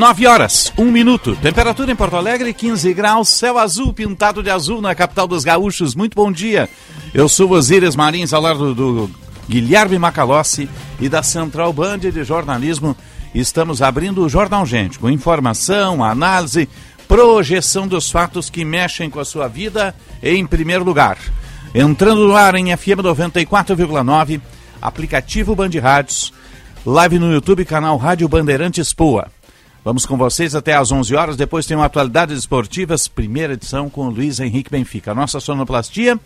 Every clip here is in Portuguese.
Nove horas, um minuto. Temperatura em Porto Alegre, 15 graus, céu azul pintado de azul na capital dos gaúchos. Muito bom dia. Eu sou Osíris Marins, ao lado do Guilherme Macalossi e da Central Band de Jornalismo. Estamos abrindo o Jornal Gente, com informação, análise, projeção dos fatos que mexem com a sua vida em primeiro lugar. Entrando no ar em FM 94,9, aplicativo Band Rádios, live no YouTube, canal Rádio Bandeirantes Poa. Vamos com vocês até às 11 horas. Depois tem uma Atualidades Esportivas, primeira edição com o Luiz Henrique Benfica. A nossa sonoplastia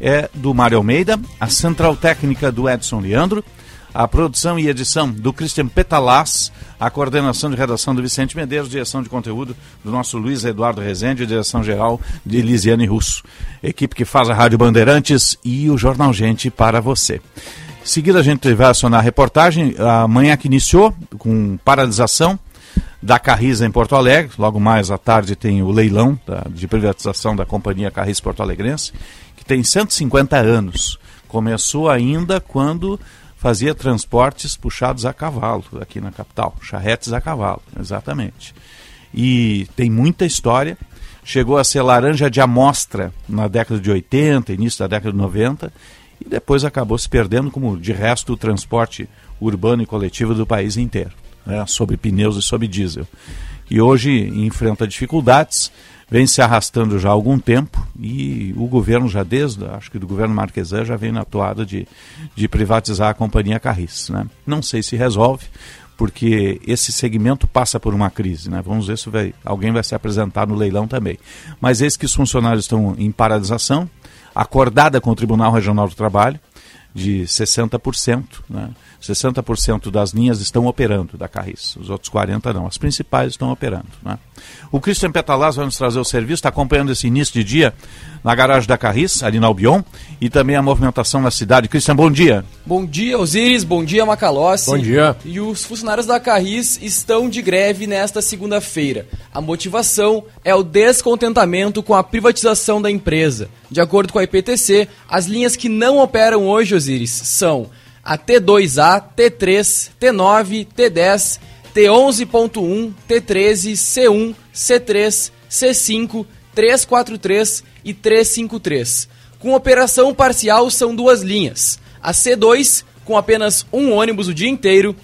é do Mário Almeida, a central técnica do Edson Leandro, a produção e edição do Christian Petalaz, a coordenação de redação do Vicente Medeiros, direção de conteúdo do nosso Luiz Eduardo Rezende, direção geral de Elisiane Russo. Equipe que faz a Rádio Bandeirantes e o Jornal Gente para você. Em seguida a gente vai acionar a reportagem, amanhã que iniciou, com paralisação da Carriza em Porto Alegre. Logo mais à tarde tem o leilão da, de privatização da companhia Carris Porto Alegrense, que tem 150 anos. Começou ainda quando fazia transportes puxados a cavalo aqui na capital, charretes a cavalo, exatamente. E tem muita história. Chegou a ser laranja de amostra na década de 80, início da década de 90, e depois acabou se perdendo, como de resto o transporte urbano e coletivo do país inteiro né, sobre pneus e sobre diesel. E hoje enfrenta dificuldades, vem se arrastando já há algum tempo e o governo já desde, acho que do governo Marquesan já vem na toada de, de privatizar a companhia Carris. Né? Não sei se resolve, porque esse segmento passa por uma crise, né? Vamos ver se vai, alguém vai se apresentar no leilão também. Mas eis que os funcionários estão em paralisação, acordada com o Tribunal Regional do Trabalho, de 60%, né? 60% das linhas estão operando da Carris, os outros 40% não. As principais estão operando. Né? O Christian Petalaz vai nos trazer o serviço, está acompanhando esse início de dia na garagem da Carris, ali na Albion, e também a movimentação na cidade. Christian, bom dia. Bom dia, Osiris, bom dia, Macalossi. Bom dia. E os funcionários da Carris estão de greve nesta segunda-feira. A motivação é o descontentamento com a privatização da empresa. De acordo com a IPTC, as linhas que não operam hoje, Osiris, são a T2A, T3, T9, T10, T11.1, T13, C1, C3, C5, 343 e 353. Com operação parcial são duas linhas. A C2, com apenas um ônibus o dia inteiro,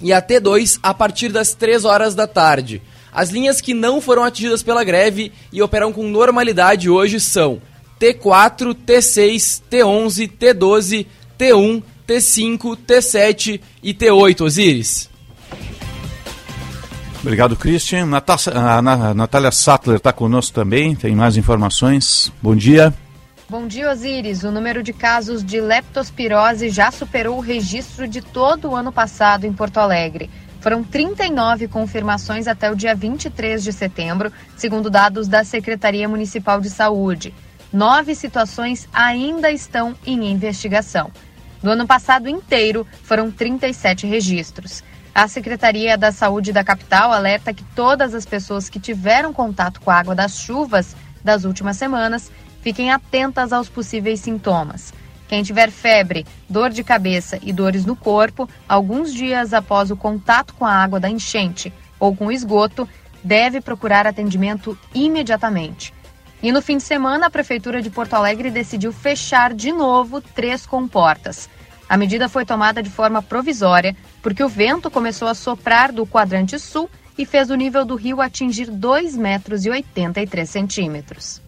e a T2 a partir das 3 horas da tarde. As linhas que não foram atingidas pela greve e operam com normalidade hoje são T4, T6, T11, T12, T1, T5, T7 e T8, Osiris. Obrigado, Christian. Natácia, a Natália Sattler está conosco também, tem mais informações. Bom dia. Bom dia, Osiris. O número de casos de leptospirose já superou o registro de todo o ano passado em Porto Alegre. Foram 39 confirmações até o dia 23 de setembro, segundo dados da Secretaria Municipal de Saúde. Nove situações ainda estão em investigação. No ano passado inteiro, foram 37 registros. A Secretaria da Saúde da capital alerta que todas as pessoas que tiveram contato com a água das chuvas das últimas semanas fiquem atentas aos possíveis sintomas. Quem tiver febre, dor de cabeça e dores no corpo, alguns dias após o contato com a água da enchente ou com o esgoto, deve procurar atendimento imediatamente. E no fim de semana, a Prefeitura de Porto Alegre decidiu fechar de novo três comportas. A medida foi tomada de forma provisória porque o vento começou a soprar do quadrante sul e fez o nível do rio atingir 2,83 metros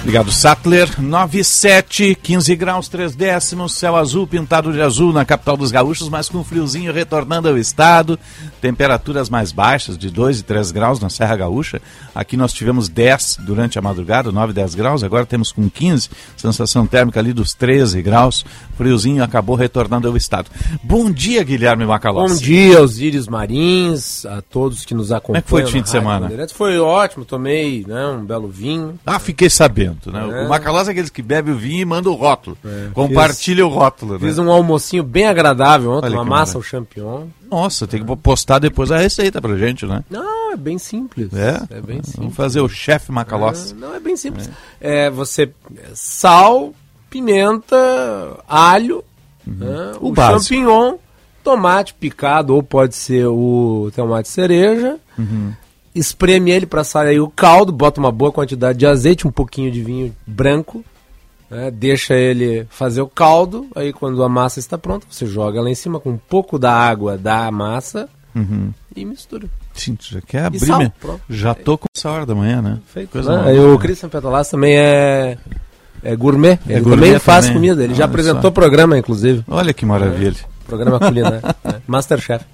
Obrigado, Sattler. 97, 15 graus, 3 décimos, céu azul pintado de azul na capital dos gaúchos, mas com friozinho retornando ao estado. Temperaturas mais baixas, de 2 e 3 graus na Serra Gaúcha. Aqui nós tivemos 10 durante a madrugada, 9 e 10 graus, agora temos com 15, sensação térmica ali dos 13 graus. Friozinho acabou retornando ao estado. Bom dia, Guilherme Macalossi. Bom dia, Osíris Marins, a todos que nos acompanham. Como é que foi o fim de semana? Foi ótimo, tomei né, um belo vinho. Ah, fiquei sabendo. Né? É. O Macalós é aqueles que bebe o vinho e manda o rótulo. É. Compartilha fiz, o rótulo. Né? Fiz um almocinho bem agradável ontem, Olha uma massa ao champignon. Nossa, tem que postar depois a receita pra gente, né? Não, é bem simples. É? É bem simples. Vamos fazer o chefe Macalós. É, não, é bem simples. É, é você... Sal, pimenta, alho, uhum. né? o, o champignon, tomate picado, ou pode ser o tomate cereja, uhum espreme ele para sair o caldo, bota uma boa quantidade de azeite, um pouquinho de vinho branco, né, deixa ele fazer o caldo, aí quando a massa está pronta, você joga lá em cima com um pouco da água da massa uhum. e mistura. Sim, já quer abrir, sal, já tô com essa hora da manhã, né? Feito. Coisa né? Aí o Christian Petalas também é é gourmet, é ele gourmet também faz também. comida, ele Olha já apresentou o programa, inclusive. Olha que maravilha. É, programa culinário, né? Masterchef.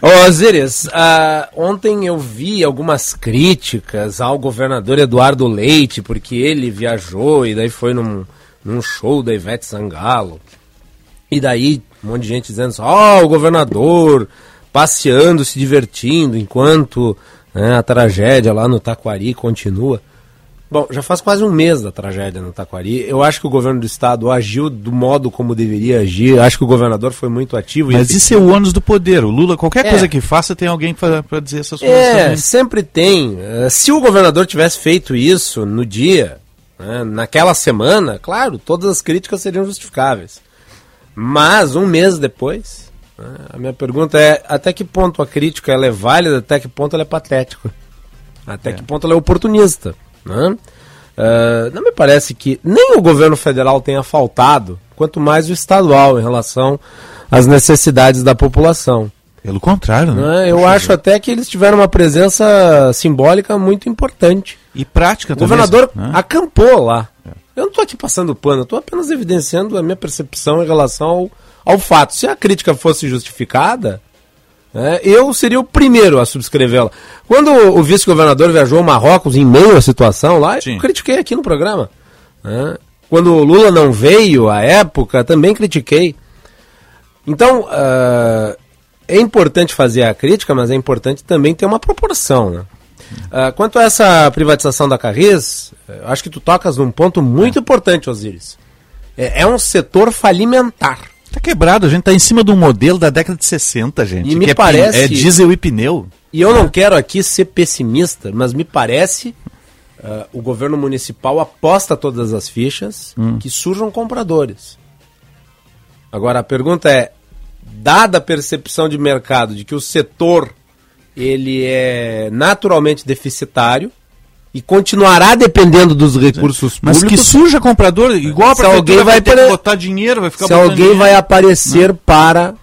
Ô, uh, ontem eu vi algumas críticas ao governador Eduardo Leite, porque ele viajou e daí foi num, num show da Ivete Sangalo. E daí um monte de gente dizendo ó, oh, o governador passeando, se divertindo, enquanto né, a tragédia lá no Taquari continua. Bom, já faz quase um mês da tragédia no Taquari. Eu acho que o governo do estado agiu do modo como deveria agir. Acho que o governador foi muito ativo. Mas isso é o ônus do poder. O Lula, qualquer é. coisa que faça, tem alguém para dizer essas coisas. É, também. sempre tem. Eh, se o governador tivesse feito isso no dia, né, naquela semana, claro, todas as críticas seriam justificáveis. Mas um mês depois, né, a minha pergunta é: até que ponto a crítica é válida, até que ponto ela é patética? Até é. que ponto ela é oportunista? Né? Uh, não me parece que nem o governo federal tenha faltado, quanto mais o estadual em relação às necessidades da população. Pelo contrário, né? né? Eu acho até que eles tiveram uma presença simbólica muito importante. E prática também. O governador né? acampou lá. É. Eu não estou aqui passando pano, estou apenas evidenciando a minha percepção em relação ao, ao fato. Se a crítica fosse justificada, é, eu seria o primeiro a subscrevê-la. Quando o vice-governador viajou ao Marrocos em meio à situação lá, Sim. eu critiquei aqui no programa. É, quando o Lula não veio à época, também critiquei. Então, uh, é importante fazer a crítica, mas é importante também ter uma proporção. Né? Uh, quanto a essa privatização da Carris, acho que tu tocas num ponto muito é. importante, Osiris. É, é um setor falimentar. Tá quebrado, a gente tá em cima de um modelo da década de 60, gente. E me é, parece. É diesel e pneu. E eu não quero aqui ser pessimista, mas me parece uh, o governo municipal aposta todas as fichas hum. que surjam compradores. Agora a pergunta é, dada a percepção de mercado de que o setor ele é naturalmente deficitário, e continuará dependendo dos recursos Mas públicos. Mas que suja comprador, igual se alguém vai, vai ter botar dinheiro, vai ficar Se alguém dinheiro. vai aparecer Não. para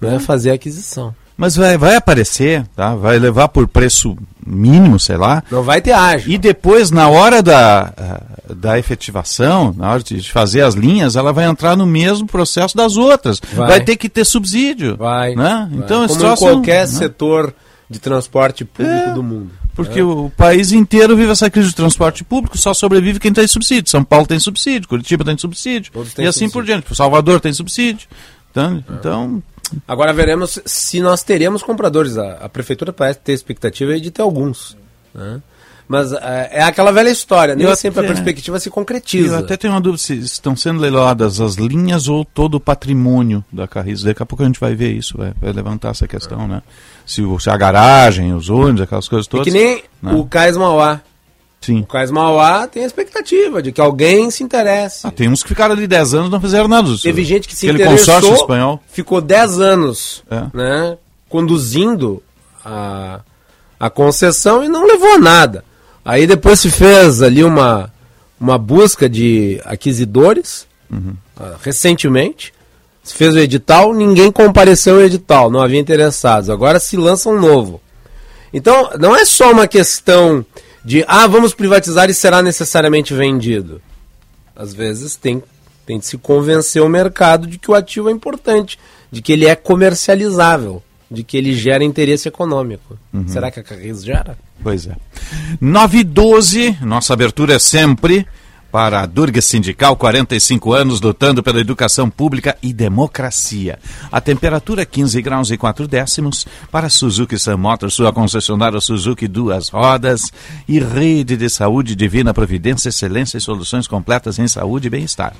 né, fazer a aquisição. Mas vai, vai aparecer, tá? Vai levar por preço mínimo, sei lá. Não vai ter ágio. E depois, na hora da, eh, da efetivação, na hora de fazer as linhas, ela vai entrar no mesmo processo das outras. Vai, vai ter que ter subsídio. Vai. Né? vai. Então, Como em qualquer não, setor de transporte público é. do mundo. Porque é. o país inteiro vive essa crise de transporte público, só sobrevive quem tem subsídio. São Paulo tem subsídio, Curitiba tem subsídio, tem e assim subsídio. por diante. Salvador tem subsídio. Então, é. então, Agora veremos se nós teremos compradores. A, a prefeitura parece ter expectativa de ter alguns. Né? Mas é, é, aquela velha história, nem sempre até, a perspectiva se concretiza. Eu até tenho uma dúvida se estão sendo leiloadas as linhas ou todo o patrimônio da Carris. Daqui a pouco a gente vai ver isso, vai, vai levantar essa questão, é. né? se, se a garagem, os ônibus, aquelas coisas todas. E que nem né? o Cais Mauá. Sim. O Cais Mauá tem a expectativa de que alguém se interesse. Ah, tem uns que ficaram ali 10 anos e não fizeram nada. Teve gente que se Aquele interessou, consórcio espanhol. ficou 10 anos é. né, conduzindo a, a concessão e não levou a nada. Aí depois se fez ali uma, uma busca de aquisisidores, uhum. uh, recentemente, se fez o edital, ninguém compareceu ao edital, não havia interessados. Agora se lança um novo. Então, não é só uma questão de ah, vamos privatizar e será necessariamente vendido. Às vezes tem, tem de se convencer o mercado de que o ativo é importante, de que ele é comercializável, de que ele gera interesse econômico. Uhum. Será que a Carris gera? Pois é. 9 e 12, nossa abertura é sempre para a Durga Sindical, 45 anos lutando pela educação pública e democracia. A temperatura 15 graus e 4 décimos para Suzuki Sun Motors, sua concessionária Suzuki Duas Rodas e Rede de Saúde Divina Providência, Excelência e Soluções Completas em Saúde e Bem-Estar.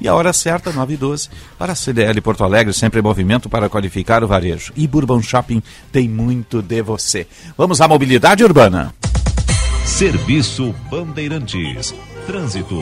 E a hora certa, 9 e 12, para a CDL Porto Alegre, sempre em movimento para qualificar o varejo. E Bourbon Shopping tem muito de você. Vamos à mobilidade urbana. Serviço Bandeirantes. Trânsito.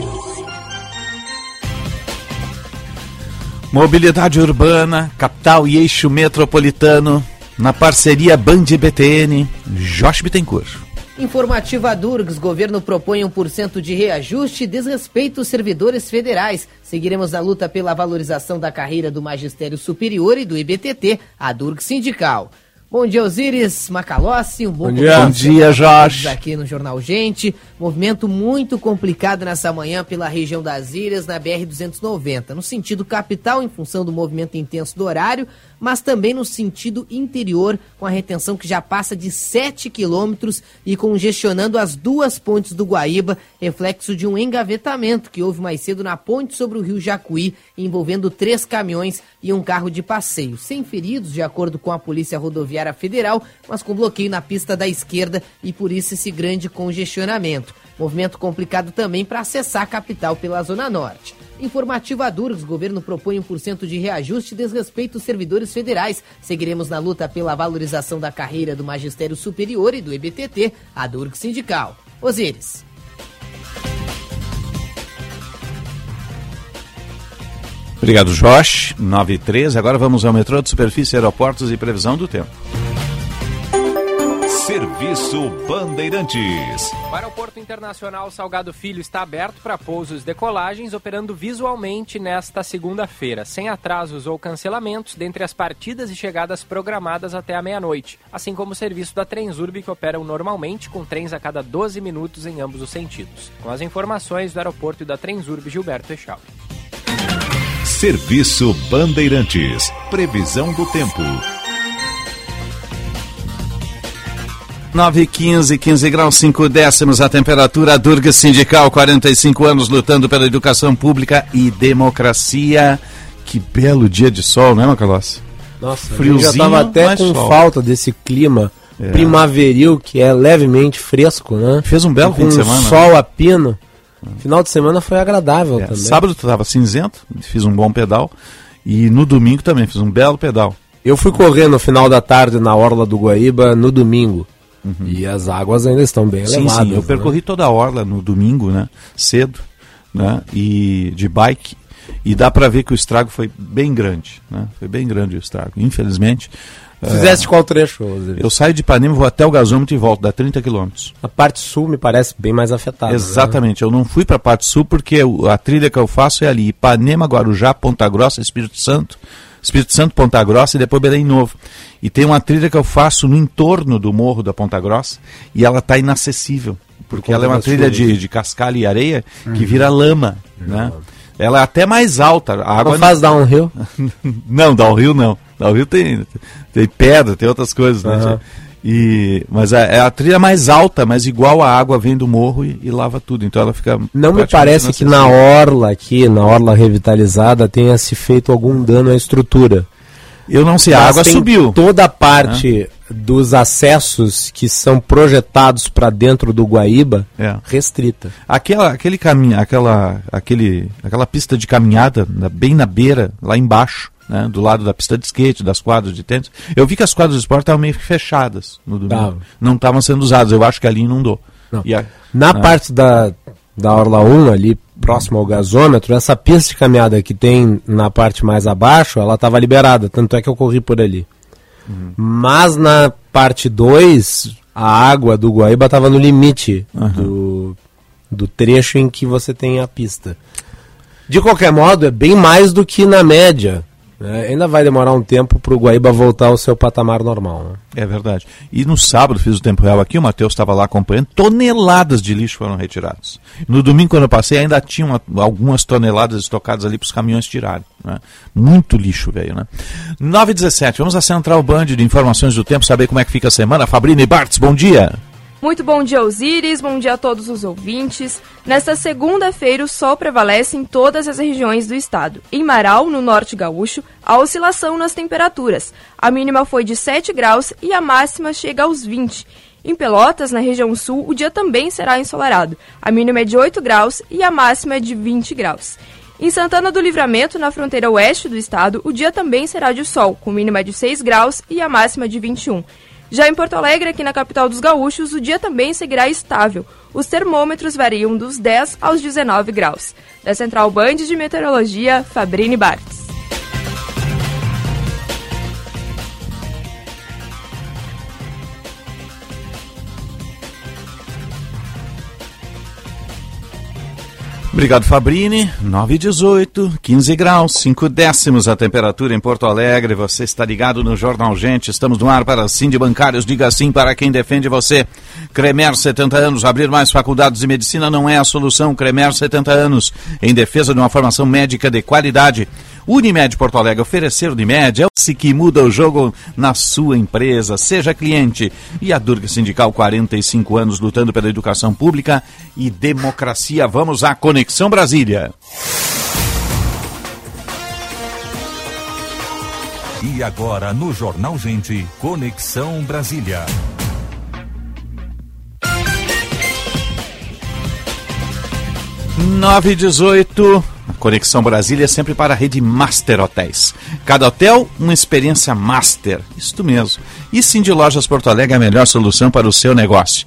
Mobilidade urbana, capital e eixo metropolitano, na parceria Band BTN, Josh Bittencourt. Informativa Durgs, governo propõe 1% de reajuste e desrespeito aos servidores federais. Seguiremos a luta pela valorização da carreira do Magistério Superior e do IBTT, a Durgs Sindical. Bom dia, Osiris Macalossi. Um bom, bom dia, bom dia Jorge. Aqui no Jornal Gente. Movimento muito complicado nessa manhã pela região das ilhas, na BR-290. No sentido capital, em função do movimento intenso do horário, mas também no sentido interior, com a retenção que já passa de 7 quilômetros e congestionando as duas pontes do Guaíba, reflexo de um engavetamento que houve mais cedo na ponte sobre o rio Jacuí, envolvendo três caminhões e um carro de passeio. Sem feridos, de acordo com a Polícia Rodoviária Federal, mas com bloqueio na pista da esquerda e por isso esse grande congestionamento. Movimento complicado também para acessar a capital pela Zona Norte. Informativa Durgs, governo propõe 1% de reajuste e desrespeito aos servidores federais. Seguiremos na luta pela valorização da carreira do Magistério Superior e do EBTT, a Durgs Sindical. Osíris. Obrigado, Josh. 9 e 13. Agora vamos ao metrô de superfície, aeroportos e previsão do tempo. Serviço Bandeirantes. O Aeroporto Internacional Salgado Filho está aberto para pousos e decolagens, operando visualmente nesta segunda-feira, sem atrasos ou cancelamentos dentre as partidas e chegadas programadas até a meia-noite, assim como o serviço da Transurb que operam normalmente com trens a cada 12 minutos em ambos os sentidos. Com as informações do aeroporto e da Transurb Gilberto Echal. Serviço Bandeirantes. Previsão do tempo. 9 15, 15 graus 5 décimos a temperatura. Durga Sindical, 45 anos lutando pela educação pública e democracia. Que belo dia de sol, né, Macalossi? Nossa, friozinho. Já tava até com sol. falta desse clima é. primaveril que é levemente fresco, né? Fez um belo fim de semana. sol a pino. Final de semana foi agradável é. também. Sábado tu tava cinzento, fiz um bom pedal. E no domingo também fiz um belo pedal. Eu fui correr no final da tarde na Orla do Guaíba no domingo. Uhum. E as águas ainda estão bem sim, elevadas. Sim, eu né? percorri toda a orla no domingo, né? Cedo, né? E de bike. E dá para ver que o estrago foi bem grande, né? Foi bem grande o estrago. Infelizmente. Fizeste é... qual trecho? Eu saio de Ipanema, vou até o gasômetro e volto, dá 30 quilômetros. A parte sul me parece bem mais afetada. Né? Exatamente, né? eu não fui para a parte sul porque a trilha que eu faço é ali, Ipanema, Guarujá, Ponta Grossa, Espírito Santo, Espírito Santo, Ponta Grossa e depois Belém Novo. E tem uma trilha que eu faço no entorno do morro da Ponta Grossa e ela está inacessível. Porque ela é uma trilha de, de cascalho e areia uhum. que vira lama, uhum. né? Ela é até mais alta. A água não faz downhill? não, downhill não. Downhill tem, tem pedra, tem outras coisas, né? Uhum. E, mas é, é, a trilha mais alta, mas igual a água vem do morro e, e lava tudo. Então ela fica. Não me parece que na orla aqui, na orla revitalizada, tenha se feito algum dano à estrutura. Eu não sei, a água subiu. Toda a parte dos acessos que são projetados para dentro do Guaíba é. restrita. Aquela, aquele caminho, aquela, aquele, aquela pista de caminhada bem na beira, lá embaixo, né, do lado da pista de skate, das quadras de tênis. Eu vi que as quadras de esporte estavam meio fechadas no domingo. Não estavam sendo usadas. Eu acho que ali inundou. A, na né? parte da, da Orla 1, ali próximo ao gasômetro, essa pista de caminhada que tem na parte mais abaixo, ela estava liberada. Tanto é que eu corri por ali. Uhum. Mas na parte 2, a água do Guaíba estava no limite uhum. do, do trecho em que você tem a pista. De qualquer modo, é bem mais do que na média É, ainda vai demorar um tempo para o Guaíba voltar ao seu patamar normal. Né? É verdade. E no sábado fiz o tempo real aqui, o Matheus estava lá acompanhando, toneladas de lixo foram retiradas. No domingo, quando eu passei, ainda tinha uma, algumas toneladas estocadas ali para os caminhões tirarem. Né? Muito lixo veio, né? 9h17, vamos à Central Band de Informações do Tempo, saber como é que fica a semana. Fabrini Bartz, bom dia. Muito bom dia, Osíris. Bom dia a todos os ouvintes. Nesta segunda-feira, o sol prevalece em todas as regiões do estado. Em Marau, no norte gaúcho, há oscilação nas temperaturas. A mínima foi de 7 graus e a máxima chega aos 20. Em Pelotas, na região sul, o dia também será ensolarado. A mínima é de 8 graus e a máxima é de 20 graus. Em Santana do Livramento, na fronteira oeste do estado, o dia também será de sol, com mínima de 6 graus e a máxima de 21. Já em Porto Alegre, aqui na capital dos gaúchos, o dia também seguirá estável. Os termômetros variam dos 10 aos 19 graus. Da Central Band de Meteorologia, Fabrini Bartz. Obrigado, Fabrini. 9 e 18, 15 graus, 5 décimos a temperatura em Porto Alegre. Você está ligado no Jornal Gente. Estamos no ar para Sim de Bancários. Diga sim para quem defende você. Cremer 70 anos. Abrir mais faculdades de medicina não é a solução. Cremer 70 anos. Em defesa de uma formação médica de qualidade. Unimed Porto Alegre, oferecer Unimed é o que muda o jogo na sua empresa. Seja cliente. E a Durga Sindical, 45 anos lutando pela educação pública e democracia. Vamos à Conexão Brasília. E agora no Jornal Gente, Conexão Brasília. Nove e dezoito. Conexão Brasília é sempre para a rede Master Hotéis. Cada hotel, uma experiência master. Isto mesmo. E sim de Lojas Porto Alegre é a melhor solução para o seu negócio.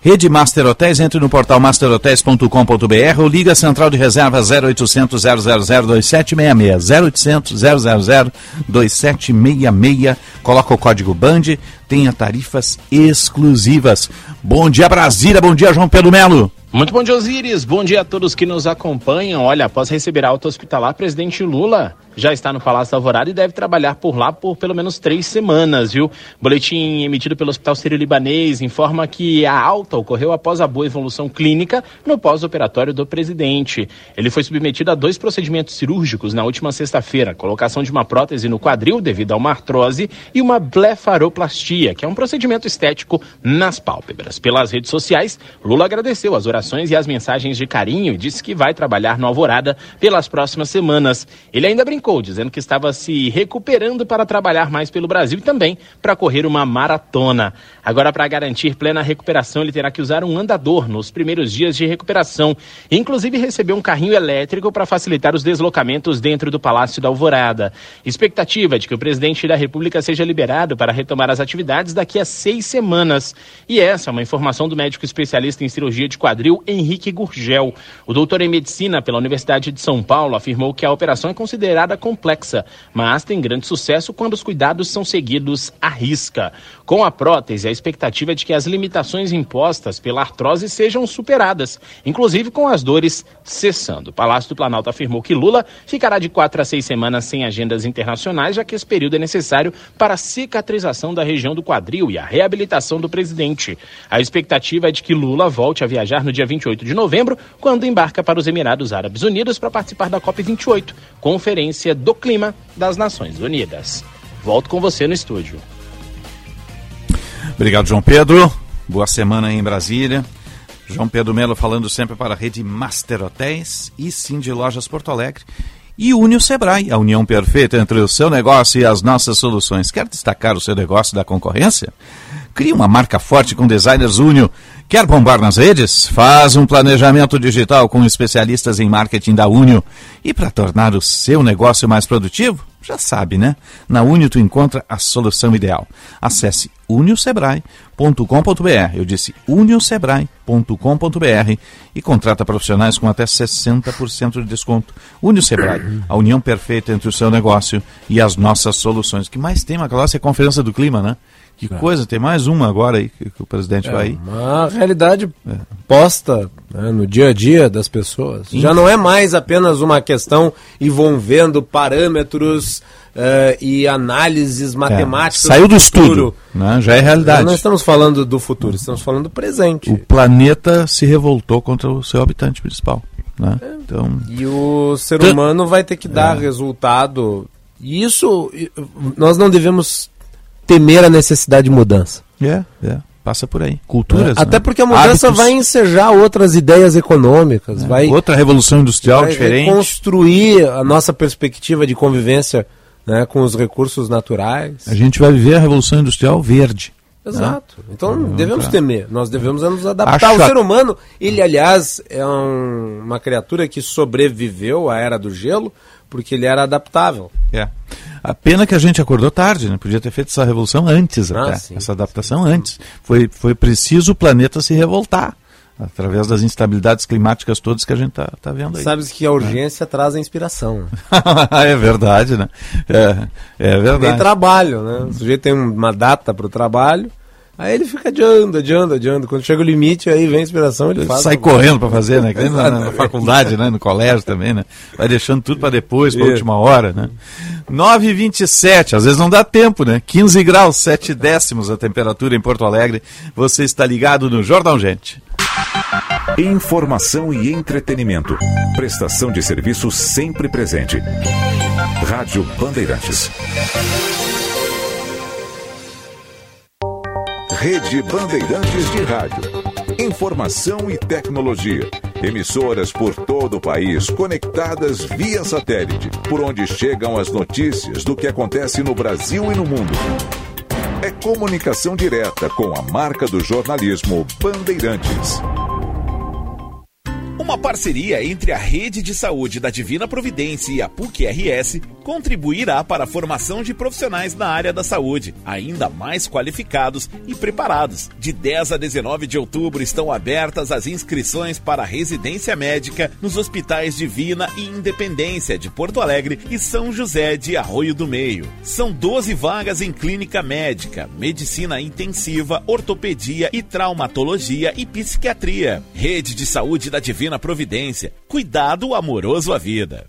Rede Master Hotéis, entre no portal masterhotels.com.br ou liga a central de reserva 0800 000 2766. 0800 000 2766. Coloca o código BAND, tenha tarifas exclusivas. Bom dia Brasília, bom dia João Pedro Melo. Muito bom dia, Osíris. Bom dia a todos que nos acompanham. Olha, após receber alta hospitalar, presidente Lula já está no Palácio da Alvorada e deve trabalhar por lá por pelo menos três semanas, viu? Boletim emitido pelo Hospital Sírio-Libanês informa que a alta ocorreu após a boa evolução clínica no pós-operatório do presidente. Ele foi submetido a dois procedimentos cirúrgicos na última sexta-feira: colocação de uma prótese no quadril devido a uma artrose e uma blefaroplastia, que é um procedimento estético nas pálpebras. Pelas redes sociais, Lula agradeceu as orações e as mensagens de carinho e disse que vai trabalhar no Alvorada pelas próximas semanas. Ele ainda brincou dizendo que estava se recuperando para trabalhar mais pelo Brasil e também para correr uma maratona. Agora, para garantir plena recuperação, ele terá que usar um andador nos primeiros dias de recuperação. Inclusive, recebeu um carrinho elétrico para facilitar os deslocamentos dentro do Palácio da Alvorada. Expectativa de que o presidente da República seja liberado para retomar as atividades daqui a seis semanas. E essa é uma informação do médico especialista em cirurgia de quadril, Henrique Gurgel. O doutor em medicina pela Universidade de São Paulo afirmou que a operação é considerada complexa, mas tem grande sucesso quando os cuidados são seguidos à risca. Com a prótese, a expectativa é de que as limitações impostas pela artrose sejam superadas, inclusive com as dores cessando. O Palácio do Planalto afirmou que Lula ficará de quatro a seis semanas sem agendas internacionais, já que esse período é necessário para a cicatrização da região do quadril e a reabilitação do presidente. A expectativa é de que Lula volte a viajar no dia 28 de novembro, quando embarca para os Emirados Árabes Unidos para participar da COP28, conferência do Clima das Nações Unidas. Volto com você no estúdio. Obrigado, João Pedro. Boa semana em Brasília. João Pedro Melo falando sempre para a rede Master Hotéis e sim de Lojas Porto Alegre. E une o Sebrae, a união perfeita entre o seu negócio e as nossas soluções. Quer destacar o seu negócio da concorrência? Crie uma marca forte com designers Unio. Quer bombar nas redes? Faz um planejamento digital com especialistas em marketing da Unio. E para tornar o seu negócio mais produtivo? Já sabe, né? Na Unio tu encontra a solução ideal. Acesse uniosebrae.com.br. Eu disse uniosebrae.com.br e contrata profissionais com até 60% de desconto. Unio Sebrae, a união perfeita entre o seu negócio e as nossas soluções. O que mais tem, Macalossi, é a Conferência do Clima, né? Que é. coisa, tem mais uma agora aí que, que o presidente é, vai. Uma realidade é. posta né, no dia a dia das pessoas. Sim. Já não é mais apenas uma questão envolvendo parâmetros eh, e análises matemáticas. É, saiu do futuro. estudo, né? já é realidade. Não estamos falando do futuro, estamos falando do presente. O planeta se revoltou contra o seu habitante principal. Né? Então, E o ser humano vai ter que dar É. resultado. E isso, nós não devemos temer a necessidade de mudança. é, é, passa por aí. Culturas. Até né? porque a mudança Hábitos. vai ensejar outras ideias econômicas, É, vai, Outra revolução industrial vai diferente. reconstruir a nossa perspectiva de convivência né, com os recursos naturais. A gente vai viver a revolução industrial verde. Exato. Então Vamos devemos temer, nós devemos é nos adaptar. Acho O ser humano, ele aliás é um- uma criatura que sobreviveu à era do gelo porque ele era adaptável. É. A pena que a gente acordou tarde, né? Podia ter feito essa revolução antes Ah, até. sim. essa adaptação antes. Foi, foi preciso o planeta se revoltar. Através das instabilidades climáticas todas que a gente tá, tá vendo aí. Sabes que a urgência traz a inspiração. é verdade, né? É, é Tem verdade. trabalho, né? O sujeito tem uma data para o trabalho, aí ele fica adiando, adiando, adiando. Quando chega o limite, aí vem a inspiração, ele faz. Sai correndo para fazer, né? Que nem na, na faculdade, né? No colégio também, né? Vai deixando tudo para depois, para última hora, né? 9 e 27 às vezes não dá tempo, né? 15 graus, 7 décimos a temperatura em Porto Alegre. Você está ligado no Jornal Gente. Informação e entretenimento. Prestação de serviço sempre presente. Rádio Bandeirantes. Rede Bandeirantes de Rádio. Informação e tecnologia. Emissoras por todo o país conectadas via satélite, por onde chegam as notícias do que acontece no Brasil e no mundo. É comunicação direta com a marca do jornalismo Bandeirantes. Uma parceria entre a Rede de Saúde da Divina Providência e a PUC-RS contribuirá para a formação de profissionais na área da saúde, ainda mais qualificados e preparados. De 10 a 19 de outubro estão abertas as inscrições para a residência médica nos hospitais Divina e Independência de Porto Alegre e São José de Arroio do Meio. São 12 vagas em clínica médica, medicina intensiva, ortopedia e traumatologia e psiquiatria. Rede de Saúde da Divina Providência. Cuidado amoroso à vida.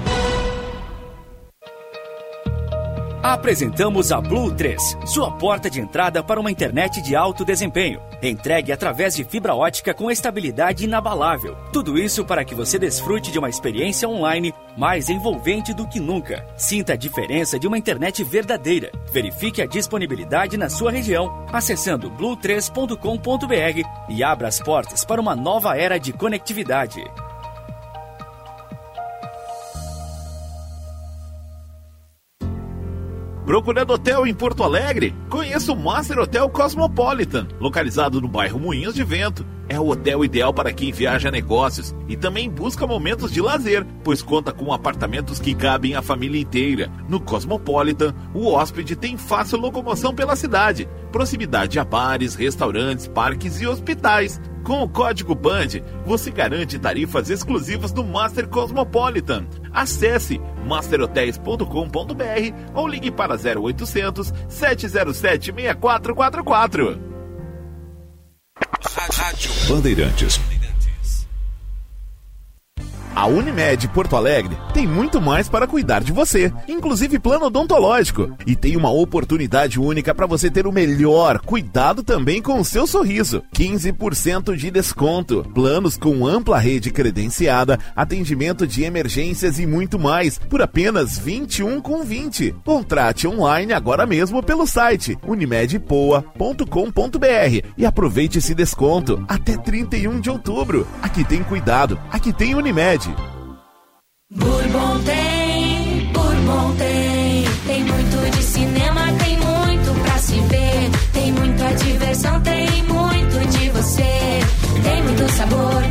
Apresentamos a Blue 3, sua porta de entrada para uma internet de alto desempenho. Entregue através de fibra ótica com estabilidade inabalável. Tudo isso para que você desfrute de uma experiência online mais envolvente do que nunca. Sinta a diferença de uma internet verdadeira. Verifique a disponibilidade na sua região acessando blue3.com.br e abra as portas para uma nova era de conectividade. Procurando hotel em Porto Alegre? Conheça o Master Hotel Cosmopolitan, localizado no bairro Moinhos de Vento. É o hotel ideal para quem viaja a negócios e também busca momentos de lazer, pois conta com apartamentos que cabem a família inteira. No Cosmopolitan, o hóspede tem fácil locomoção pela cidade, proximidade a bares, restaurantes, parques e hospitais. Com o código BAND, você garante tarifas exclusivas do Master Cosmopolitan. Acesse masterhotels.com.br ou ligue para 0800 707 6444. Rádio Bandeirantes. A Unimed Porto Alegre tem muito mais para cuidar de você, inclusive plano odontológico. E tem uma oportunidade única para você ter o melhor cuidado também com o seu sorriso. 15% de desconto, planos com ampla rede credenciada, atendimento de emergências e muito mais, por apenas 21 com 20. Contrate online agora mesmo pelo site unimedpoa.com.br e aproveite esse desconto até 31 de outubro. Aqui tem cuidado, aqui tem Unimed. Bourbon tem, Bourbon tem. Tem muito de cinema, tem muito pra se ver. Tem muita diversão, tem muito de você. Tem muito sabor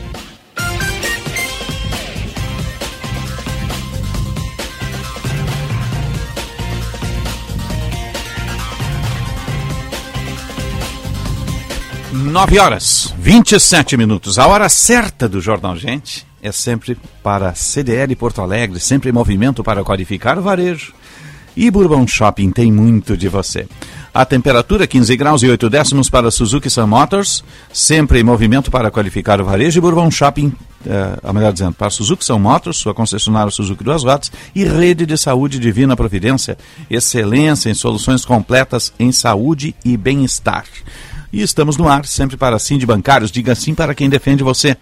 Nove horas, 27 minutos. A hora certa do Jornal Gente é sempre para CDL Porto Alegre, sempre em movimento para qualificar o varejo. E Bourbon Shopping tem muito de você. A temperatura 15 graus e 8 décimos para Suzuki Sun Motors, sempre em movimento para qualificar o varejo. E Bourbon Shopping, eh, melhor dizendo, para Suzuki Sun Motors, sua concessionária Suzuki Duas Rodas e Rede de Saúde Divina Providência. Excelência em soluções completas em saúde e bem-estar. E estamos no ar, sempre para sim de bancários. Diga sim para quem defende você.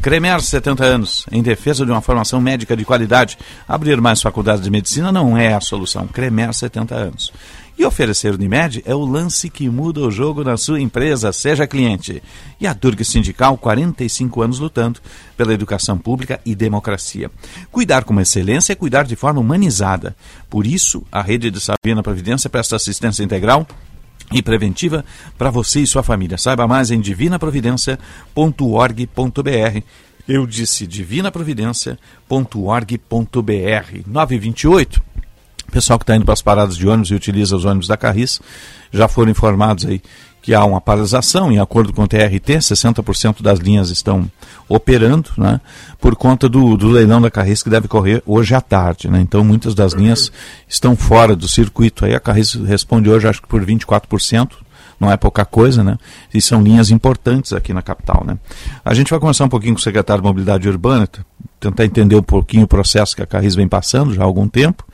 Cremer, 70 anos, em defesa de uma formação médica de qualidade. Abrir mais faculdades de medicina não é a solução. Cremer, 70 anos. E oferecer Unimed é o lance que muda o jogo na sua empresa, seja cliente. E a Durga Sindical, 45 anos lutando pela educação pública e democracia. Cuidar com excelência é cuidar de forma humanizada. Por isso, a Rede de Sabina Providência presta assistência integral e preventiva para você e sua família. Saiba mais em divinaprovidência.org.br. Eu disse divinaprovidência.org.br. 928. Pessoal que está indo para as paradas de ônibus e utiliza os ônibus da Carris já foram informados aí que há uma paralisação, em acordo com o TRT, 60% das linhas estão operando, né, por conta do, do leilão da Carris que deve correr hoje à tarde. Né, então muitas das linhas estão fora do circuito. Aí a Carris responde hoje, acho que por 24%, não é pouca coisa, né? E são linhas importantes aqui na capital, né? A gente vai conversar um pouquinho com o secretário de Mobilidade Urbana, tentar entender um pouquinho o processo que a Carris vem passando já há algum tempo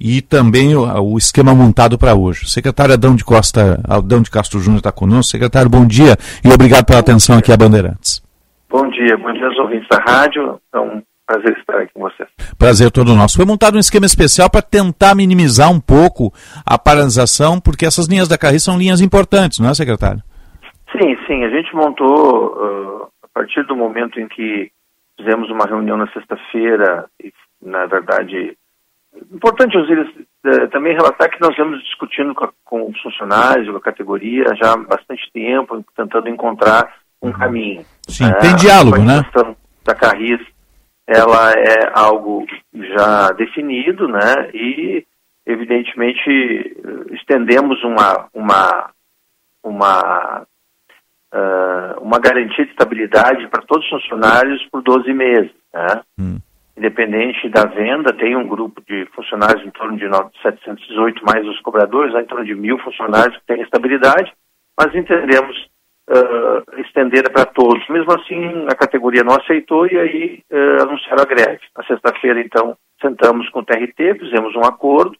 e também o, o esquema montado para hoje. O secretário Adão de Costa, Adão de Castro Júnior está conosco. Secretário, bom dia e obrigado pela atenção aqui a Bandeirantes. Bom dia, bom dia aos ouvintes da rádio. É um prazer estar aqui com vocês. Prazer todo nosso. Foi montado um esquema especial para tentar minimizar um pouco a paralisação, porque essas linhas da Carris são linhas importantes, não é, secretário? Sim, sim. A gente montou uh, a partir do momento em que fizemos uma reunião na sexta-feira e, na verdade, Importante, Osiris, eh, também relatar que nós vamos discutindo com, a, com, os funcionários, com a categoria, já há bastante tempo, tentando encontrar um caminho. Sim, é, tem diálogo, né? A da Carris, ela é algo já definido, né? E, evidentemente, estendemos uma, uma, uma, uh, uma garantia de estabilidade para todos os funcionários por 12 meses, né? Hum independente da venda, tem um grupo de funcionários em torno de 718 mais os cobradores, em torno de mil funcionários que têm estabilidade, mas entendemos uh, estender para todos. Mesmo assim, a categoria não aceitou e aí uh, anunciaram a greve. Na sexta-feira, então, sentamos com o TRT, fizemos um acordo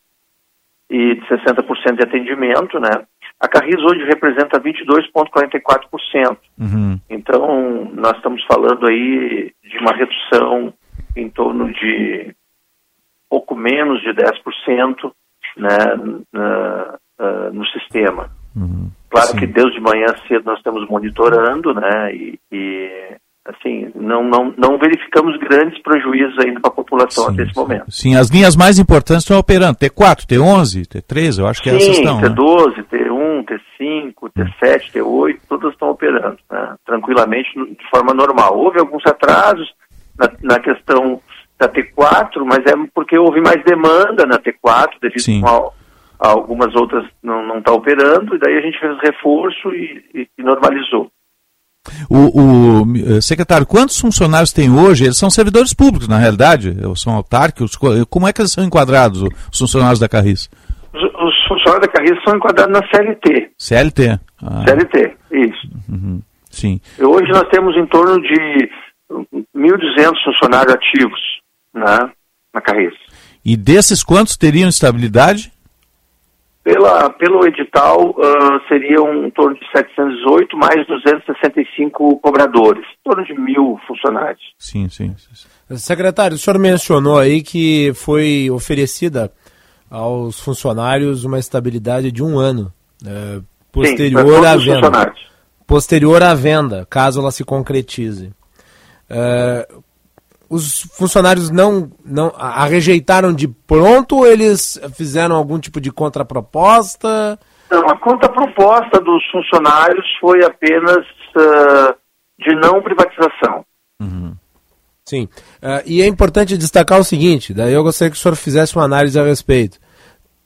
e de 60% de atendimento, né? A Carris hoje representa 22,44%. Uhum. Então, nós estamos falando aí de uma redução em torno de pouco menos de 10% né, na, uh, no sistema. Uhum. Claro Sim. que desde de manhã cedo nós estamos monitorando, né, e, e assim, não, não, não verificamos grandes prejuízos ainda para a população sim, até esse momento. Sim, as linhas mais importantes estão operando, T4, T11, T13, eu acho que sim, essas estão. T12, né? T1, T5, T7, T8, todas estão operando, né, tranquilamente, de forma normal. Houve alguns atrasos, na, na questão da T4, mas é porque houve mais demanda na T4, devido a, a, algumas outras não está operando, e daí a gente fez reforço e, e, e normalizou. O, o, eh, secretário, quantos funcionários tem hoje? Eles são servidores públicos, na realidade? São autárquicos? Como é que eles são enquadrados, os funcionários da Carris? Os, os funcionários da Carris são enquadrados na CLT. CLT? Ah. CLT, isso. Uhum. Sim. Hoje nós temos em torno de 1.200 funcionários ativos né, na Carris. E desses quantos teriam estabilidade? Pela, pelo edital, uh, seriam em torno de 718 mais 265 cobradores, em torno de mil funcionários. Sim, sim, sim. Secretário, o senhor mencionou aí que foi oferecida aos funcionários uma estabilidade de um ano, uh, posterior sim, à venda. posterior à venda, caso ela se concretize. É, os funcionários não, não a rejeitaram de pronto ou eles fizeram algum tipo de contraproposta? Não, a contraproposta dos funcionários foi apenas ah, de não privatização. Sim. Ah, e é importante destacar o seguinte, daí eu gostaria que o senhor fizesse uma análise a respeito.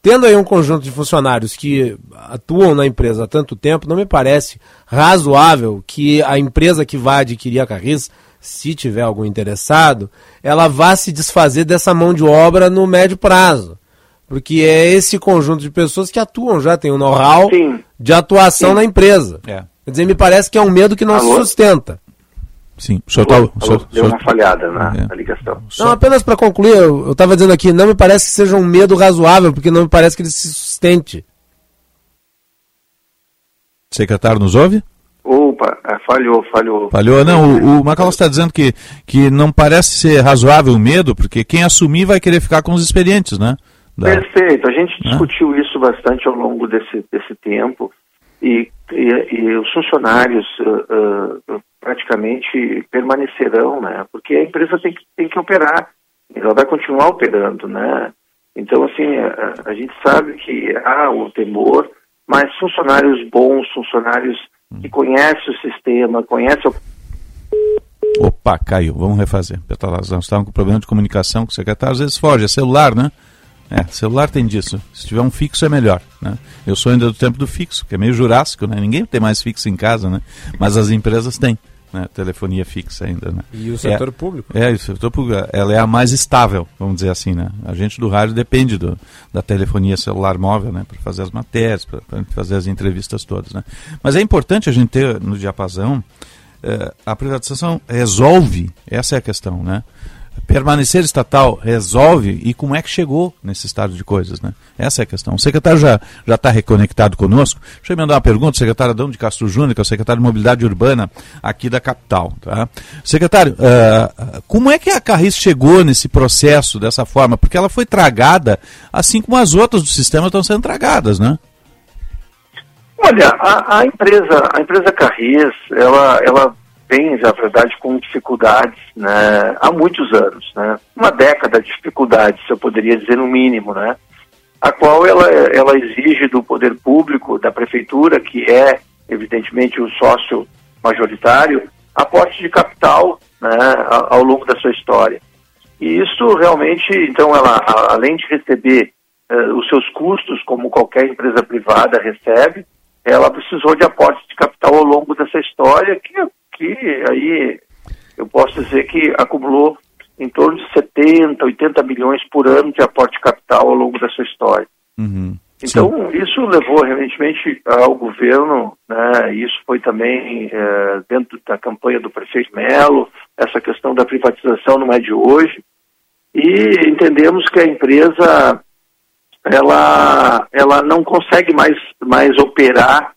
Tendo aí um conjunto de funcionários que atuam na empresa há tanto tempo, não me parece razoável que a empresa que vai adquirir a Carris, se tiver algum interessado, ela vá se desfazer dessa mão de obra no médio prazo. Porque é esse conjunto de pessoas que atuam já, tem um know-how de atuação Sim. na empresa. É. Quer dizer, me parece que é um medo que não se Alô? sustenta. Sim, o senhor tá- o senhor- deu o senhor- uma falhada na, É. na ligação. Não, apenas para concluir, eu estava dizendo aqui, não me parece que seja um medo razoável, porque não me parece que ele se sustente. Secretário nos ouve? Opa, ah, falhou, falhou. Falhou? Não, o, o Macalós está dizendo que, que não parece ser razoável o medo, porque quem assumir vai querer ficar com os experientes, né? Da- Perfeito, a gente Né? discutiu isso bastante ao longo desse, desse tempo e, e- e os funcionários ah, ah, praticamente permanecerão, né? Porque a empresa tem que, tem que operar, ela vai continuar operando, né? Então, assim, a, a gente sabe que há o temor, mas funcionários bons, funcionários que conhecem o sistema, conhecem o Opa, caiu. Vamos refazer. Petalaz, nós estávamos com problema de comunicação com o secretário, às vezes foge. É celular, né? É, celular tem disso. Se tiver um fixo é melhor, né? Eu sou ainda do tempo do fixo, que é meio jurássico, né? Ninguém tem mais fixo em casa, né? Mas as empresas têm, né? Telefonia fixa ainda, né? E o setor É- público? É, o setor público, ela é a mais estável, vamos dizer assim, né? A gente do rádio depende do, da telefonia celular móvel, né? Para fazer as matérias, para fazer as entrevistas todas, né? Mas é importante a gente ter no diapasão, eh, a privatização resolve, essa é a questão, né? Permanecer estatal resolve e como é que chegou nesse estado de coisas, né? Essa é a questão. O secretário já já está reconectado conosco. Deixa eu mandar uma pergunta, secretário Adão de Castro Júnior, que é o secretário de Mobilidade Urbana aqui da capital, tá? Secretário, ah, como é que a Carris chegou nesse processo dessa forma? Porque ela foi tragada, assim como as outras do sistema estão sendo tragadas, né? Olha, a, a empresa, a empresa Carris, ela, ela vem, na verdade, com dificuldades né, há muitos anos, né? Uma década de dificuldades, eu poderia dizer no mínimo, né? A qual ela, ela exige do poder público, da prefeitura, que é, evidentemente, o sócio majoritário, aporte de capital né, ao longo da sua história. E isso realmente, então, ela, além de receber eh, os seus custos, como qualquer empresa privada recebe, ela precisou de aporte de capital ao longo dessa história, que, que aí eu posso dizer que acumulou em torno de 70, 80 milhões por ano de aporte de capital ao longo da sua história. Uhum. Então, isso levou, evidentemente, ao governo, né, isso foi também eh, dentro da campanha do prefeito Melo, essa questão da privatização não é de hoje, e entendemos que a empresa, ela, ela não consegue mais, mais operar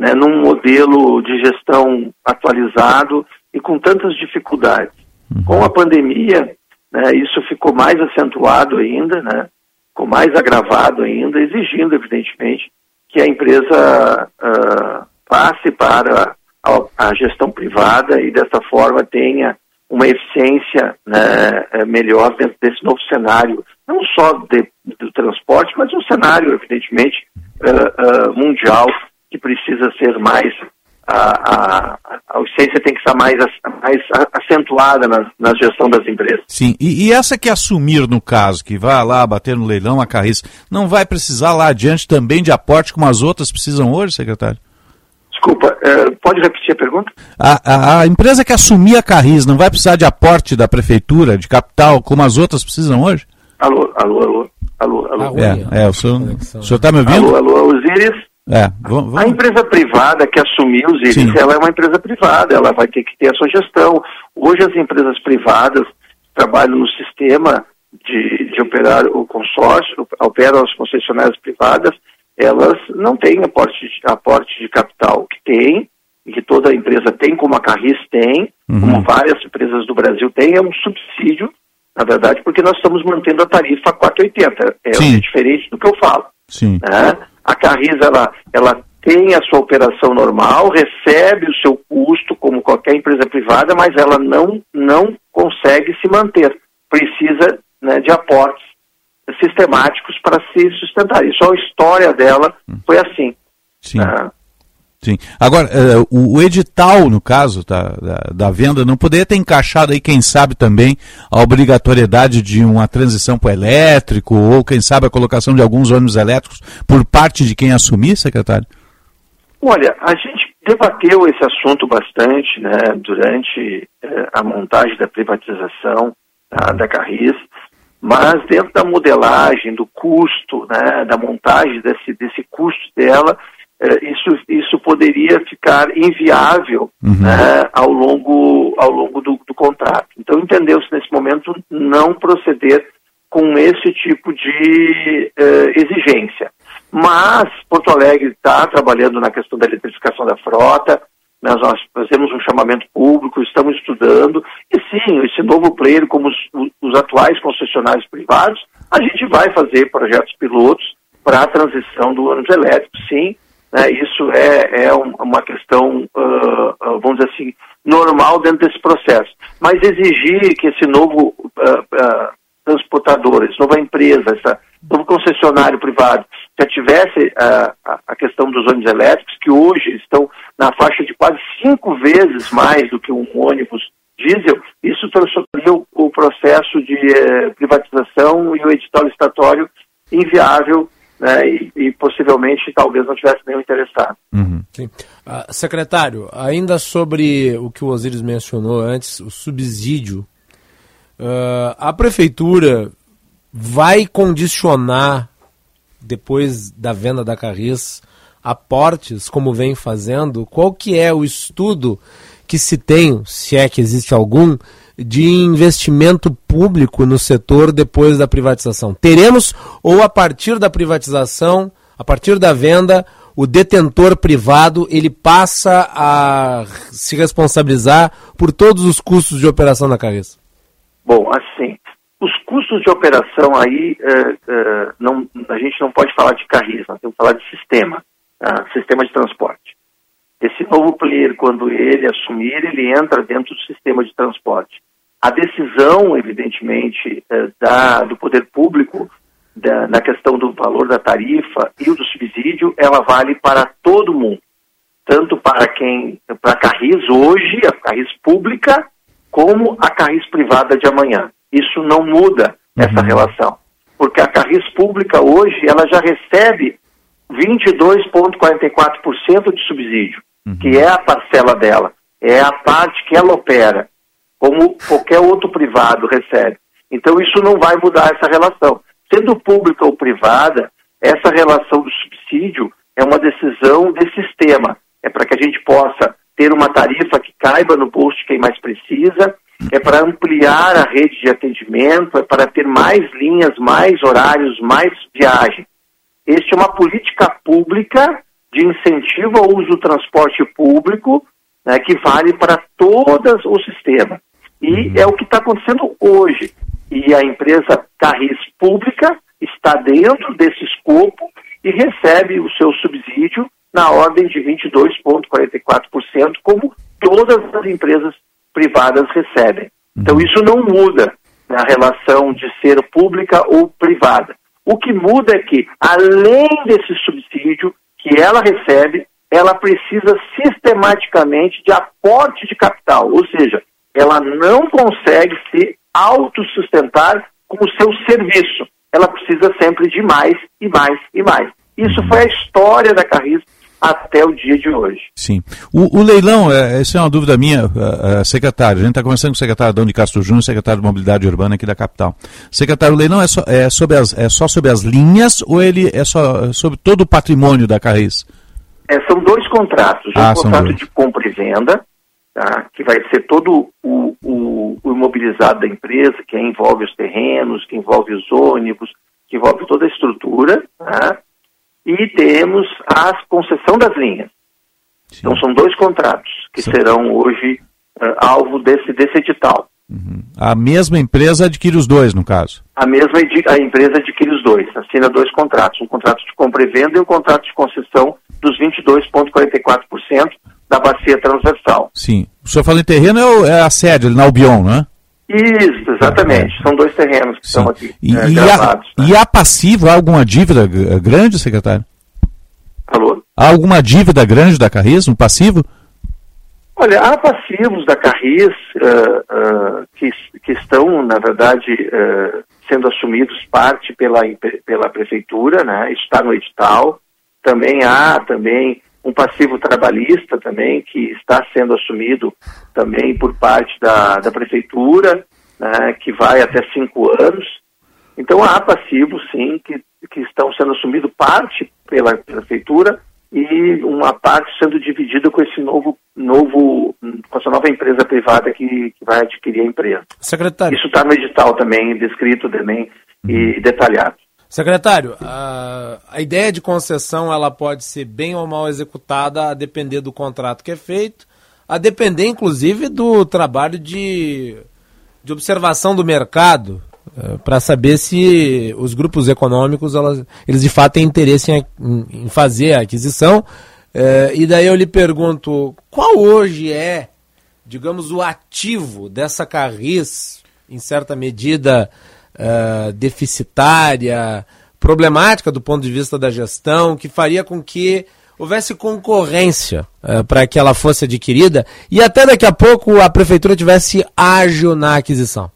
né, num modelo de gestão atualizado e com tantas dificuldades. Com a pandemia, né, isso ficou mais acentuado ainda, né, ficou mais agravado ainda, exigindo, evidentemente, que a empresa ah, passe para a, a gestão privada e, dessa forma, tenha uma eficiência né, eh, melhor dentro desse novo cenário, não só de- do transporte, mas um cenário, evidentemente, ah, ah, mundial, que precisa ser mais. A, a, a eficiência tem que estar mais, mais acentuada na, na gestão das empresas. Sim, e, e essa que assumir no caso, que vai lá bater no leilão a Carris, não vai precisar lá adiante também de aporte como as outras precisam hoje, secretário? Desculpa, eh, pode repetir a pergunta? A, a- a empresa que assumir a Carris não vai precisar de aporte da prefeitura, de capital, como as outras precisam hoje? Alô, alô, alô, alô, alô. É, é o senhor, o senhor está me ouvindo? Alô, alô, Osiris. É, vamos, A empresa privada que assumiu os IRIS, ela é uma empresa privada, ela vai ter que ter a sua gestão. Hoje as empresas privadas trabalham no sistema de, de operar o consórcio, operam as concessionárias privadas, elas não têm aporte de, aporte de capital que tem, e que toda empresa tem, como a Carris tem, como várias empresas do Brasil têm, é um subsídio, na verdade, porque nós estamos mantendo a tarifa 480. É Sim. diferente do que eu falo Sim. né? A Carris ela, ela tem a sua operação normal, recebe o seu custo como qualquer empresa privada, mas ela não, não consegue se manter. Precisa né, de aportes sistemáticos para se sustentar. E só a história dela foi assim. Sim. Ah, Sim. Agora, uh, o, edital, no caso da, da, da, venda, não poderia ter encaixado aí, quem sabe, também a obrigatoriedade de uma transição para elétrico, ou quem sabe a colocação de alguns ônibus elétricos por parte de quem assumir, secretário? Olha, a gente debateu esse assunto bastante né, durante eh, a montagem da privatização tá, da Carris, mas dentro da modelagem, do custo, né, da montagem desse, desse custo dela, isso, isso poderia ficar inviável uhum. né, ao longo, ao longo do, do contrato. Então entendeu-se nesse momento não proceder com esse tipo de eh, exigência. Mas Porto Alegre está trabalhando na questão da eletrificação da frota, nós, nós fazemos um chamamento público, estamos estudando, e sim, esse novo player, como os, os atuais concessionários privados, a gente vai fazer projetos pilotos para a transição do ônibus elétrico, sim, né, isso é, é uma questão, uh, vamos dizer assim, normal dentro desse processo. Mas exigir que esse novo uh, transportador, essa nova empresa, esse novo concessionário privado, já tivesse a, a questão dos ônibus elétricos, que hoje estão na faixa de quase cinco vezes mais do que um ônibus diesel, isso transformaria o, o processo de privatização e o edital licitatório inviável né, e, e, possivelmente talvez não tivesse nenhum interessado. Uhum. Uh, secretário, ainda sobre o que o Osiris mencionou antes, o subsídio, uh, a prefeitura vai condicionar, depois da venda da Carris, aportes, como vem fazendo? Qual que é o estudo que se tem, se é que existe algum, de investimento público no setor depois da privatização? Teremos ou a partir da privatização, a partir da venda, o detentor privado ele passa a se responsabilizar por todos os custos de operação da Carris? Bom, assim, os custos de operação aí, é, é, não, a gente não pode falar de Carris, nós temos que falar de sistema, tá? sistema de transporte. Esse novo player, quando ele assumir, ele entra dentro do sistema de transporte. A decisão, evidentemente, eh, da, do poder público da, na questão do valor da tarifa e do subsídio, ela vale para todo mundo, tanto para quem, para a Carris hoje, a Carris pública, como a Carris privada de amanhã. Isso não muda essa uhum. relação, porque a Carris pública hoje ela já recebe 22,44% de subsídio, uhum. que é a parcela dela, é a parte que ela opera como qualquer outro privado recebe. Então isso não vai mudar essa relação. Sendo pública ou privada, essa relação do subsídio é uma decisão de sistema. É para que a gente possa ter uma tarifa que caiba no bolso de quem mais precisa, é para ampliar a rede de atendimento, é para ter mais linhas, mais horários, mais viagens. Este é uma política pública de incentivo ao uso do transporte público, né, que vale para todo o sistema. E uhum. é o que está acontecendo hoje. E a empresa Carris Pública está dentro desse escopo e recebe o seu subsídio na ordem de 22,44%, como todas as empresas privadas recebem. Então uhum. isso não muda na relação de ser pública ou privada. O que muda é que, além desse subsídio que ela recebe, ela precisa sistematicamente de aporte de capital, ou seja, ela não consegue se autossustentar com o seu serviço. Ela precisa sempre de mais e mais e mais. Isso foi a história da Carris até o dia de hoje. Sim. O, o leilão, é, essa é uma dúvida minha, uh, uh, secretário. A gente está conversando com o secretário Adão de Castro Júnior, secretário de Mobilidade Urbana aqui da capital. Secretário, o leilão é só, é, sobre as, é só sobre as linhas ou ele é só sobre todo o patrimônio da Carris? É, são dois contratos. Um ah, contrato de compra e venda, tá? que vai ser todo o, o, o, imobilizado da empresa, que envolve os terrenos, que envolve os ônibus, que envolve toda a estrutura, tá? e temos a concessão das linhas. Sim. Então são dois contratos que Sim. serão hoje uh, alvo desse, desse edital. Uhum. A mesma empresa adquire os dois, no caso? A mesma a empresa adquire os dois, assina dois contratos, um contrato de compra e venda e um contrato de concessão dos 22,44% da bacia transversal. Sim. O senhor fala em terreno, é, o- é a sede, ali na Albion, não é? Isso, exatamente. São dois terrenos que estão aqui E, é, e, há, gravados. e há passivo, há alguma dívida g- grande, secretário? Alô? Há alguma dívida grande da Carris, um passivo? Olha, há passivos da Carris eh, eh, que, que estão, na verdade, eh, sendo assumidos parte pela, pela prefeitura, né? Está no edital. Também há também um passivo trabalhista também que está sendo assumido também por parte da, da prefeitura, né? que vai até cinco anos. Então há passivos, sim, que, que estão sendo assumidos parte pela prefeitura e uma parte sendo dividida com esse novo, novo com essa nova empresa privada que, que vai adquirir a empresa. Secretário. Isso está no edital também, descrito também e detalhado. Secretário, a, a ideia de concessão ela pode ser bem ou mal executada a depender do contrato que é feito, a depender inclusive do trabalho de, de observação do mercado para saber se os grupos econômicos elas, eles de fato têm interesse em, em- fazer a aquisição. Eh, e daí eu lhe pergunto, qual hoje é, digamos, o ativo dessa Carris, em certa medida eh, deficitária, problemática do ponto de vista da gestão, que faria com que houvesse concorrência para que ela fosse adquirida e até daqui a pouco a prefeitura tivesse ágil na aquisição?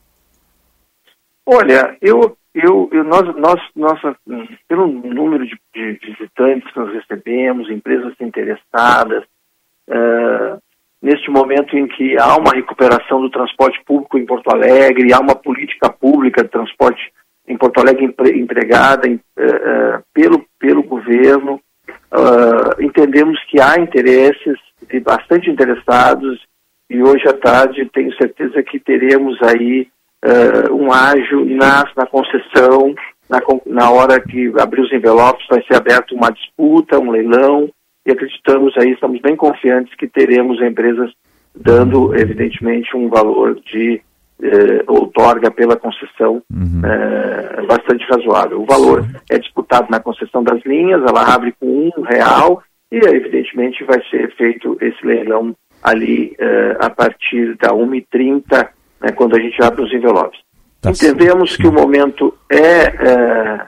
Olha, eu, eu, eu- nós, nós, nossa, pelo número de, de visitantes que nós recebemos, empresas interessadas, eh, neste momento em que há uma recuperação do transporte público em Porto Alegre, há uma política pública de transporte em Porto Alegre empre- empregada em- eh, eh, pelo, pelo governo, ah, entendemos que há interesses de bastante interessados e hoje à tarde tenho certeza que teremos aí eh, um ágio na, na concessão, na, na hora que abrir os envelopes vai ser aberta uma disputa, um leilão e acreditamos aí, estamos bem confiantes que teremos empresas dando evidentemente um valor de eh, outorga pela concessão eh, bastante razoável. O valor é disputado na concessão das linhas, ela abre com um real e evidentemente vai ser feito esse leilão ali eh, a partir da 1h30, né, quando a gente abre os envelopes. Entendemos que o momento é, eh,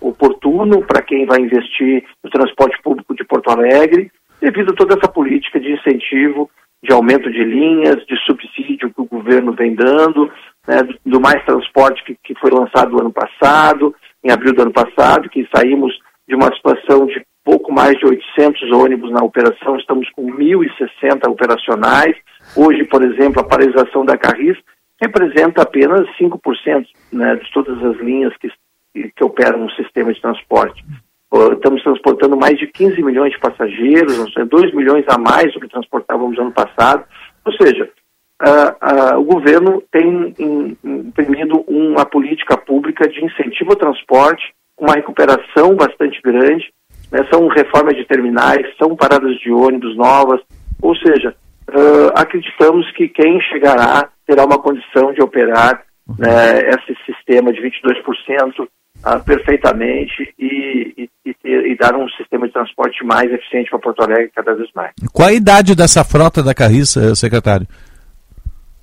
oportuno para quem vai investir no transporte público de Porto Alegre, devido a toda essa política de incentivo, de aumento de linhas, de subsídio que o governo vem dando, né, do, mais transporte que, que foi lançado no ano passado, em abril do ano passado, que saímos de uma situação de pouco mais de 800 ônibus na operação, estamos com 1.060 operacionais. Hoje, por exemplo, a paralisação da Carris representa apenas 5% né, de todas as linhas que, que operam no sistema de transporte. Uh, Estamos transportando mais de 15 milhões de passageiros, ou seja, 2 milhões a mais do que transportávamos no ano passado. Ou seja, ah, ah, o governo tem im- imprimido uma política pública de incentivo ao transporte, uma recuperação bastante grande, né, são reformas de terminais, são paradas de ônibus novas, ou seja, acreditamos que quem chegará terá uma condição de operar né, esse sistema de 22% ah, perfeitamente e, e- e dar um sistema de transporte mais eficiente para Porto Alegre cada vez mais. Qual a idade dessa frota da Carris, eh, secretário?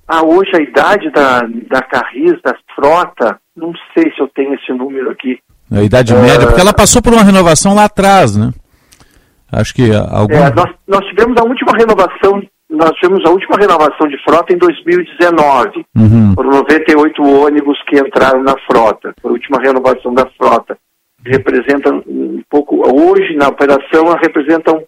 Ah, hoje a idade da, da Carris, da frota, não sei se eu tenho esse número aqui. A idade É. média, porque ela passou por uma renovação lá atrás, né? Acho que ah, algum... É, nós, nós tivemos a última renovação, nós tivemos a última renovação de frota em 2019. Uhum. Foram 98 ônibus que entraram na frota. Foi a última renovação da frota. Representa um pouco, hoje na operação, ela representam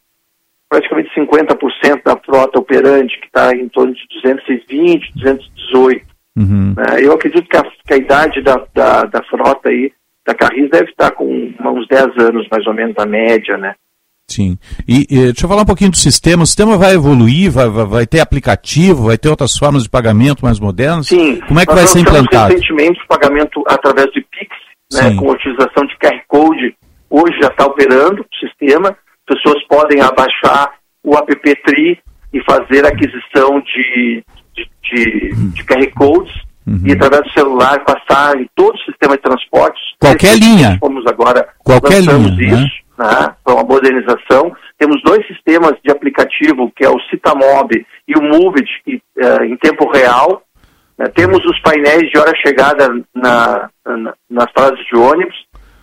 praticamente 50% da frota operante, que está em torno de 220, 218. Uhum. né? Eu acredito que a, que a idade da, da, da frota aí, da Carris, deve estar com uns 10 anos, mais ou menos, a média, né? Sim. E, e deixa eu falar um pouquinho do sistema. O sistema vai evoluir, vai, vai, vai ter aplicativo, vai ter outras formas de pagamento mais modernas? Sim. Como é que Nós vai ser implantado? recentemente o pagamento através de Pix, né, com a utilização de QR Code. Hoje já está operando o sistema. Pessoas podem abaixar o app Tri e fazer aquisição de, de, de, de QR Codes Uhum. e através do celular passar em todo o sistema de transportes. Qualquer linha. Fomos agora Qualquer linha, isso. né? Né, para uma modernização. Temos dois sistemas de aplicativo, que é o Citamob e o Movit, que, eh, em tempo real. né. temos os painéis de hora chegada na, na, nas paradas de ônibus.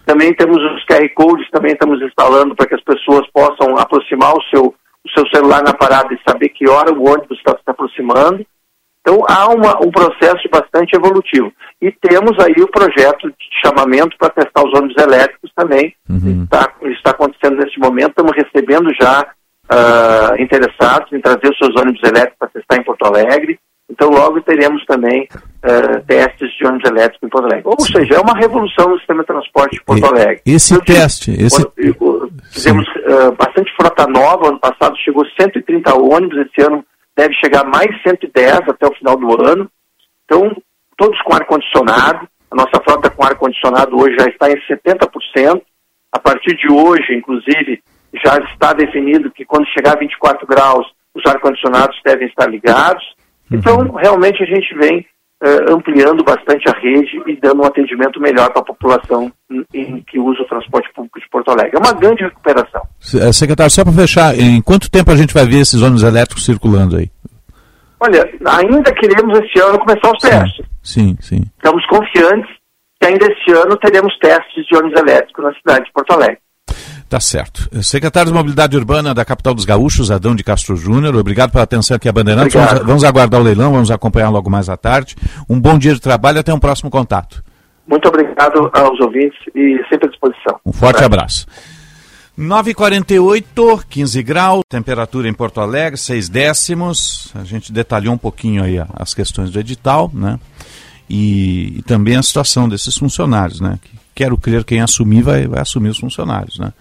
Também temos os QR Codes, também estamos instalando para que as pessoas possam aproximar o seu, o seu celular na parada e saber que hora o ônibus está se aproximando. Então há uma, um processo bastante evolutivo. E temos aí o projeto de chamamento para testar os ônibus elétricos também. Está, está acontecendo nesse momento, estamos recebendo já ah, interessados em trazer os seus ônibus elétricos para testar em Porto Alegre. Então logo teremos também ah, testes de ônibus elétricos em Porto Alegre. Ou seja, é uma revolução no sistema de transporte de Porto Alegre. Esse teste, esse... Fizemos ah, bastante frota nova, ano passado chegou 130 ônibus, esse ano deve chegar mais 110 até o final do ano. Então, todos com ar-condicionado. A nossa frota com ar-condicionado hoje já está em 70%. A partir de hoje, inclusive, já está definido que quando chegar a 24 graus, os ar-condicionados devem estar ligados. Então, realmente, a gente vem eh, ampliando bastante a rede e dando um atendimento melhor para a população em, em que usa o transporte público de Porto Alegre. É uma grande recuperação. Eh, Secretário, só para fechar, em quanto tempo a gente vai ver esses ônibus elétricos circulando aí? Olha, ainda queremos esse ano começar os testes. Sim, sim. Estamos confiantes que ainda esse ano teremos testes de ônibus elétricos na cidade de Porto Alegre. Tá certo. Secretário de Mobilidade Urbana da capital dos gaúchos, Adão de Castro Júnior, obrigado pela atenção aqui a Bandeirantes. Vamos, vamos aguardar o leilão, vamos acompanhar logo mais à tarde. Um bom dia de trabalho até um próximo contato. Muito obrigado aos ouvintes e sempre à disposição. Um forte abraço. 9h48, 15 graus, temperatura em Porto Alegre, 6 décimos. A gente detalhou um pouquinho aí as questões do edital, né? E, e também a situação desses funcionários, né? Que Quero crer quem assumir vai, vai assumir os funcionários, né?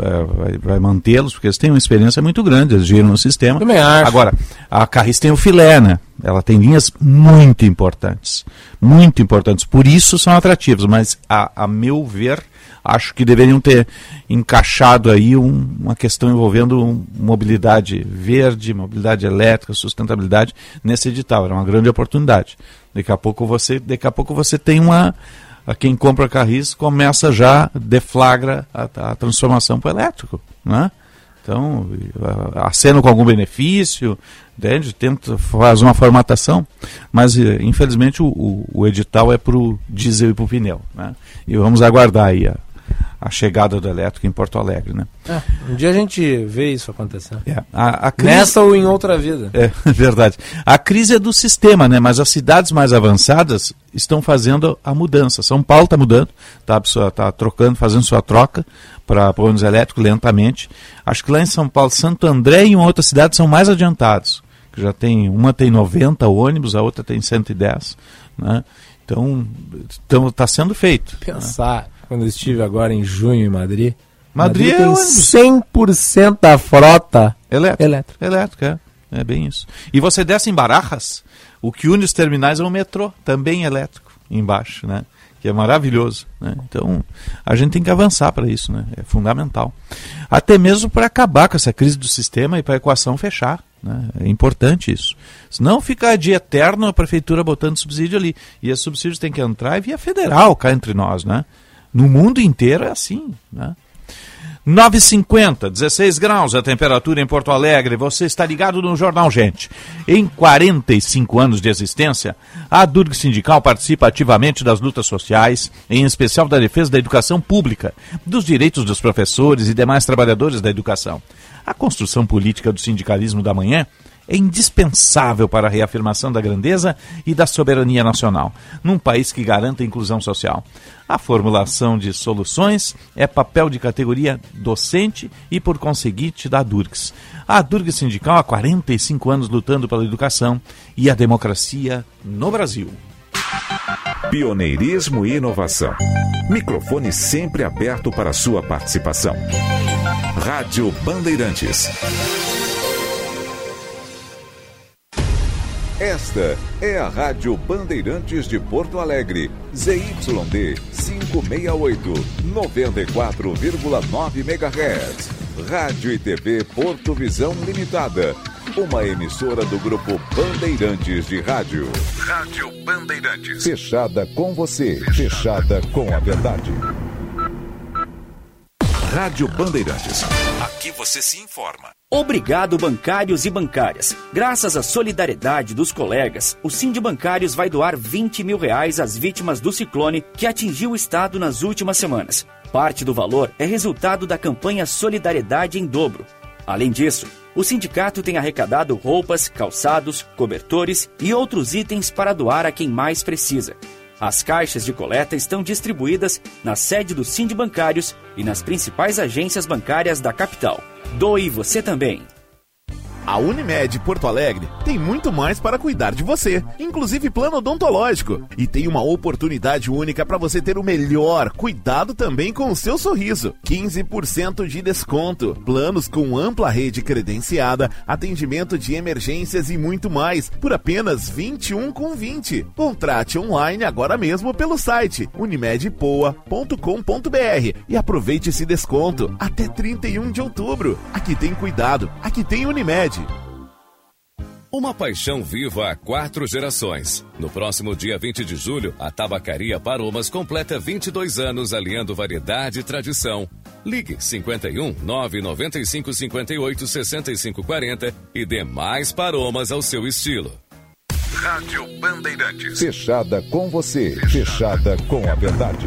Vai, vai- vai mantê-los, porque eles têm uma experiência muito grande, eles giram no sistema. Também acho. Agora, a Carris tem o filé, né? Ela tem linhas muito importantes. Muito importantes. Por isso são atrativos, mas a, a meu ver, acho que deveriam ter encaixado aí um- uma questão envolvendo mobilidade verde, mobilidade elétrica, sustentabilidade nesse edital. Era uma grande oportunidade. Daqui a pouco você, daqui a pouco você tem uma a quem compra Carris começa já deflagra a, a transformação para elétrico, né? Então, acena com algum benefício, entende? tenta faz uma formatação, mas eh, infelizmente o, o- o edital é para o diesel e para o pneu, né? E vamos aguardar aí a, a chegada do elétrico em Porto Alegre, né? É, um dia a gente vê isso acontecer. É, a, a crise- Nessa ou em outra vida. É verdade. A crise é do sistema, né? Mas as cidades mais avançadas estão fazendo a mudança. São Paulo está mudando, está tá trocando, fazendo sua troca para ônibus elétrico lentamente. Acho que lá em São Paulo, Santo André e uma outra cidade são mais adiantados. Que já tem, uma tem 90 ônibus, a outra tem 110. Né? Então, está sendo feito. Pensar, quando eu estive agora em junho em Madrid. Madrid é tem ônibus. 100% da frota Elétrico. elétrica. Elétrico, é. É bem isso. E você desce em Barajas, o que une os terminais é um metrô, também elétrico, embaixo, né? Que é maravilhoso, né? Então, a gente tem que avançar para isso, né? É fundamental. Até mesmo para acabar com essa crise do sistema e para a equação fechar, né? É importante isso. Senão fica de eterno a prefeitura botando subsídio ali. E esses subsídios têm que entrar e via federal cá entre nós, né? No mundo inteiro é assim, né? 9,50, 16 graus a temperatura em Porto Alegre. Você está ligado no Jornal Gente. Em 45 anos de existência, a Durg Sindical participa ativamente das lutas sociais, em especial da defesa da educação pública, dos direitos dos professores e demais trabalhadores da educação. A construção política do sindicalismo da manhã é indispensável para a reafirmação da grandeza e da soberania nacional, num país que garanta a inclusão social. A formulação de soluções é papel de categoria docente e, por conseguinte, da Durgs. A Durgs Sindical há 45 anos lutando pela educação e a democracia no Brasil. Pioneirismo e inovação. Microfone sempre aberto para sua participação. Rádio Bandeirantes. Esta é a Rádio Bandeirantes de Porto Alegre, ZYD 568, 94,9 MHz. Rádio e TV Porto Visão Limitada, uma emissora do grupo Bandeirantes de Rádio. Rádio Bandeirantes. Fechada com você, fechada com a verdade. Rádio Bandeirantes. Aqui você se informa. Obrigado, bancários e bancárias. Graças à solidariedade dos colegas, o Sind Bancários vai doar 20 mil reais às vítimas do ciclone que atingiu o estado nas últimas semanas. Parte do valor é resultado da campanha Solidariedade em Dobro. Além disso, o sindicato tem arrecadado roupas, calçados, cobertores e outros itens para doar a quem mais precisa. As caixas de coleta estão distribuídas na sede do Sind Bancários e nas principais agências bancárias da capital. Doe você também. A Unimed Porto Alegre tem muito mais para cuidar de você, inclusive plano odontológico. E tem uma oportunidade única para você ter o melhor cuidado também com o seu sorriso. 15% de desconto, planos com ampla rede credenciada, atendimento de emergências e muito mais, por apenas 21 com 20. Contrate online agora mesmo pelo site unimedpoa.com.br e aproveite esse desconto até 31 de outubro. Aqui tem cuidado, aqui tem Unimed. Uma paixão viva há quatro gerações. No próximo dia 20 de julho, a Tabacaria Paromas completa 22 anos alinhando variedade e tradição. Ligue 51 995 58 65 40 e dê mais paromas ao seu estilo. Rádio Bandeirantes. Fechada com você. Fechada com a verdade.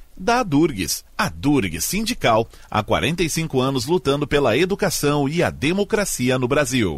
da Durgues. A Durgues Sindical, há 45 anos lutando pela educação e a democracia no Brasil.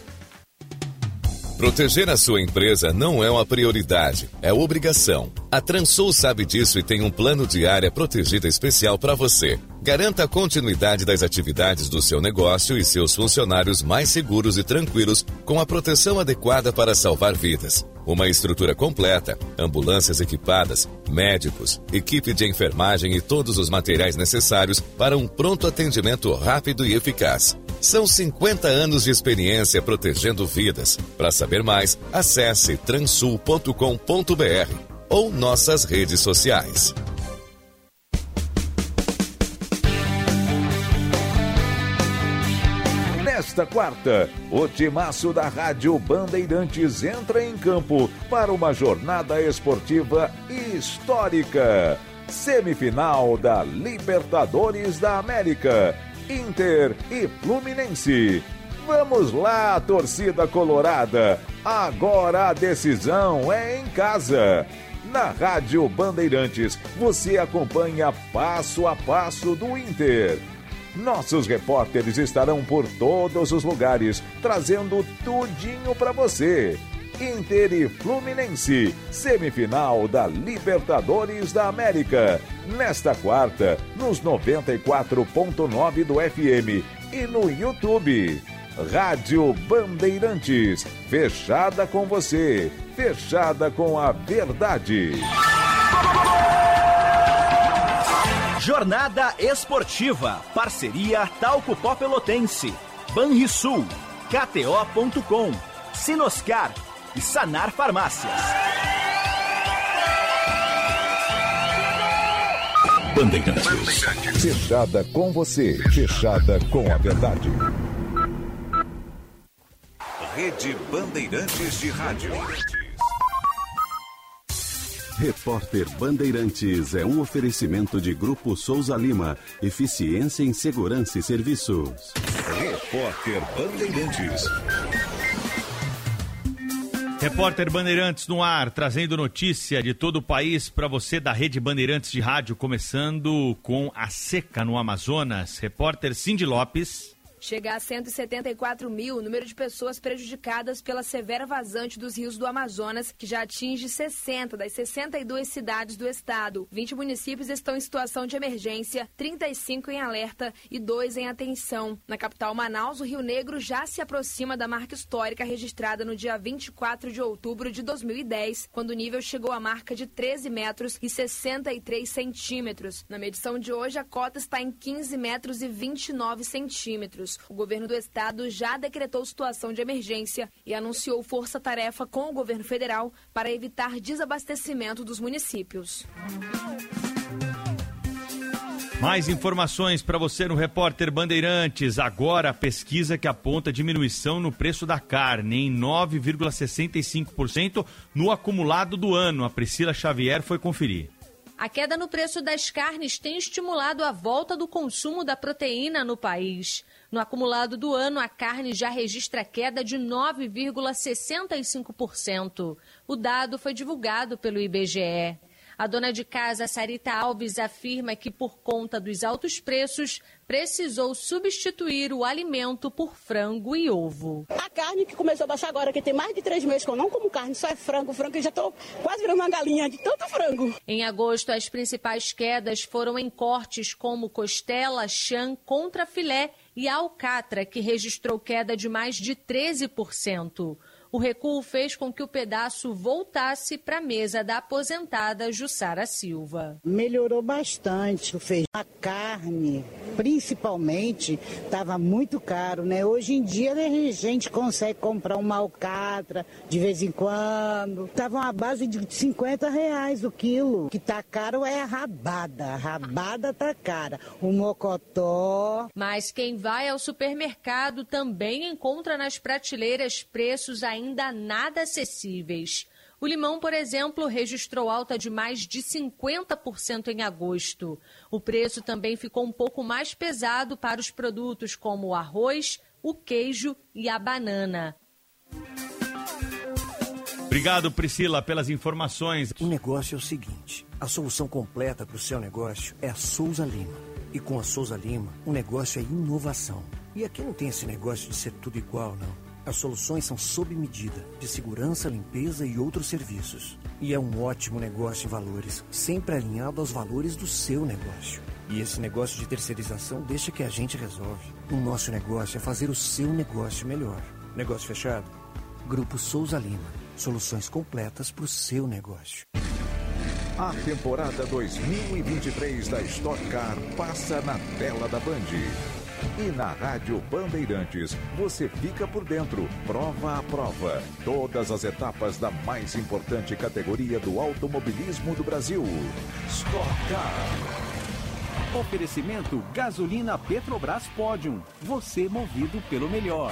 Proteger a sua empresa não é uma prioridade, é obrigação. A Transul sabe disso e tem um plano de área protegida especial para você. Garanta a continuidade das atividades do seu negócio e seus funcionários mais seguros e tranquilos com a proteção adequada para salvar vidas. Uma estrutura completa, ambulâncias equipadas, médicos, equipe de enfermagem e todos os materiais necessários para um pronto atendimento rápido e eficaz. São 50 anos de experiência protegendo vidas. Para saber mais, acesse transul.com.br ou nossas redes sociais. Nesta quarta, o timaço da Rádio Bandeirantes entra em campo para uma jornada esportiva histórica. Semifinal da Libertadores da América. Inter e Fluminense. Vamos lá, torcida colorada. Agora a decisão é em casa. Na Rádio Bandeirantes, você acompanha passo a passo do Inter. Nossos repórteres estarão por todos os lugares, trazendo tudinho para você. Inter e Fluminense, semifinal da Libertadores da América. Nesta quarta, nos 94.9 do FM e no YouTube. Rádio Bandeirantes, fechada com você, fechada com a verdade. Jornada Esportiva. Parceria Talco Pó Pelotense. Banrisul. KTO.com. Sinoscar. E Sanar Farmácias. Bandeirantes. Fechada com você, fechada com a verdade. Rede Bandeirantes de Rádio. Repórter Bandeirantes é um oferecimento de Grupo Souza Lima. Eficiência em Segurança e Serviços. Repórter Bandeirantes. Repórter Bandeirantes no ar, trazendo notícia de todo o país para você da Rede Bandeirantes de Rádio, começando com a seca no Amazonas. Repórter Cindy Lopes. Chega a 174 mil o número de pessoas prejudicadas pela severa vazante dos rios do Amazonas, que já atinge 60 das 62 cidades do estado. 20 municípios estão em situação de emergência, 35 em alerta e 2 em atenção. Na capital Manaus, o Rio Negro já se aproxima da marca histórica registrada no dia 24 de outubro de 2010, quando o nível chegou à marca de 13 metros e 63 centímetros. Na medição de hoje, a cota está em 15 metros e 29 centímetros. O governo do estado já decretou situação de emergência e anunciou força-tarefa com o governo federal para evitar desabastecimento dos municípios. Mais informações para você no Repórter Bandeirantes. Agora a pesquisa que aponta diminuição no preço da carne em 9,65% no acumulado do ano. A Priscila Xavier foi conferir. A queda no preço das carnes tem estimulado a volta do consumo da proteína no país. No acumulado do ano, a carne já registra queda de 9,65%. O dado foi divulgado pelo IBGE. A dona de casa, Sarita Alves, afirma que, por conta dos altos preços, precisou substituir o alimento por frango e ovo. A carne que começou a baixar agora, que tem mais de três meses que eu não como carne, só é frango. Frango, eu já estou quase virando uma galinha de tanto frango. Em agosto, as principais quedas foram em cortes como costela, chã, contrafilé e alcatra, que registrou queda de mais de 13%. O recuo fez com que o pedaço voltasse para a mesa da aposentada Jussara Silva. Melhorou bastante. O feijão, a carne, principalmente, estava muito caro, né? Hoje em dia a gente consegue comprar uma alcatra de vez em quando. Tava uma base de 50 reais o quilo. O que tá caro é a rabada. A rabada tá cara. O mocotó. Mas quem vai ao supermercado também encontra nas prateleiras preços ainda nada acessíveis. O limão, por exemplo, registrou alta de mais de 50% em agosto. O preço também ficou um pouco mais pesado para os produtos como o arroz, o queijo e a banana. Obrigado, Priscila, pelas informações. O negócio é o seguinte: a solução completa para o seu negócio é a Souza Lima. E com a Souza Lima, o negócio é inovação. E aqui não tem esse negócio de ser tudo igual, não. As soluções são sob medida, de segurança, limpeza e outros serviços. E é um ótimo negócio em valores, sempre alinhado aos valores do seu negócio. E esse negócio de terceirização deixa que a gente resolve. O nosso negócio é fazer o seu negócio melhor. Negócio fechado? Grupo Souza Lima. Soluções completas para o seu negócio. A temporada 2023 da Stock Car passa na tela da Band. E na Rádio Bandeirantes, você fica por dentro, prova a prova. Todas as etapas da mais importante categoria do automobilismo do Brasil. Stock Car. Oferecimento Gasolina Petrobras Podium. Você movido pelo melhor.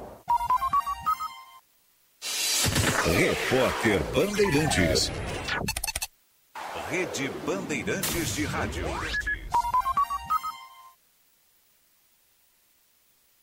Repórter Bandeirantes. Rede Bandeirantes de Rádio.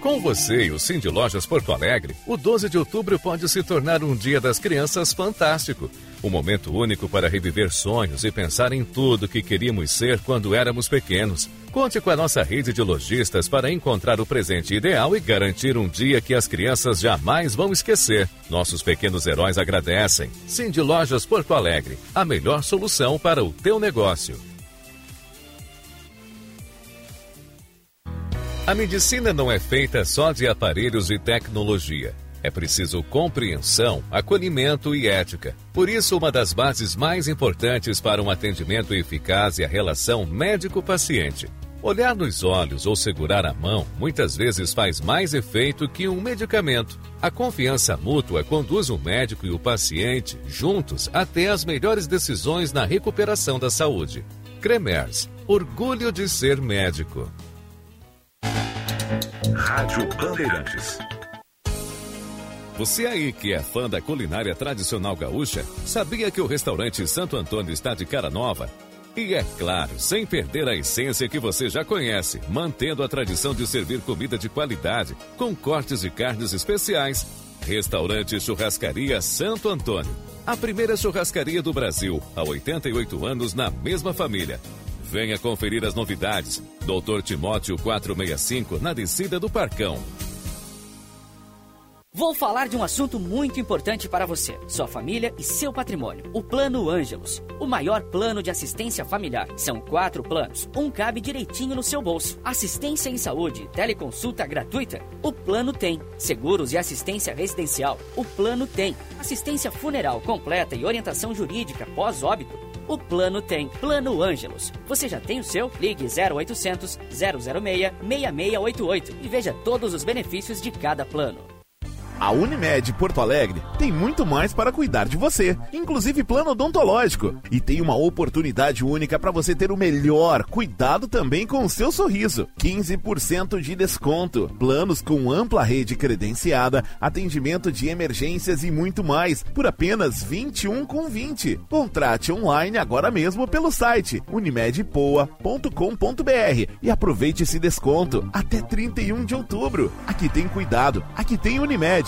Com você e o Cindy Lojas Porto Alegre, o 12 de outubro pode se tornar um dia das crianças fantástico. Um momento único para reviver sonhos e pensar em tudo que queríamos ser quando éramos pequenos. Conte com a nossa rede de lojistas para encontrar o presente ideal e garantir um dia que as crianças jamais vão esquecer. Nossos pequenos heróis agradecem. Cindy Lojas Porto Alegre, a melhor solução para o teu negócio. A medicina não é feita só de aparelhos e tecnologia. É preciso compreensão, acolhimento e ética. Por isso, uma das bases mais importantes para um atendimento eficaz é a relação médico-paciente. Olhar nos olhos ou segurar a mão muitas vezes faz mais efeito que um medicamento. A confiança mútua conduz o médico e o paciente juntos até as melhores decisões na recuperação da saúde. Cremers, orgulho de ser médico. Rádio Bandeirantes. Você aí que é fã da culinária tradicional gaúcha, sabia que o restaurante Santo Antônio está de cara nova? E é claro, sem perder a essência que você já conhece, mantendo a tradição de servir comida de qualidade, com cortes de carnes especiais. Restaurante Churrascaria Santo Antônio. A primeira churrascaria do Brasil, há 88 anos na mesma família. Venha conferir as novidades. Doutor Timóteo 465, na descida do Parcão. Vou falar de um assunto muito importante para você, sua família e seu patrimônio. O Plano Ângelos, o maior plano de assistência familiar. São quatro planos, um cabe direitinho no seu bolso. Assistência em saúde, teleconsulta gratuita. O plano tem. Seguros e assistência residencial. O plano tem. Assistência funeral completa e orientação jurídica pós-óbito. O plano tem. Plano Ângelos. Você já tem o seu? Ligue 0800 006 6688 e veja todos os benefícios de cada plano. A Unimed Porto Alegre tem muito mais para cuidar de você, inclusive plano odontológico. E tem uma oportunidade única para você ter o melhor cuidado também com o seu sorriso. 15% de desconto, planos com ampla rede credenciada, atendimento de emergências e muito mais, por apenas 21 com 20. Contrate online agora mesmo pelo site unimedpoa.com.br e aproveite esse desconto até 31 de outubro. Aqui tem cuidado, aqui tem Unimed.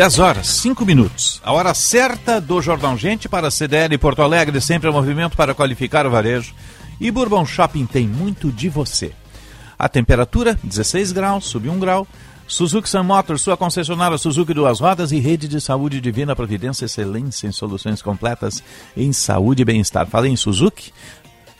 Dez horas, cinco minutos. A hora certa do Jornal Gente para a CDL Porto Alegre, sempre em movimento para qualificar o varejo. E Bourbon Shopping tem muito de você. A temperatura, 16 graus, subiu 1 grau. Suzuki Sun Motors, sua concessionária Suzuki Duas Rodas e Rede de Saúde Divina Providência, excelência em soluções completas em saúde e bem-estar. Falei em Suzuki?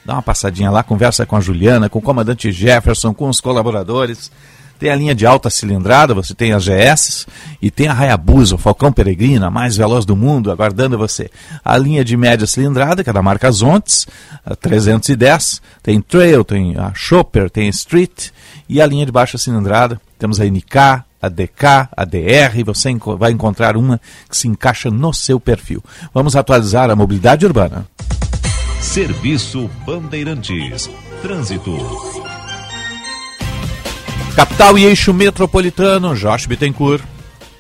Dá uma passadinha lá, conversa com a Juliana, com o comandante Jefferson, com os colaboradores. Tem a linha de alta cilindrada, você tem as GS e tem a Hayabusa, o Falcão Peregrina, a mais veloz do mundo, aguardando você. A linha de média cilindrada, que é da marca Zontes, a 310, tem Trail, tem a Chopper, tem Street e a linha de baixa cilindrada, temos a NK, a DK, a DR, você vai encontrar uma que se encaixa no seu perfil. Vamos atualizar a mobilidade urbana. Serviço Bandeirantes. Trânsito. Capital e eixo metropolitano, Josh Bittencourt.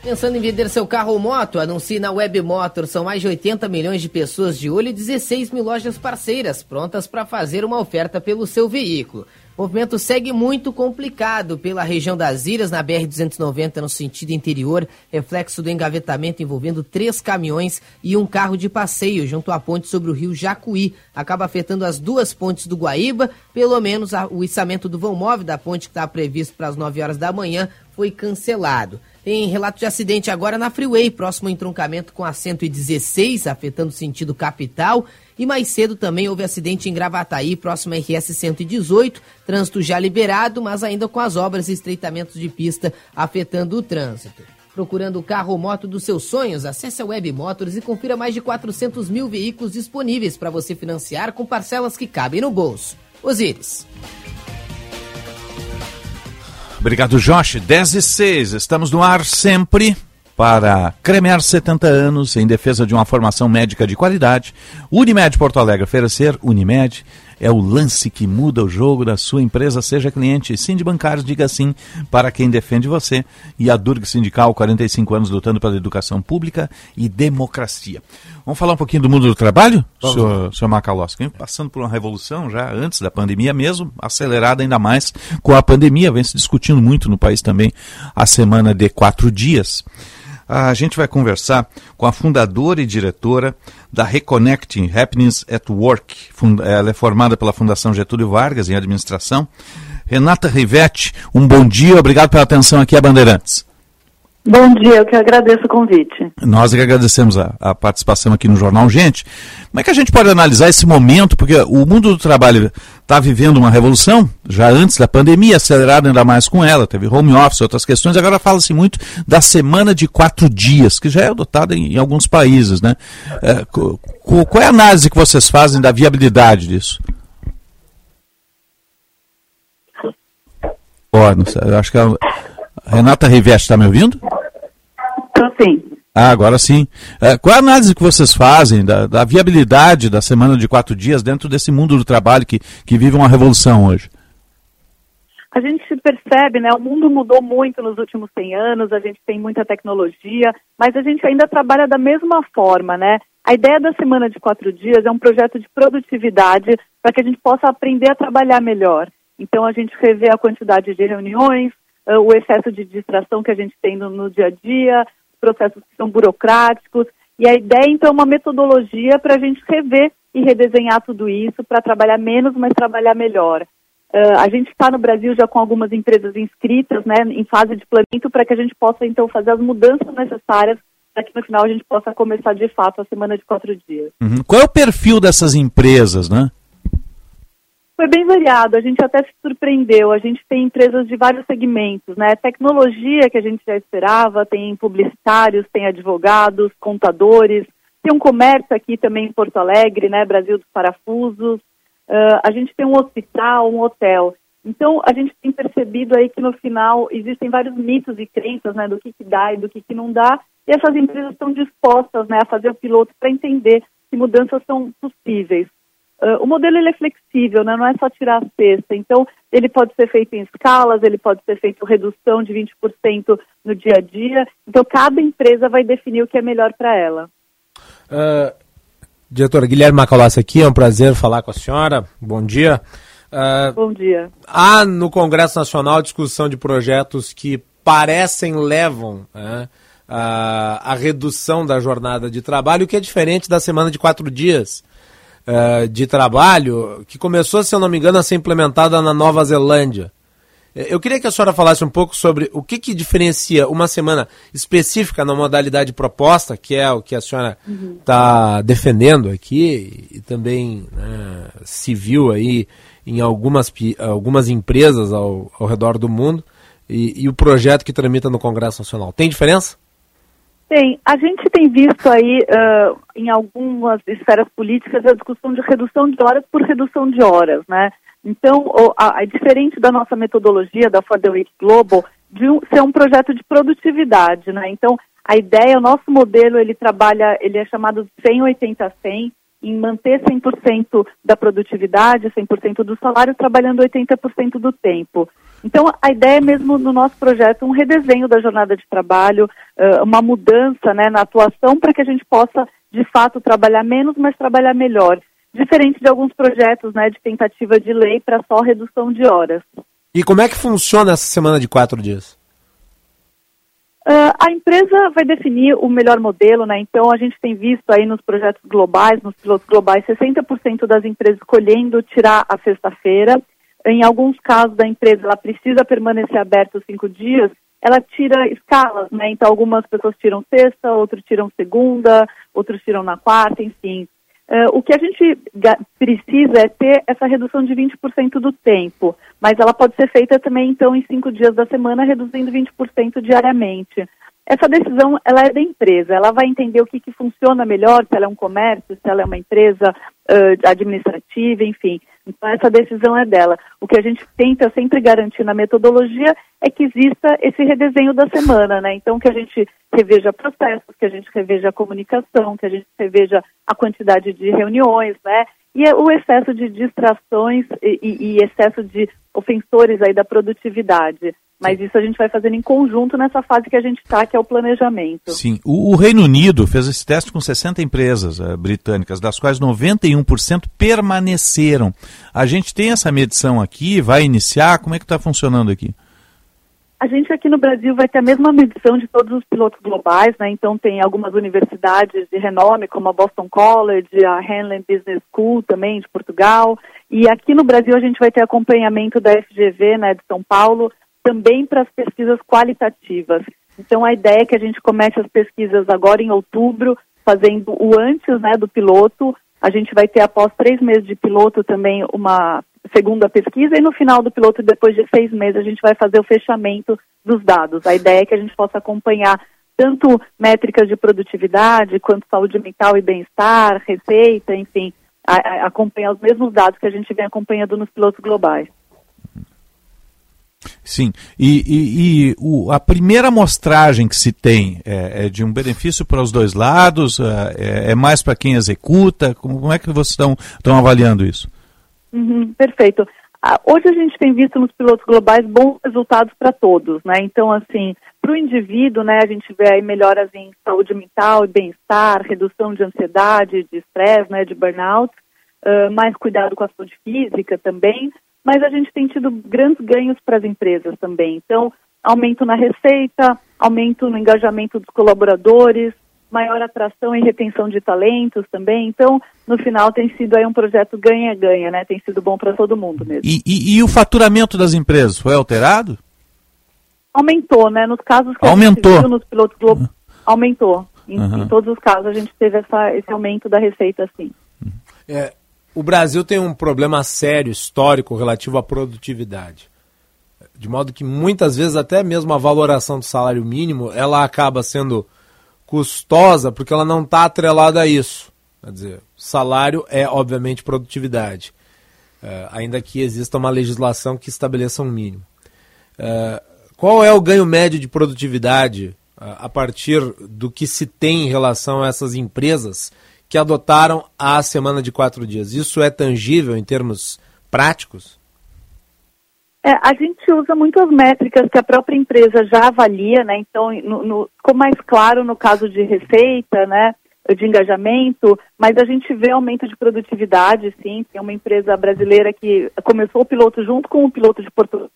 Pensando em vender seu carro ou moto? Anuncie na Web Motor. São mais de 80 milhões de pessoas de olho e 16 mil lojas parceiras prontas para fazer uma oferta pelo seu veículo. O movimento segue muito complicado pela região das Ilhas, na BR-290, no sentido interior, reflexo do engavetamento envolvendo três caminhões e um carro de passeio junto à ponte sobre o rio Jacuí. Acaba afetando as duas pontes do Guaíba, pelo menos o içamento do vão móvel da ponte que está previsto para as 9 horas da manhã foi cancelado. Tem relato de acidente agora na Freeway, próximo ao entroncamento com a 116, afetando o sentido capital E mais cedo também houve acidente em Gravataí, próximo à RS 118. Trânsito já liberado, mas ainda com as obras e estreitamentos de pista afetando o trânsito. Procurando o carro ou moto dos seus sonhos? Acesse a Web Motors e confira mais de 400 mil veículos disponíveis para você financiar com parcelas que cabem no bolso. Osíris. Obrigado, Josh. 10 e 6. Estamos no ar sempre para Cremer 70 anos em defesa de uma formação médica de qualidade. Unimed Porto Alegre oferecer Unimed é o lance que muda o jogo da sua empresa. Seja cliente de Bancários, diga sim para quem defende você. E a Durg Sindical, 45 anos lutando pela educação pública e democracia. Vamos falar um pouquinho do mundo do trabalho, Vamos. senhor, senhor Macalossi? Passando por uma revolução já antes da pandemia mesmo, acelerada ainda mais com a pandemia, vem se discutindo muito no país também a semana de quatro dias. A gente vai conversar com a fundadora e diretora da Reconnecting Happiness at Work. Ela é formada pela Fundação Getúlio Vargas em administração. Renata Rivetti, um bom dia, obrigado pela atenção aqui a Bandeirantes. Bom dia, eu que agradeço o convite. Nós que agradecemos a, a, participação aqui no Jornal Gente. Como é que a gente pode analisar esse momento? Porque o mundo do trabalho está vivendo uma revolução, já antes da pandemia, acelerada ainda mais com ela, teve home office, outras questões, agora fala-se muito da semana de quatro dias, que já é adotada em, em alguns países. Né? É, qual é a análise que vocês fazem da viabilidade disso? Eu acho que a Renata Riveste está me ouvindo? Estou sim. Ah, agora sim. É, qual é a análise que vocês fazem da, da, viabilidade da semana de quatro dias dentro desse mundo do trabalho que, que vive uma revolução hoje? A gente percebe, né? O mundo mudou muito nos últimos 100 anos, a gente tem muita tecnologia, mas a gente ainda trabalha da mesma forma, né? A ideia da semana de quatro dias é um projeto de produtividade para que a gente possa aprender a trabalhar melhor. Então a gente revê a quantidade de reuniões, o excesso de distração que a gente tem no, no dia a dia, processos que são burocráticos. E a ideia, então, é uma metodologia para a gente rever e redesenhar tudo isso para trabalhar menos, mas trabalhar melhor. Uh, a gente está no Brasil já com algumas empresas inscritas, né, em fase de planejamento, para que a gente possa, então, fazer as mudanças necessárias para que no final a gente possa começar de fato a semana de quatro dias. Uhum. Qual é o perfil dessas empresas, né? Foi bem variado, a gente até se surpreendeu. A gente tem empresas de vários segmentos, né? Tecnologia, que a gente já esperava, tem publicitários, tem advogados, contadores, tem um comércio aqui também em Porto Alegre, né? Brasil dos Parafusos. Uh, a gente tem um hospital, um hotel. Então, a gente tem percebido aí que no final existem vários mitos e crenças, né? Do que, que dá e do que, que não dá. E essas empresas estão dispostas, né? A fazer o piloto para entender que mudanças são possíveis. Uh, o modelo ele é flexível, né? não é só tirar a cesta. Então, ele pode ser feito em escalas, ele pode ser feito redução de 20% no dia a dia. Então, cada empresa vai definir o que é melhor para ela. Uh, diretora Guilherme Macalossi aqui, é um prazer falar com a senhora. Bom dia. Uh, Bom dia. Há no Congresso Nacional discussão de projetos que parecem levam né, a, a redução da jornada de trabalho, o que é diferente da semana de quatro dias uh, de trabalho que começou, se eu não me engano, a ser implementada na Nova Zelândia. Eh, eu queria que a senhora falasse um pouco sobre o que, que diferencia uma semana específica na modalidade proposta, que é o que a senhora está uhum. defendendo aqui, e também né, se viu aí em algumas, algumas empresas ao, ao redor do mundo, e, e o projeto que tramita no Congresso Nacional. Tem diferença? Tem. A gente tem visto aí, uh, em algumas esferas políticas, a discussão de redução de horas por redução de horas, né? Então, a, diferente da nossa metodologia da For the Week Global, de um, ser um projeto de produtividade, né? Então, a ideia, o nosso modelo, ele trabalha, ele é chamado 100-80-100, em manter 100% da produtividade, 100% do salário, trabalhando 80% do tempo. Então, a ideia é mesmo no nosso projeto um redesenho da jornada de trabalho, uma mudança né, na atuação para que a gente possa, de fato, trabalhar menos, mas trabalhar melhor. Diferente de alguns projetos né, de tentativa de lei para só redução de horas. E como é que funciona essa semana de quatro dias? Uh, a empresa vai definir o melhor modelo, né? Então a gente tem visto aí nos projetos globais, nos pilotos globais, 60% das empresas escolhendo tirar a sexta-feira. Em alguns casos da empresa, ela precisa permanecer aberta cinco dias, ela tira escalas, né? Então algumas pessoas tiram sexta, outros tiram segunda, outros tiram na quarta, enfim. Uh, o que a gente precisa é ter essa redução de 20% do tempo, mas ela pode ser feita também, então, em cinco dias da semana, reduzindo 20% diariamente. Essa decisão, ela é da empresa, ela vai entender o que, que funciona melhor, se ela é um comércio, se ela é uma empresa uh, administrativa, enfim. Então, essa decisão é dela. O que a gente tenta sempre garantir na metodologia é que exista esse redesenho da semana, né? Então, que a gente reveja processos, que a gente reveja a comunicação, que a gente reveja a quantidade de reuniões, né? E é o excesso de distrações e, e, e excesso de ofensores aí da produtividade. Mas isso a gente vai fazendo em conjunto nessa fase que a gente está, que é o planejamento. Sim. O, o, Reino Unido fez esse teste com 60 empresas uh, britânicas, das quais 91% permaneceram. A gente tem essa medição aqui, vai iniciar, como é que está funcionando aqui? A gente aqui no Brasil vai ter a mesma medição de todos os pilotos globais, né? Então tem algumas universidades de renome, como a Boston College, a Henley Business School também de Portugal. E aqui no Brasil a gente vai ter acompanhamento da FGV, né, de São Paulo, também para as pesquisas qualitativas. Então, a ideia é que a gente comece as pesquisas agora em outubro, fazendo o antes né, do piloto. A gente vai ter, após três meses de piloto, também uma segunda pesquisa, e no final do piloto, depois de seis meses, a gente vai fazer o fechamento dos dados. A ideia é que a gente possa acompanhar tanto métricas de produtividade, quanto saúde mental e bem-estar, receita, enfim, acompanhar os mesmos dados que a gente vem acompanhando nos pilotos globais. Sim, e, e, e o, a primeira amostragem que se tem é, é, de um benefício para os dois lados, é, é mais para quem executa, como, como, é que vocês estão, estão avaliando isso? Uhum, perfeito. Ah, hoje a gente tem visto nos pilotos globais bons resultados para todos, né? Então, assim, para o indivíduo, né, a gente vê aí melhoras em saúde mental e bem-estar, redução de ansiedade, de estresse, né, de burnout, uh, mais cuidado com a saúde física também, mas a gente tem tido grandes ganhos para as empresas também. Então, aumento na receita, aumento no engajamento dos colaboradores, maior atração e retenção de talentos também. Então, no final, tem sido aí um projeto ganha-ganha, né? Tem sido bom para todo mundo mesmo. E, e, e, o faturamento das empresas foi alterado? Aumentou, né? Nos casos que aumentou. a gente viu nos pilotos globais, aumentou. Em, uhum. em, todos os casos, a gente teve essa, esse aumento da receita, sim. É, o Brasil tem um problema sério, histórico, relativo à produtividade. De modo que muitas vezes até mesmo a valoração do salário mínimo, ela acaba sendo custosa porque ela não está atrelada a isso. Quer dizer, salário é obviamente produtividade, é, ainda que exista uma legislação que estabeleça um mínimo. É, qual é o ganho médio de produtividade a partir do que se tem em relação a essas empresas que adotaram a semana de quatro dias. Isso é tangível em termos práticos? É, a gente usa muitas métricas que a própria empresa já avalia, né? Então, no, no, ficou mais claro no caso de receita, né? De engajamento, mas a gente vê aumento de produtividade, sim. Tem uma empresa brasileira que começou o piloto junto com o piloto de Portugal.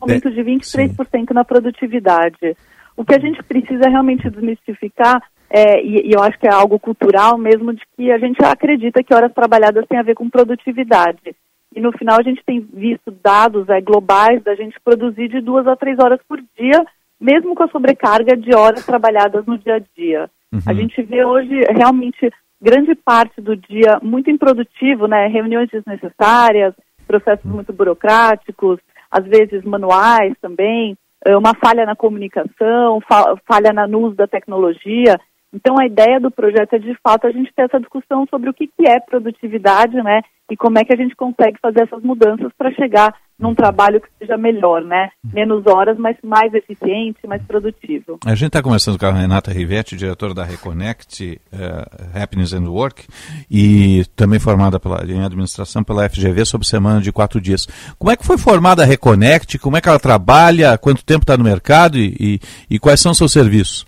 Aumento de 23% sim. na produtividade. O que a gente precisa realmente desmistificar, é, e, e, eu acho que é algo cultural mesmo, de que a gente acredita que horas trabalhadas tem a ver com produtividade. E no final a gente tem visto dados é, globais da gente produzir de duas a três horas por dia, mesmo com a sobrecarga de horas trabalhadas no dia a dia. Uhum. A gente vê hoje realmente grande parte do dia muito improdutivo, né? Reuniões desnecessárias, processos muito burocráticos, às vezes manuais também. Uma falha na comunicação, falha no uso da tecnologia. Então, a ideia do projeto é, de fato, a gente ter essa discussão sobre o que, que é produtividade, né? E como é que a gente consegue fazer essas mudanças para chegar num trabalho que seja melhor, né? Menos horas, mas mais eficiente, mais produtivo. A gente está conversando com a Renata Rivetti, diretora da Reconnect uh, Happiness and Work, e também formada pela, em administração pela FGV sobre semana de quatro dias. Como é que foi formada a Reconnect? Como é que ela trabalha? Quanto tempo está no mercado e, e, e quais são os seus serviços?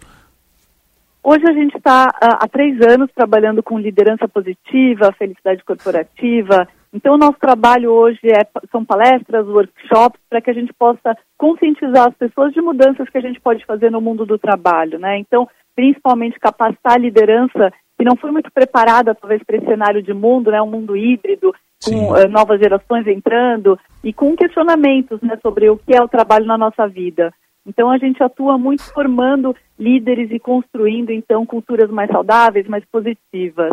Hoje a gente está há três anos trabalhando com liderança positiva, felicidade corporativa. Então, o nosso trabalho hoje é, são palestras, workshops, para que a gente possa conscientizar as pessoas de mudanças que a gente pode fazer no mundo do trabalho. Né? Então, principalmente capacitar a liderança que não foi muito preparada, talvez, para esse cenário de mundo, né? um mundo híbrido, com uh, novas gerações entrando e com questionamentos né, sobre o que é o trabalho na nossa vida. Então a gente atua muito formando líderes e construindo então culturas mais saudáveis, mais positivas.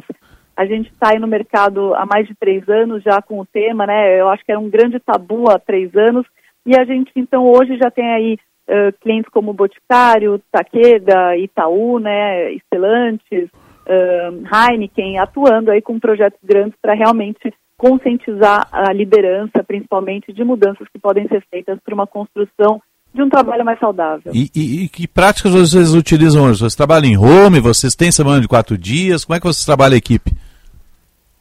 A gente está aí no mercado há mais de três anos já com o tema, né? Eu acho que era um grande tabu há três anos e a gente então hoje já tem aí uh, clientes como Boticário, Takeda, Itaú, né? Estelantes, uh, Heineken, atuando aí com projetos grandes para realmente conscientizar a liderança, principalmente de mudanças que podem ser feitas para uma construção de um trabalho mais saudável. E, e, e, que práticas vocês utilizam hoje? Vocês trabalham em home? Vocês têm semana de quatro dias? Como é que vocês trabalham a equipe?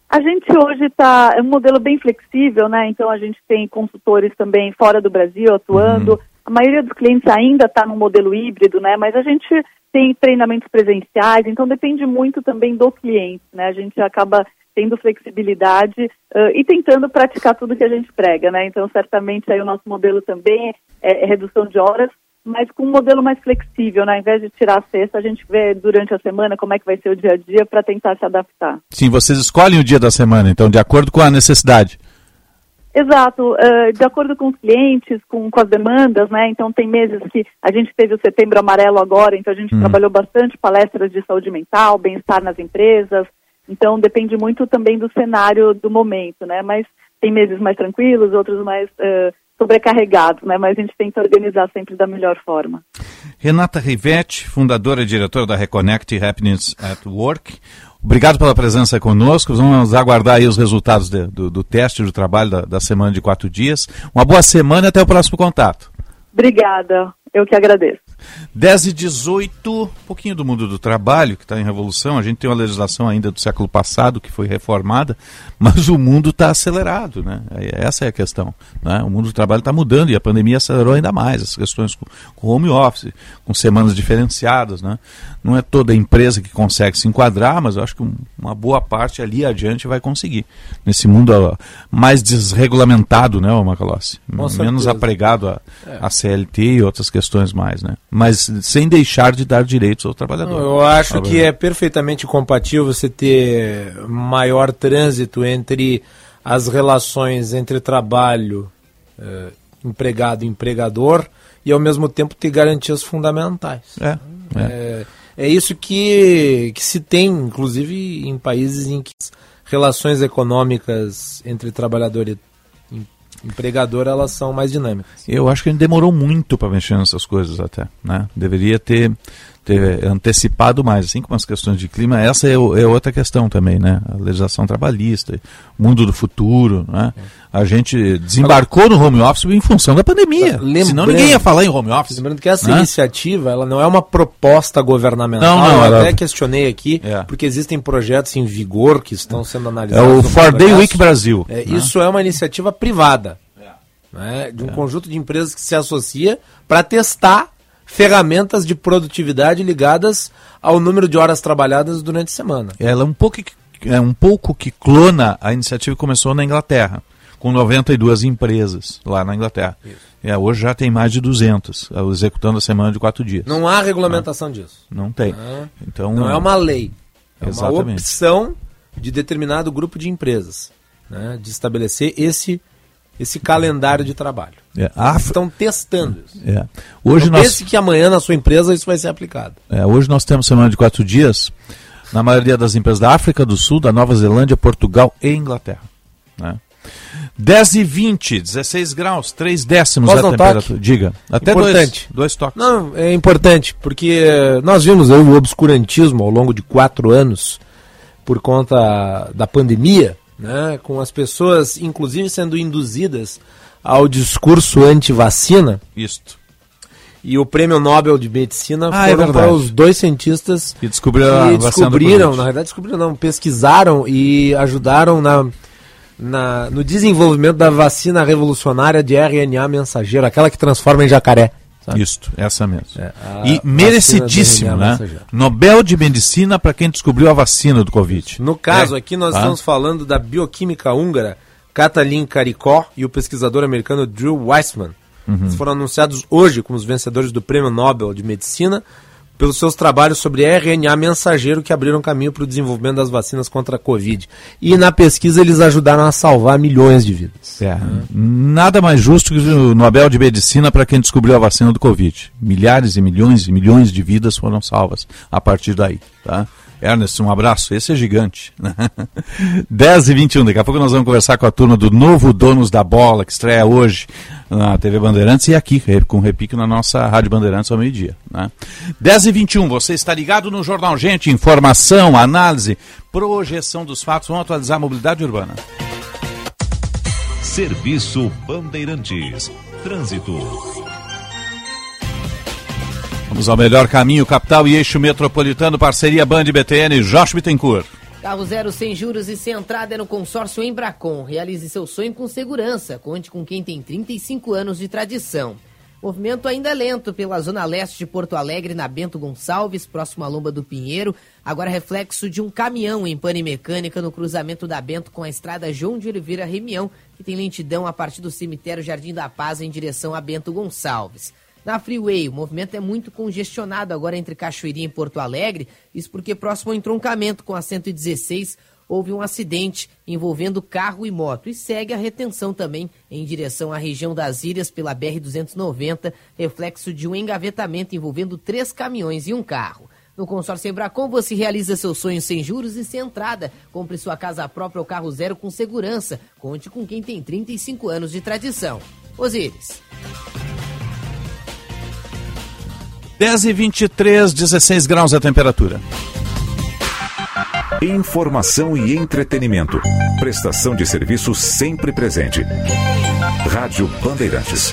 A gente hoje está é um modelo bem flexível, né? Então a gente tem consultores também fora do Brasil atuando. Uhum. A maioria dos clientes ainda está no modelo híbrido, né? Mas a gente tem treinamentos presenciais, então depende muito também do cliente, né? A gente acaba tendo flexibilidade uh, e tentando praticar tudo que a gente prega, né? Então, certamente aí o nosso modelo também é, é, redução de horas, mas com um modelo mais flexível, né? Ao invés de tirar a sexta, a gente vê durante a semana como é que vai ser o dia a dia para tentar se adaptar. Sim, vocês escolhem o dia da semana, então, de acordo com a necessidade. Exato, uh, de acordo com os clientes, com, com as demandas, né? Então tem meses que a gente teve o setembro amarelo agora, então a gente hum. trabalhou bastante palestras de saúde mental, bem-estar nas empresas, então depende muito também do cenário do momento, né? Mas tem meses mais tranquilos, outros mais uh, sobrecarregados, né? Mas a gente tenta organizar sempre da melhor forma. Renata Rivetti, fundadora e diretora da Reconnect Happiness at Work. Obrigado pela presença conosco. Vamos aguardar aí os resultados de, do, do, teste do trabalho da, da semana de quatro dias. Uma boa semana e até o próximo contato. Obrigada. Eu que agradeço. 10 e 18, um pouquinho do mundo do trabalho, que está em revolução. A gente tem uma legislação ainda do século passado que foi reformada, mas o mundo está acelerado, né? Essa é a questão. Né? O mundo do trabalho está mudando e a pandemia acelerou ainda mais as questões com, com home office, com semanas diferenciadas, né? Não é toda empresa que consegue se enquadrar, mas eu acho que uma boa parte ali adiante vai conseguir. Nesse mundo mais desregulamentado, né, Macalossi? Menos apregado a, é. a CLT e outras questões mais, né? Mas sem deixar de dar direitos ao trabalhador. Eu acho que é perfeitamente compatível você ter maior trânsito entre as relações entre trabalho, eh, empregado e empregador e ao mesmo tempo ter garantias fundamentais. É, é. é, é isso que, que se tem, inclusive em países em que relações econômicas entre trabalhador e empregador elas são mais dinâmicas. Eu acho que a gente demorou muito para mexer nessas coisas até, né? Deveria ter, ter antecipado mais, assim como as questões de clima, essa é, é outra questão também, né? A legislação trabalhista, mundo do futuro, né? A gente desembarcou no home office em função da pandemia. Lembrando, Senão ninguém ia falar em home office. Lembrando que essa né? iniciativa, ela não é uma proposta governamental. Não, não, Eu ela... até questionei aqui, é. porque existem projetos em vigor que estão sendo analisados. É o For Day Week Brasil. É, né? Isso é uma iniciativa privada. Né, de um é. conjunto de empresas que se associa para testar ferramentas de produtividade ligadas ao número de horas trabalhadas durante a semana. Ela é um pouco, é um pouco que clona a iniciativa que começou na Inglaterra com 92 empresas lá na Inglaterra. É, hoje já tem mais de 200, é, executando a semana de quatro dias. Não há regulamentação disso. Não tem. então, não é uma lei. É exatamente. uma opção de determinado grupo de empresas né, de estabelecer esse, esse calendário de trabalho. É. Estão testando isso. É. Hoje nós... pense que amanhã na sua empresa isso vai ser aplicado. É, hoje nós temos semana de quatro dias na maioria das empresas da África do Sul, da Nova Zelândia, Portugal e Inglaterra. Né? 10 e 20, 16 graus, 3 décimos Posso a temperatura. Toque? Diga. Até importante. Dois, dois toques. Não, é importante, porque nós vimos aí o obscurantismo ao longo de quatro anos por conta da pandemia, né, com as pessoas, inclusive, sendo induzidas ao discurso anti-vacina. Isto. E o prêmio Nobel de Medicina ah, é foram é para os dois cientistas que descobriram, que descobriram na verdade descobriram não, pesquisaram e ajudaram na na, no desenvolvimento da vacina revolucionária de RNA mensageiro, aquela que transforma em jacaré. Sabe? Isto, essa mesmo. É, e merecidíssimo, né? Nobel de Medicina para quem descobriu a vacina do Covid. No caso, é. aqui nós ah. estamos falando da bioquímica húngara Katalin Karikó e o pesquisador americano Drew Weissman. Uhum. Eles foram anunciados hoje como os vencedores do Prêmio Nobel de Medicina pelos seus trabalhos sobre RNA mensageiro que abriram caminho para o desenvolvimento das vacinas contra a Covid. E na pesquisa eles ajudaram a salvar milhões de vidas. É, nada mais justo que o Nobel de Medicina para quem descobriu a vacina do Covid. Milhares e milhões e milhões de vidas foram salvas a partir daí. Tá? Ernest, um abraço. Esse é gigante. 10 e 21 daqui a pouco nós vamos conversar com a turma do novo Donos da Bola, que estreia hoje na TV Bandeirantes e aqui, com repique na nossa Rádio Bandeirantes ao meio-dia. Né? 10 e 21 você está ligado no Jornal Gente, informação, análise, projeção dos fatos. Vamos atualizar a mobilidade urbana. Serviço Bandeirantes. Trânsito. Vamos ao melhor caminho, capital e eixo metropolitano, parceria Band BTN, Josh Bittencourt. Carro zero sem juros e sem entrada é no consórcio Embracon. Realize seu sonho com segurança. Conte com quem tem 35 anos de tradição. Movimento ainda lento pela zona leste de Porto Alegre, na Bento Gonçalves, próximo à Lomba do Pinheiro. Agora reflexo de um caminhão em pane mecânica no cruzamento da Bento com a estrada João de Oliveira Remião, que tem lentidão a partir do cemitério Jardim da Paz em direção a Bento Gonçalves. Na Freeway, o movimento é muito congestionado agora entre Cachoeirinha e Porto Alegre, isso porque próximo ao entroncamento com a 116 houve um acidente envolvendo carro e moto e segue a retenção também em direção à região das Ilhas pela BR-290, reflexo de um engavetamento envolvendo três caminhões e um carro. No consórcio Embracon você realiza seus sonhos sem juros e sem entrada. Compre sua casa própria ou carro zero com segurança. Conte com quem tem 35 anos de tradição. Osíris. 10 e 23, 16 graus a temperatura. Informação e entretenimento. Prestação de serviço sempre presente. Rádio Bandeirantes.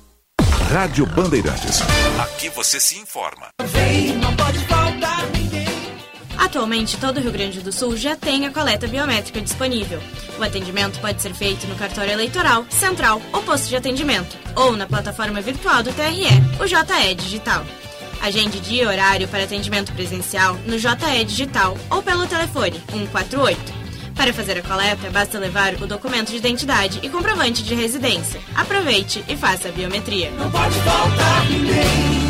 Rádio Bandeirantes. Aqui você se informa. Atualmente, todo o Rio Grande do Sul já tem a coleta biométrica disponível. O atendimento pode ser feito no cartório eleitoral, central ou posto de atendimento, ou na plataforma virtual do TRE, o JE Digital. Agende dia e horário para atendimento presencial no JE Digital ou pelo telefone 148. Para fazer a coleta, basta levar o documento de identidade e comprovante de residência. Aproveite e faça a biometria. Não pode faltar ninguém.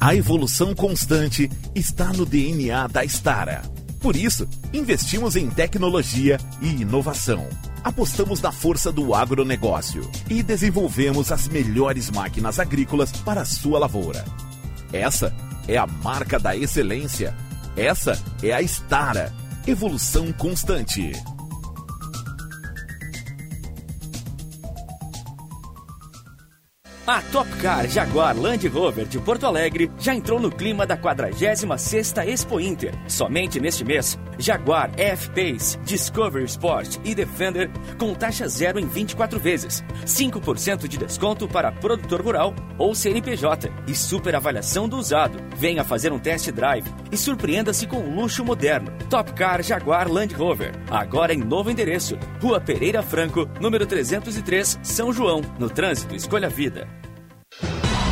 A evolução constante está no DNA da Stara. Por isso, investimos em tecnologia e inovação. Apostamos na força do agronegócio e desenvolvemos as melhores máquinas agrícolas para a sua lavoura. Essa é a marca da excelência. Essa é a Stara. Evolução constante. A Top Car Jaguar Land Rover de Porto Alegre já entrou no clima da 46ª Expo Inter. Somente neste mês, Jaguar F-Pace, Discovery Sport e Defender com taxa zero em 24 vezes, 5% de desconto para produtor rural ou CNPJ e super avaliação do usado. Venha fazer um test drive e surpreenda-se com um luxo moderno. Top Car Jaguar Land Rover, agora em novo endereço, Rua Pereira Franco, número 303, São João. No trânsito, escolha vida.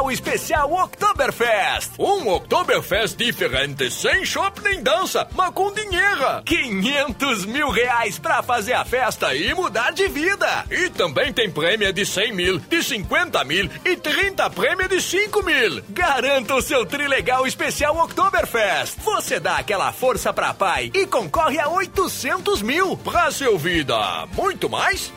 O Trilegal Especial Oktoberfest. Um Oktoberfest diferente, sem chopp nem dança, mas com dinheiro. 500 mil reais pra fazer a festa e mudar de vida. E também tem prêmio de 100 mil, de 50 mil e 30 prêmio de 5 mil. Garanta o seu Trilegal Especial Oktoberfest. Você dá aquela força pra pai e concorre a 800 mil pra seu vida. Muito mais?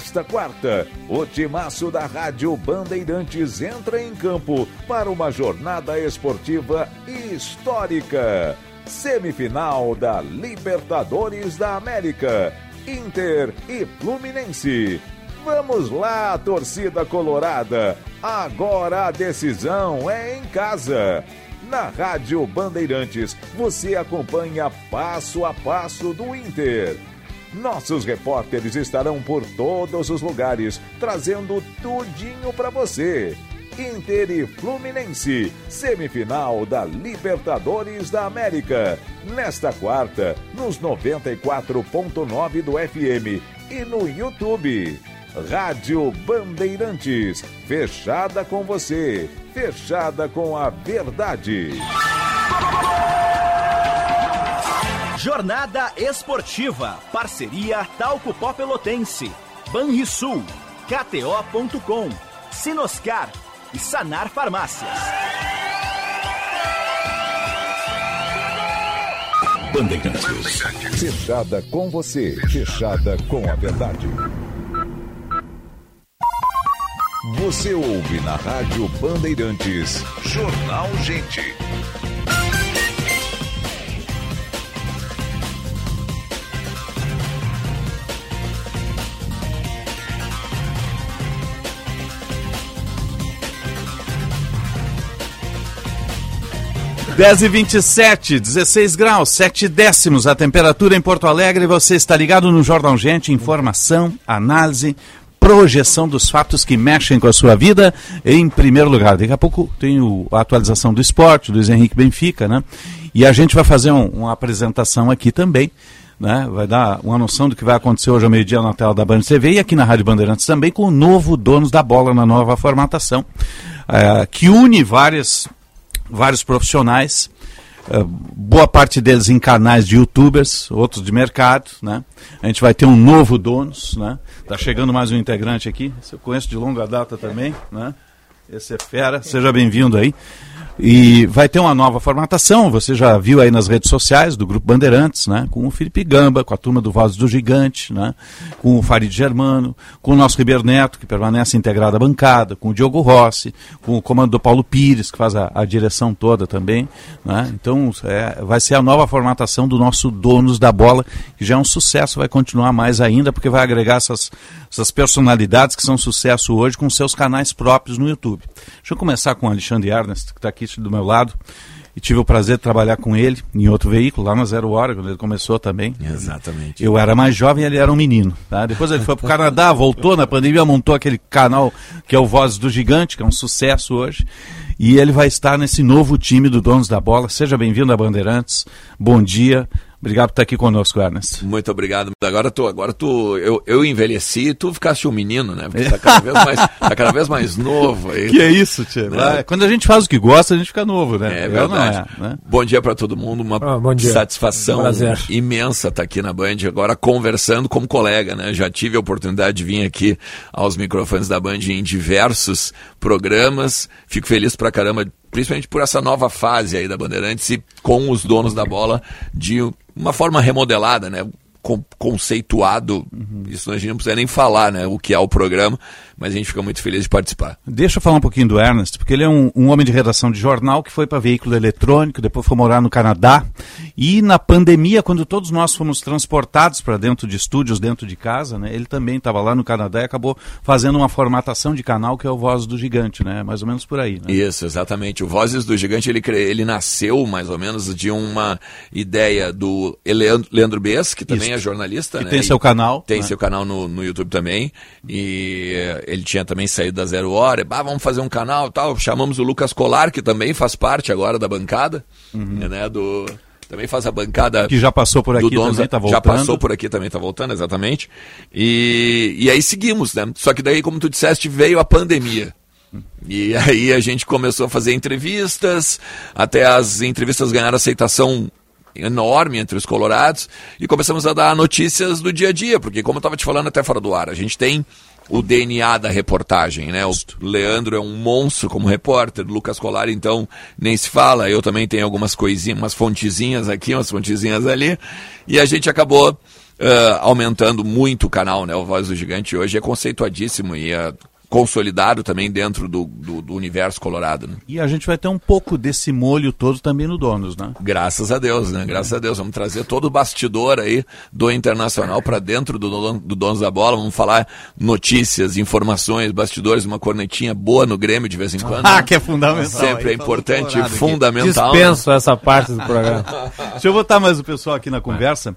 Nesta quarta, o timaço da Rádio Bandeirantes entra em campo para uma jornada esportiva histórica. Semifinal da Libertadores da América. Inter e Fluminense. Vamos lá, torcida colorada. Agora a decisão é em casa. Na Rádio Bandeirantes, você acompanha passo a passo do Inter. Nossos repórteres estarão por todos os lugares, trazendo tudinho para você. Inter e Fluminense, semifinal da Libertadores da América. Nesta quarta, nos 94.9 do FM e no YouTube. Rádio Bandeirantes, fechada com você, fechada com a verdade. Jornada Esportiva, parceria Talco Pó Pelotense, Banrisul, KTO.com, Sinoscar e Sanar Farmácias. Bandeirantes, fechada com você, fechada com a verdade. Você ouve na Rádio Bandeirantes, Jornal Gente. Dez e vinte e sete, 16 graus, 7 décimos a temperatura em Porto Alegre. Você está ligado no Jornal Gente, informação, análise, projeção dos fatos que mexem com a sua vida em primeiro lugar. Daqui a pouco tem o, a atualização do esporte, Luiz Henrique Benfica, né? E a gente vai fazer um, uma apresentação aqui também, né? Vai dar uma noção do que vai acontecer hoje ao meio-dia na tela da Band TV e aqui na Rádio Bandeirantes também com o novo Donos da Bola na nova formatação, eh, que une várias, vários profissionais, eh, boa parte deles em canais de youtubers, outros de mercado, né? A gente vai ter um novo donos, né? Tá chegando mais um integrante aqui, eu conheço de longa data também, né? Esse é fera, seja bem-vindo aí. E vai ter uma nova formatação, você já viu aí nas redes sociais do Grupo Bandeirantes, né? Com o Felipe Gamba, com a turma do Voz do Gigante, né? Com o Farid Germano, com o nosso Ribeiro Neto, que permanece integrado à bancada, com o Diogo Rossi, com o comando do Paulo Pires, que faz a, a direção toda também, né? Então, é, vai ser a nova formatação do nosso Donos da Bola, que já é um sucesso, vai continuar mais ainda, porque vai agregar essas, essas personalidades que são sucesso hoje com seus canais próprios no YouTube. Deixa eu começar com o Alexandre Ernest, que está aqui do meu lado. E tive o prazer de trabalhar com ele em outro veículo, lá na Zero Hora, quando ele começou também. Exatamente. Eu era mais jovem e ele era um menino. Tá? Depois ele foi para o Canadá, voltou na pandemia, montou aquele canal que é o Vozes do Gigante, que é um sucesso hoje. E ele vai estar nesse novo time do Donos da Bola. Seja bem-vindo a Bandeirantes. Bom dia. Obrigado por estar aqui conosco, Ernest. Muito obrigado. Agora tu, agora tu, eu, eu envelheci e tu ficaste um menino, né? Porque tá cada vez mais, tá cada vez mais novo aí. Que é isso, tia. Né? Quando a gente faz o que gosta, a gente fica novo, né? É verdade. É, né? Bom dia para todo mundo, uma Ah, satisfação Prazer. imensa estar aqui na Band, agora conversando como colega, né? Já tive a oportunidade de vir aqui aos microfones da Band em diversos programas. Fico feliz pra caramba, principalmente por essa nova fase aí da Bandeirantes e com os donos da bola de uma forma remodelada, né? Con- conceituado, isso a gente não precisa nem falar, né? O que é o programa, mas a gente fica muito feliz de participar. Deixa eu falar um pouquinho do Ernest, porque ele é um, um homem de redação de jornal que foi para veículo eletrônico, depois foi morar no Canadá. E na pandemia, quando todos nós fomos transportados para dentro de estúdios, dentro de casa, né, ele também estava lá no Canadá e acabou fazendo uma formatação de canal que é o Voz do Gigante, né? Mais ou menos por aí. Né? Isso, exatamente. O Vozes do Gigante, ele, ele nasceu mais ou menos de uma ideia do Leandro, Leandro Bess, que também Isso. É jornalista, né? tem seu canal, Tem né? seu canal no, no YouTube também. E eh, ele tinha também saído da Zero Hora. Bah, vamos fazer um canal e tal. Chamamos o Lucas Colar, que também faz parte agora da bancada, né? Do... Também faz a bancada. Uhum. Que já passou por do aqui Donos também, tá Já voltando. passou por aqui também, tá voltando, exatamente. E, e aí seguimos, né? Só que daí, como tu disseste, veio a pandemia. E aí a gente começou a fazer entrevistas, até as entrevistas ganharam aceitação enorme entre os colorados, e começamos a dar notícias do dia a dia, porque como eu estava te falando até fora do ar, a gente tem o DNA da reportagem, né? O Leandro é um monstro como repórter, o Lucas Colar, então, nem se fala. Eu também tenho algumas coisinhas, umas fontezinhas aqui, umas fontezinhas ali. E a gente acabou ah, aumentando muito o canal, né? O Voz do Gigante hoje é conceituadíssimo e ah, consolidado também dentro do, do, do universo colorado. Né? E a gente vai ter um pouco desse molho todo também no Donos, né? Graças a Deus, né? Graças a Deus. Vamos trazer todo o bastidor aí do Internacional para dentro do, do Donos da Bola. Vamos falar notícias, informações, bastidores, uma cornetinha boa no Grêmio de vez em quando. Ah, que é fundamental. Sempre é importante e fundamental. Dispenso essa parte do programa. Deixa eu botar mais o pessoal aqui na conversa.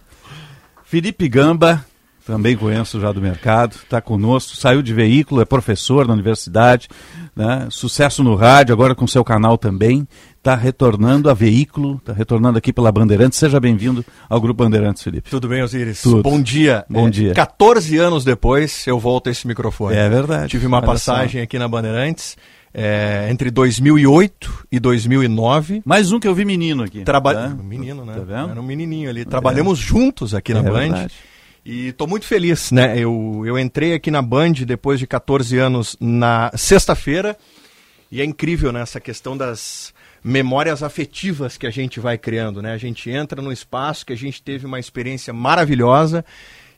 Felipe Gamba, também conheço já do mercado, está conosco, saiu de veículo, é professor na universidade, né? sucesso no rádio, agora com seu canal também, está retornando a veículo, está retornando aqui pela Bandeirantes. Seja bem-vindo ao Grupo Bandeirantes, Felipe. Tudo bem, Osiris? Tudo. Bom dia. Bom É, dia. 14 anos depois eu volto a esse microfone. É verdade. Tive uma Olha passagem aqui na Bandeirantes é, entre 2008 e 2009. Mais um que eu vi menino aqui. Traba... Tá? Menino, né? Tá vendo? Era um menininho ali. Trabalhamos juntos aqui na É Band. verdade. E estou muito feliz, né? Eu, eu entrei aqui na Band depois de 14 anos na sexta-feira e é incrível, né? Essa questão das memórias afetivas que a gente vai criando, né? A gente entra no espaço que a gente teve uma experiência maravilhosa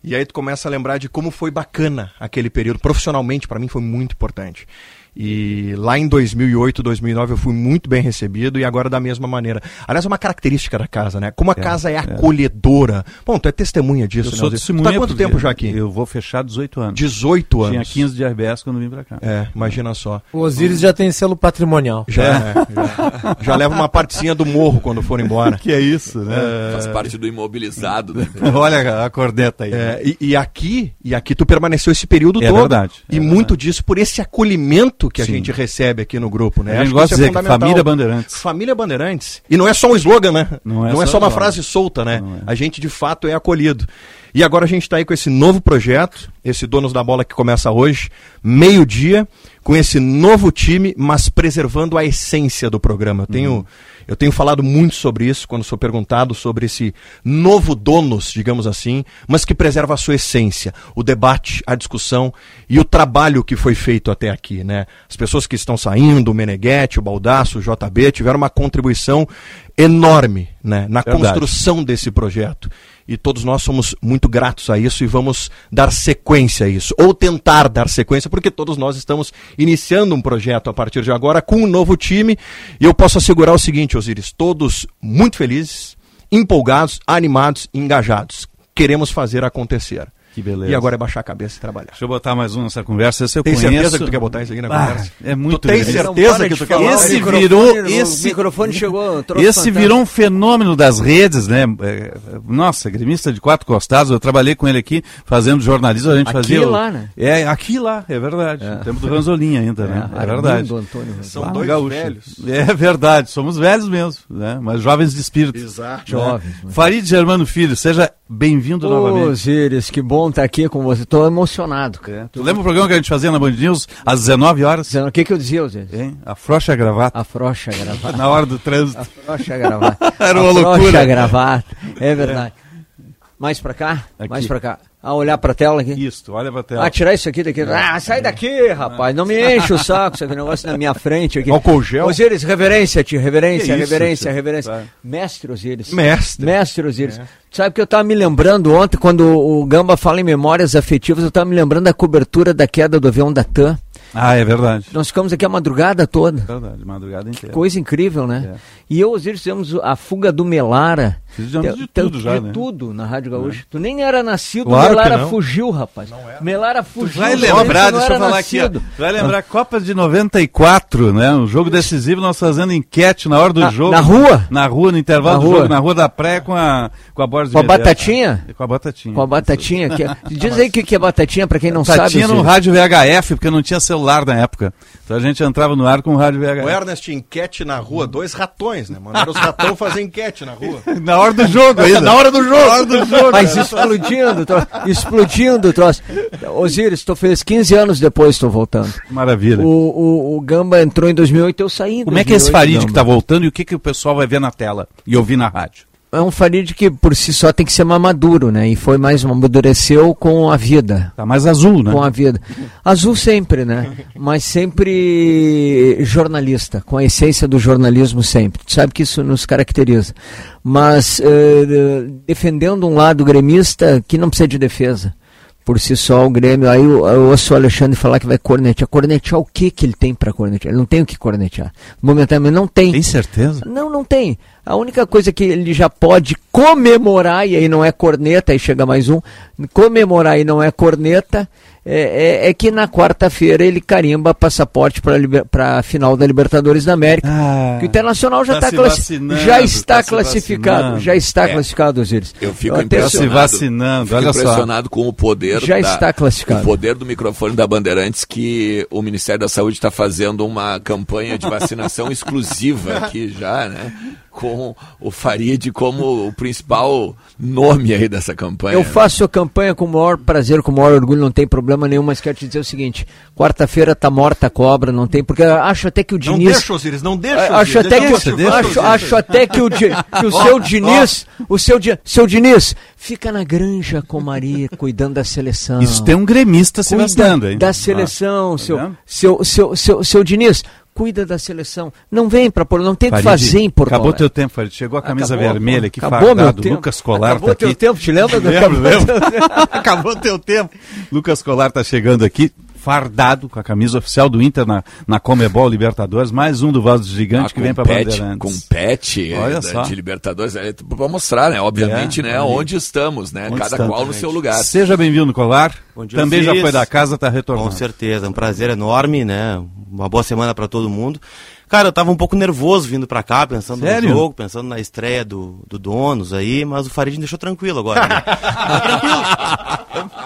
e aí tu começa a lembrar de como foi bacana aquele período. Profissionalmente, para mim, foi muito importante. E lá em 2008, 2009 eu fui muito bem recebido e agora da mesma maneira. Aliás, é uma característica da casa, né? Como a casa é acolhedora. Bom, tu é testemunha disso, Eu né? sou Zé? testemunha. Tu tá há quanto tempo já aqui? Eu vou fechar 18 anos. 18 anos. Tinha 15 de RBS quando vim pra cá. É, imagina só. O Osiris já tem selo patrimonial. Já, é, já, já leva uma partezinha do morro quando for embora. Que é isso, né? Faz parte do imobilizado. Né? Olha a corneta aí. É, e, e aqui, e aqui tu permaneceu esse período É todo. verdade, E muito disso por esse acolhimento que a gente recebe aqui no grupo, né? A gente Acho gosta de dizer que família Bandeirantes. Família Bandeirantes. E não é só um slogan, né? Não é não é só só uma frase solta, né? A gente de fato é acolhido. E agora a gente está aí com esse novo projeto, esse Donos da Bola que começa hoje, meio-dia, com esse novo time, mas preservando a essência do programa. Eu tenho, Uhum. eu tenho falado muito sobre isso quando sou perguntado sobre esse novo Donos, digamos assim, mas que preserva a sua essência, o debate, a discussão e o trabalho que foi feito até aqui, né? As pessoas que estão saindo, o Meneghetti, o Baldaço, o JB, tiveram uma contribuição enorme, né, na Verdade. construção desse projeto. E todos nós somos muito gratos a isso e vamos dar sequência a isso. Ou tentar dar sequência, porque todos nós estamos iniciando um projeto a partir de agora com um novo time. E eu posso assegurar o seguinte, Osiris: todos muito felizes, empolgados, animados, engajados. Queremos fazer acontecer. Que beleza. E agora é baixar a cabeça e trabalhar. Deixa eu botar mais um nessa conversa. Esse eu Tem conheço. certeza que tu quer botar isso aqui na Ah, conversa? É muito Tu tem certeza que tu quer botar? Esse virou. o Esse, microfone chegou, Esse fantasma. virou um fenômeno das redes, né? É, Nossa, gremista de quatro costados. Eu trabalhei com ele aqui fazendo jornalismo. A gente Aqui fazia. o- lá, né? É, aqui lá, é verdade. No tempo do Ranzolinha ainda, né? É, Arlindo verdade. Antônio. São Lá dois Gaúcho. velhos. É verdade, somos velhos mesmo, né? Mas jovens de espírito. Exato. né? Jovens, Farid Germano Filho, seja bem-vindo Ô, novamente. Osiris, que bom estar aqui com você. Tô emocionado, cara. Tu lembra o programa que a gente fazia na Band News às 19 horas? O que, que eu dizia, Osiris? Hein? Afrouxa a gravata. Afrouxa a gravata. Na hora do trânsito. Afrouxa a gravata. Era uma Afrouxa loucura. a gravata. É verdade. Mais pra cá? Aqui. Mais pra cá. Ah, olhar pra tela aqui. Isso, olha pra tela. Ah, tirar isso aqui daqui. Ah, sai daqui, rapaz. Não me enche o saco, esse negócio na minha frente aqui. Álcool gel? Osiris, reverência, tio. Reverência, Que isso, reverência, tio? reverência. Vai. Mestre Osiris. Mestre. Mestre Osiris. Sabe que eu tava me lembrando ontem, quando o Gamba fala em memórias afetivas, eu tava me lembrando da cobertura da queda do avião da TAM. Ah, é verdade. Nós ficamos aqui a madrugada toda. Verdade, madrugada inteira. Coisa incrível, né? É. E eu, Osiris, fizemos a fuga do Melara. Fizemos de tudo já, de né? tudo na Rádio Gaúcha. Tu nem era nascido, Claro o Melara não. fugiu, rapaz. Melara fugiu. Vai tu lembrar, não deixa eu era falar aqui, ó. nascido. Vai lembrar Copa de 94, né? Um jogo decisivo, nós fazendo enquete na hora do Na- jogo. na rua? Na rua, no intervalo Na do rua. jogo, na rua da praia com a, com a borda de Com a batatinha? Com a batatinha. Com a batatinha. Que é- Diz aí o que, que é batatinha, pra quem não sabe. Batatinha no rádio VHF, porque não tinha celular na época. Então a gente entrava no ar com o rádio O VHF. Ernest, enquete na rua, dois ratões, né? Mandaram os ratão fazer enquete na rua. Na hora do jogo ainda. Na hora do jogo. Na hora do jogo. Mas explodindo, tro- explodindo o troço. Osiris, tô feliz. 15 anos depois estou voltando. Maravilha. O, o, o Gamba entrou em 2008, eu saí em Como é que é esse 2008, Farid que tá voltando e o que, que o pessoal vai ver na tela e ouvir na rádio? É um Farid que por si só tem que ser mais maduro, né? E foi mais, amadureceu com a vida. Tá mais azul, né? Com a vida. Azul sempre, né? Mas sempre jornalista, com a essência do jornalismo sempre. Tu sabe que isso nos caracteriza. Mas eh, defendendo um lado gremista que não precisa de defesa. Por si só o Grêmio. Aí eu, eu ouço o Alexandre falar que vai cornetear. Cornetear o que que ele tem para cornetear? Ele não tem o que cornetear. Momentaneamente não tem. Tem certeza? Não, não tem. A única coisa que ele já pode comemorar, e aí não é corneta, aí chega mais um, comemorar e não é corneta, é, é, é que na quarta-feira ele carimba passaporte para a final da Libertadores da América. Ah, que o Internacional já, tá tá classi- já está tá classificado. Já está É. classificado, Osiris. Eu fico até- impressionado. se vacinando, fico olha só. impressionado com o poder Já está classificado. O poder do microfone da Bandeirantes que o Ministério da Saúde está fazendo uma campanha de vacinação exclusiva aqui já, né? Com o Farid como o principal nome aí dessa campanha. Eu faço a campanha com o maior prazer, com o maior orgulho, não tem problema nenhum, mas quero te dizer o seguinte: quarta-feira tá morta a cobra, não tem, porque eu acho até que o Não Diniz. deixa, Osiris, não deixa, É, Acho até que, deixa, deixa, acho, acho até que o, que o seu. Diniz, o seu, seu Diniz, fica na granja com Maria, cuidando da seleção. Isso tem um gremista se vacinando, hein? Da seleção, Ah, seu, tá vendo? seu, seu, seu, seu Diniz, cuida da seleção. Não vem para Porto, não tem o que fazer em Porto Acabou Alegre. teu tempo, Farid. Chegou a camisa Acabou, vermelha aqui, acabou meu fardado. tempo. Lucas Colar Acabou tá teu aqui. tempo, te lembra do- Lembro, acabou lembro. teu tempo. Acabou teu tempo. Lucas Colar tá chegando aqui, fardado, com a camisa oficial do Inter na, na Comebol Libertadores. Mais um do Vaso Gigante Ah, que vem pet, Bandeirantes. Com pet Olha eh, só. de Libertadores, é, pra mostrar, né? Obviamente, É, né? ali. Onde estamos, né? Onde Cada estamos. qual no seu lugar. Seja bem-vindo, Colar. Bom dia, Também já foi da casa, tá retornando. Com certeza, um prazer enorme, né? Uma boa semana pra todo mundo. Cara, eu tava um pouco nervoso vindo pra cá, pensando Sério? no jogo, pensando na estreia do, do Donos aí, mas o Farid me deixou tranquilo agora. Né? Tá tranquilo.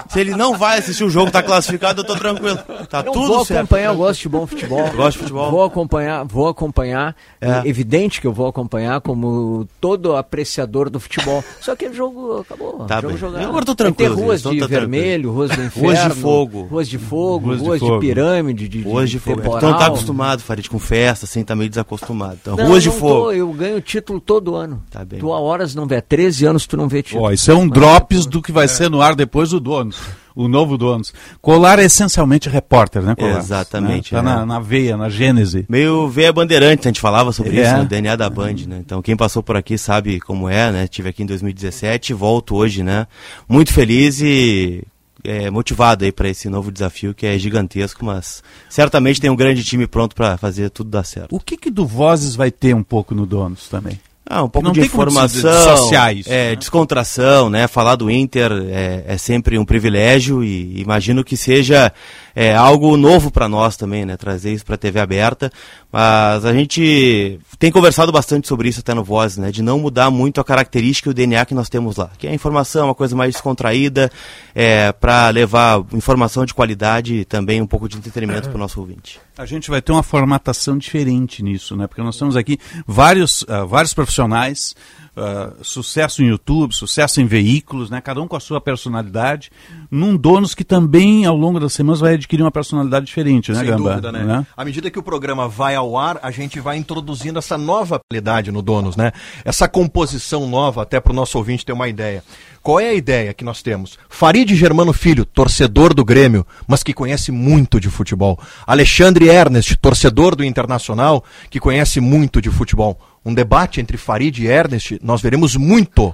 Se ele não vai assistir o jogo, tá classificado, eu tô tranquilo. Tá Eu tudo vou certo. acompanhar, eu gosto de bom futebol. Gosto de futebol. Vou acompanhar, vou acompanhar. É. É evidente que eu vou acompanhar como todo apreciador do futebol. Só que o jogo acabou. Tá jogo bem. jogado. Eu agora tô tranquilo, ter ruas de tá vermelho, tranquilo. ruas do inferno. Ruas de fogo. Ruas de fogo, Ruas ruas de de, pirâmide, de, de, Ruas de fogo. temporal. Então tá acostumado, Farid, com festa, assim, tá meio desacostumado. Então, Não, ruas de não fogo. tô, eu ganho título todo ano. Tá bem. Tu há horas não vê, há 13 anos tu não vê título. Ó, isso é um drops do que vai ser no ar depois do Donos. O novo Donos. Colar é essencialmente repórter, né, Colar? Exatamente, Né? Tá é. na, na veia, na gênese. Meio veia bandeirante, a gente falava sobre É. isso, né? o DNA da Band, né? Então quem passou por aqui sabe como é, né? Tive aqui em 2017, volto hoje, né? Muito feliz e é, motivado aí para esse novo desafio que é gigantesco, mas certamente tem um grande time pronto para fazer tudo dar certo. O que que do Vozes vai ter um pouco no Donos também? Ah, um pouco Não de informação, sociais. é, descontração, né? Falar do Inter é, é sempre um privilégio e imagino que seja é, algo novo para nós também, né? Trazer isso para a TV aberta. Mas a gente tem conversado bastante sobre isso até no Voz, né? De não mudar muito a característica e o DNA que nós temos lá. Que é a informação, uma coisa mais descontraída, é, para levar informação de qualidade e também um pouco de entretenimento para o nosso ouvinte. A gente vai ter uma formatação diferente nisso, né? Porque nós temos aqui vários, ah, vários profissionais, ah, sucesso em YouTube, sucesso em veículos, né? Cada um com a sua personalidade, num donos que também ao longo das semanas vai adquirir uma personalidade diferente, né, Sem Gamba? dúvida, né? À medida que o programa vai ao ar, a gente vai introduzindo essa nova qualidade no Donos, né? Essa composição nova, até para o nosso ouvinte ter uma ideia. Qual é a ideia que nós temos? Farid Germano Filho, torcedor do Grêmio, mas que conhece muito de futebol. Alexandre Ernest, torcedor do Internacional, que conhece muito de futebol. Um debate entre Farid e Ernest, nós veremos muito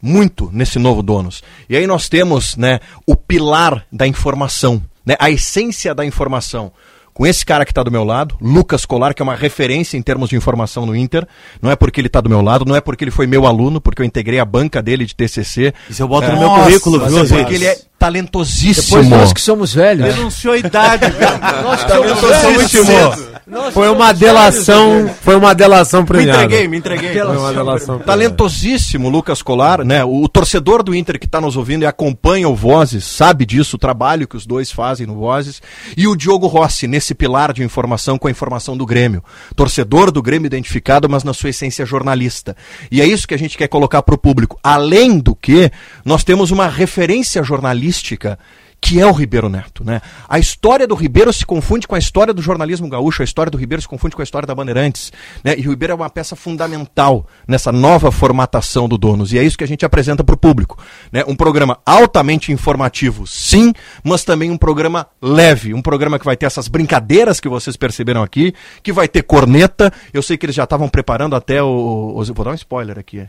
muito nesse novo Donos. E aí nós temos né, o pilar da informação, né, a essência da informação. Com esse cara que está do meu lado, Lucas Colar, que é uma referência em termos de informação no Inter. Não é porque ele está do meu lado, não é porque ele foi meu aluno, porque eu integrei a banca dele de TCC. Isso eu boto É. no meu Nossa, currículo, viu, é? Porque ele é talentosíssimo. Depois nós que somos velhos. Denunciou a idade, cara. Nós que somos velhos. Nós Foi uma delação, foi uma delação Me premiada. entreguei, me entreguei. Foi uma delação. Talentosíssimo Lucas Colar, né? O, o torcedor do Inter que está nos ouvindo e acompanha o Vozes, sabe disso, o trabalho que os dois fazem no Vozes. E o Diogo Rossi, nesse pilar de informação com a informação do Grêmio. Torcedor do Grêmio identificado, mas na sua essência jornalista. E é isso que a gente quer colocar para o público. Além do que, nós temos uma referência jornalística que é o Ribeiro Neto, né? A história do Ribeiro se confunde com a história do jornalismo gaúcho, a história do Ribeiro se confunde com a história da Bandeirantes, né? E o Ribeiro é uma peça fundamental nessa nova formatação do Donos, e é isso que a gente apresenta para o público, né? Um programa altamente informativo, sim, mas também um programa leve, um programa que vai ter essas brincadeiras que vocês perceberam aqui, que vai ter corneta, eu sei que eles já estavam preparando até o... o- Vou dar um spoiler aqui,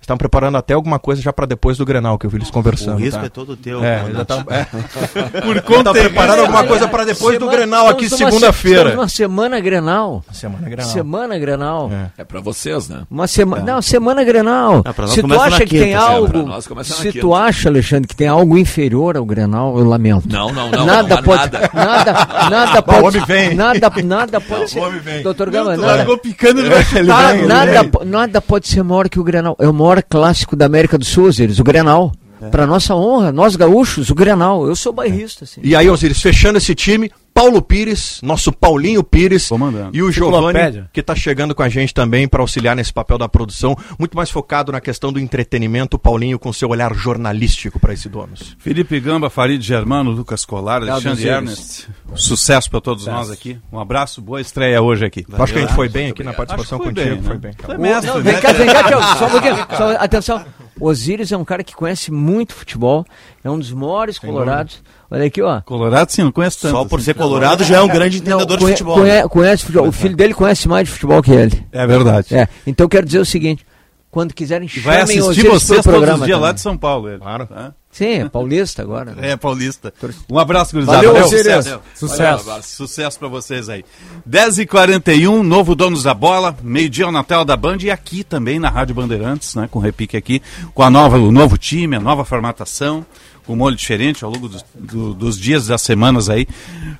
Estão preparando até alguma coisa já para depois do Grenal, que eu vi eles conversando. O risco tá? é todo teu. É, tá, é. Por conta tá preparando alguma coisa para depois do Grenal aqui segunda-feira. numa semana Grenal. Semana Grenal. Semana Grenal. É pra vocês, né? Uma semana, não, semana Grenal. Ah, se tu acha que tem quinta, Pra algo, se tu acha, Alexandre, que tem algo inferior ao Grenal, eu lamento. Não, não, não, Nada não pode, nada. nada, nada pode, homem vem. nada, nada pode ser. o homem vem. Doutor Gama, nada, largou picando, ele vai chutar. nada, nada, pode ser maior que o Grenal. É o maior clássico da América do Sul, Osiris, o Grenal. Para nossa honra, nós gaúchos, o Grenal. Eu sou bairrista, assim. E aí, Osiris, fechando esse time, Paulo Pires, nosso Paulinho Pires e o Giovanni, que está chegando com a gente também para auxiliar nesse papel da produção, muito mais focado na questão do entretenimento, Paulinho com seu olhar jornalístico para esse Donos. Felipe Gamba, Farid Germano, Lucas Colar, Obrigado, Alexandre. Ernest. Sucesso para todos Sucesso. nós aqui. Um abraço, boa estreia hoje aqui. Acho que a gente foi bem aqui na participação Acho que foi contigo. bem, Foi né? bem. Tu é O- mestre, não, né? vem cá, vem cá, só um pouquinho. Só- atenção, o Osiris é um cara que conhece muito futebol, é um dos maiores colorados. Olha aqui, ó. Colorado sim, não conheço tanto. Só por assim. ser colorado já é um grande entendedor de conhe- futebol. conhe- né? conhece futebol. O filho dele conhece mais de futebol que ele. É verdade. É, então eu quero dizer o seguinte, quando quiserem vai chamem o assistir vocês pro todos os dias lá de São Paulo. Ele. Claro. Sim, é paulista agora. né? É, paulista. Um abraço, gurizada. Valeu, Sucesso. Osiris. Sucesso. Valeu. Sucesso pra vocês aí. 10h41, novo Donos da Bola, meio-dia ao Natal da Band e aqui também na Rádio Bandeirantes, né, com repique aqui, com a nova, o novo time, a nova formatação, com molho diferente ao longo dos, do- dos dias das semanas aí,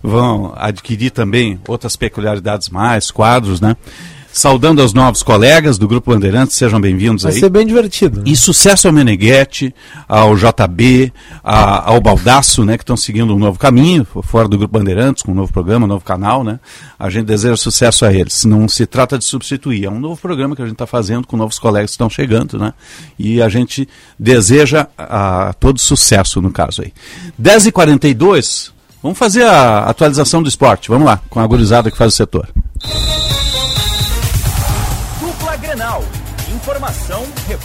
vão adquirir também outras peculiaridades mais, quadros, né? Saudando aos novos colegas do Grupo Bandeirantes, sejam bem-vindos Vai aí. ser bem divertido. né? E sucesso ao Meneghetti, ao JB, a- ao Baldaço, né, que estão seguindo um novo caminho, fora do Grupo Bandeirantes, com um novo programa, um novo canal, né? A gente deseja sucesso a eles. Não se trata de substituir, é um novo programa que a gente está fazendo com novos colegas que estão chegando, né? E a gente deseja a, todo sucesso no caso aí. 10h42, vamos fazer a atualização do esporte. Vamos lá, com a gurizada que faz o setor.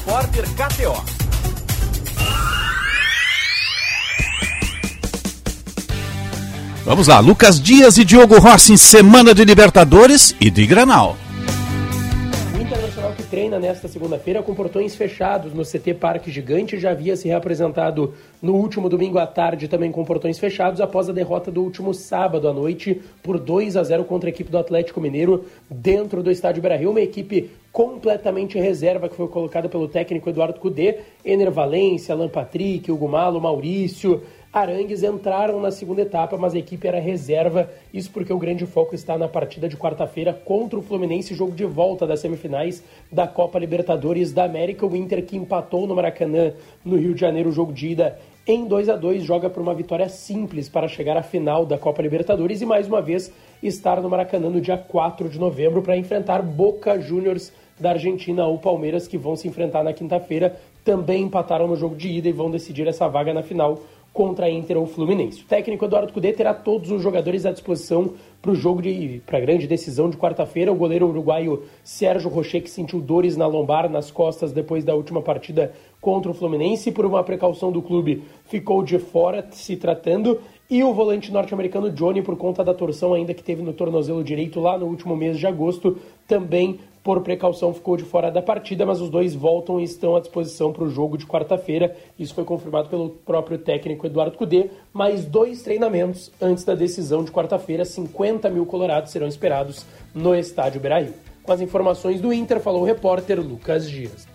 Repórter KTO. Vamos lá, Lucas Dias e Diogo Rossi em semana de Libertadores e de Granal. Que treina nesta segunda-feira com portões fechados no CT Parque Gigante já havia se reapresentado no último domingo à tarde também com portões fechados após a derrota do último sábado à noite por 2 a 0 contra a equipe do Atlético Mineiro dentro do estádio Beira-Rio, uma equipe completamente reserva que foi colocada pelo técnico Eduardo Cudê, Ener Valência, Alan Patrick, Hugo Malo, Maurício, Arangues entraram na segunda etapa, mas a equipe era reserva. Isso porque o grande foco está na partida de quarta-feira contra o Fluminense, jogo de volta das semifinais da Copa Libertadores da América. O Inter que empatou no Maracanã, no Rio de Janeiro, o jogo de ida em 2 a 2 joga por uma vitória simples para chegar à final da Copa Libertadores e mais uma vez estar no Maracanã no dia 4 de novembro para enfrentar Boca Juniors da Argentina ou Palmeiras que vão se enfrentar na quinta-feira. Também empataram no jogo de ida e vão decidir essa vaga na final contra a Inter ou Fluminense. O técnico Eduardo Cudê terá todos os jogadores à disposição para o jogo de para a grande decisão de quarta-feira. O goleiro uruguaio Sérgio Rocher que sentiu dores na lombar, nas costas depois da última partida contra o Fluminense, por uma precaução do clube, ficou de fora se tratando. E o volante norte-americano Johnny, por conta da torção ainda que teve no tornozelo direito lá no último mês de agosto, também por precaução ficou de fora da partida, mas os dois voltam e estão à disposição para o jogo de quarta-feira. Isso foi confirmado pelo próprio técnico Eduardo Cudê. Mais dois treinamentos antes da decisão de quarta-feira. 50 mil colorados serão esperados no estádio Beira-Rio. Com as informações do Inter, falou o repórter Lucas Dias.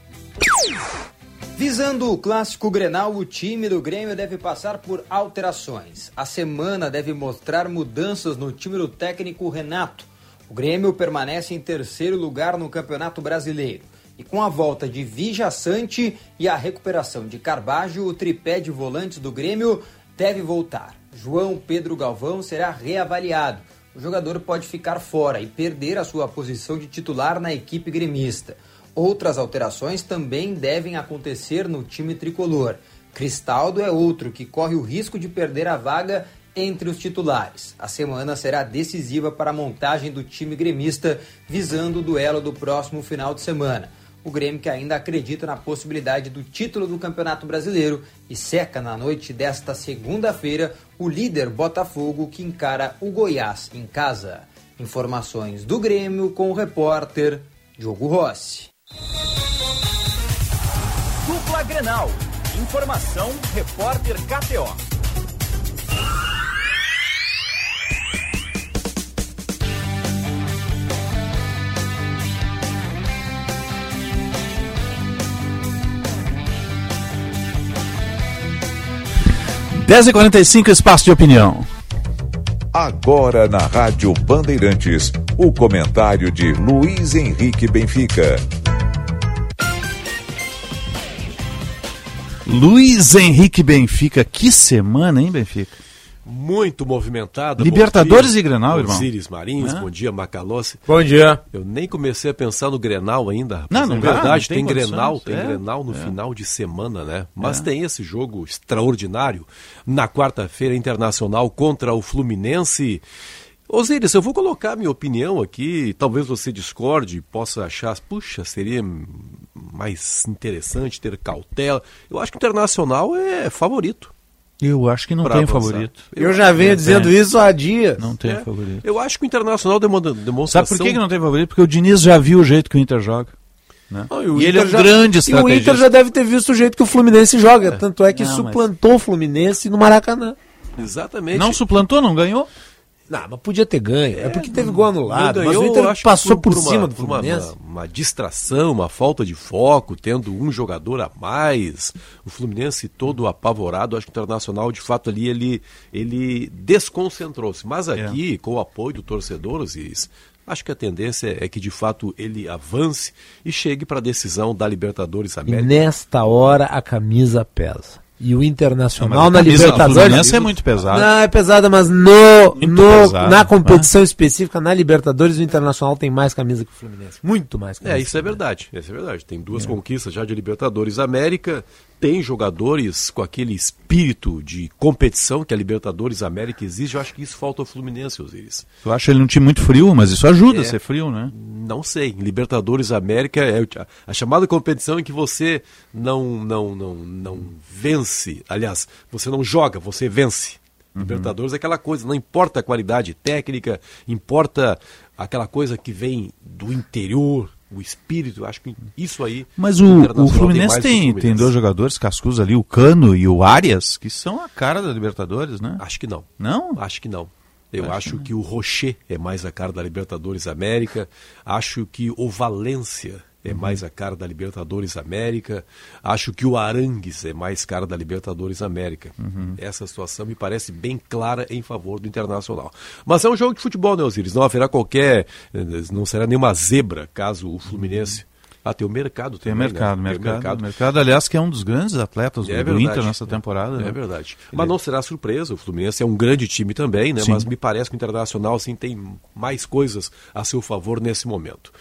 Visando o clássico Grenal, o time do Grêmio deve passar por alterações. A semana deve mostrar mudanças no time do técnico Renato. O Grêmio permanece em terceiro lugar no Campeonato Brasileiro. E com a volta de Vija Sante e a recuperação de Carbajo, o tripé de volantes do Grêmio deve voltar. João Pedro Galvão será reavaliado. O jogador pode ficar fora e perder a sua posição de titular na equipe gremista. Outras alterações também devem acontecer no time tricolor. Cristaldo é outro que corre o risco de perder a vaga entre os titulares. A semana será decisiva para a montagem do time gremista, visando o duelo do próximo final de semana. O Grêmio que ainda acredita na possibilidade do título do Campeonato Brasileiro e seca na noite desta segunda-feira o líder Botafogo que encara o Goiás em casa. Informações do Grêmio com o repórter Diogo Rossi. Dupla Grenal. Informação, repórter KTO. Dez e quarenta e cinco, espaço de opinião. Agora na Rádio Bandeirantes, o comentário de Luiz Henrique Benfica. Luiz Henrique Benfica, que semana, hein, Benfica? Muito movimentada. Libertadores e Grenal, irmão. Osiris Marins, É. bom dia, Macalossi. Bom dia. Eu nem comecei a pensar no Grenal ainda. rapaz. Não, não é verdade, não tem tem, Grenal, tem é. Grenal no É. final de semana, né? Mas É. tem esse jogo extraordinário na quarta-feira internacional contra o Fluminense. Osiris, eu vou colocar minha opinião aqui, talvez você discorde, possa achar, puxa, seria mais interessante ter cautela. Eu acho que o Internacional é favorito. Eu acho que não tem avançar. favorito. Eu já venho dizendo isso há dias. Não tem É, favorito. Eu acho que o Internacional demanda demonstração... Sabe por que, que não tem favorito? Porque o Diniz já viu o jeito que o Inter joga. né? Ah, e ele é um grande E o. Inter já deve ter visto o jeito que o Fluminense joga. Tanto é que Não, mas- suplantou o Fluminense no Maracanã. Exatamente. Não suplantou, não ganhou? Não, mas podia ter ganho. É, porque teve gol anulado. não mas ganhou, o Inter passou por- por, por cima uma- do Fluminense. Uma, uma distração, uma falta de foco, tendo um jogador a mais. O Fluminense todo apavorado. Acho que o Internacional, de fato, ali ele, ele desconcentrou-se. Mas aqui, com o apoio do torcedor, Osiris, acho que a tendência é que, de fato, ele avance e chegue para a decisão da Libertadores E América. nesta hora a camisa pesa. E o Não, Internacional mas na a camisa do Libertadores. Fluminense é muito pesada. Não, é pesada, mas no, Muito no- pesada, na né? competição específica, na Libertadores, o Internacional tem mais camisa que o Fluminense. Muito mais camisa. É, isso é verdade. Isso é verdade. Tem duas conquistas já de Libertadores América. Tem jogadores com aquele espírito de competição que a Libertadores América exige. Eu acho que isso falta ao Fluminense, Osiris. Eu acho ele um time muito frio, mas isso ajuda É. a ser frio, né? Não sei. Libertadores América é a chamada competição em que você não, não, não, não vence. Aliás, você não joga, você vence. Uhum. Libertadores é aquela coisa, não importa a qualidade técnica, importa aquela coisa que vem do interior, o espírito. Acho que isso aí. Mas o o, Fluminense que tem, tem Fluminense. dois jogadores cascudos ali, o Cano e o Arias, que são a cara da Libertadores, né? Acho que não. Não? Acho que não. Eu Acho acho, que o Rocher é mais a cara da Libertadores América. Acho que o Valência é Uhum. mais a cara da Libertadores América. Acho que o Arangues é mais cara da Libertadores América. Uhum. Essa situação me parece bem clara em favor do Internacional. Mas é um jogo de futebol, né, Osiris? Não haverá qualquer. eh, Não será nenhuma zebra caso o Fluminense. Ah, tem o mercado Tem também. mercado, né? Tem o mercado, mercado. aliás, que é um dos grandes atletas do, É do verdade. Inter nessa temporada. É né? verdade. Mas não será surpresa, o Fluminense é um grande time também, né? Sim. Mas me parece que o Internacional assim, tem mais coisas a seu favor nesse momento.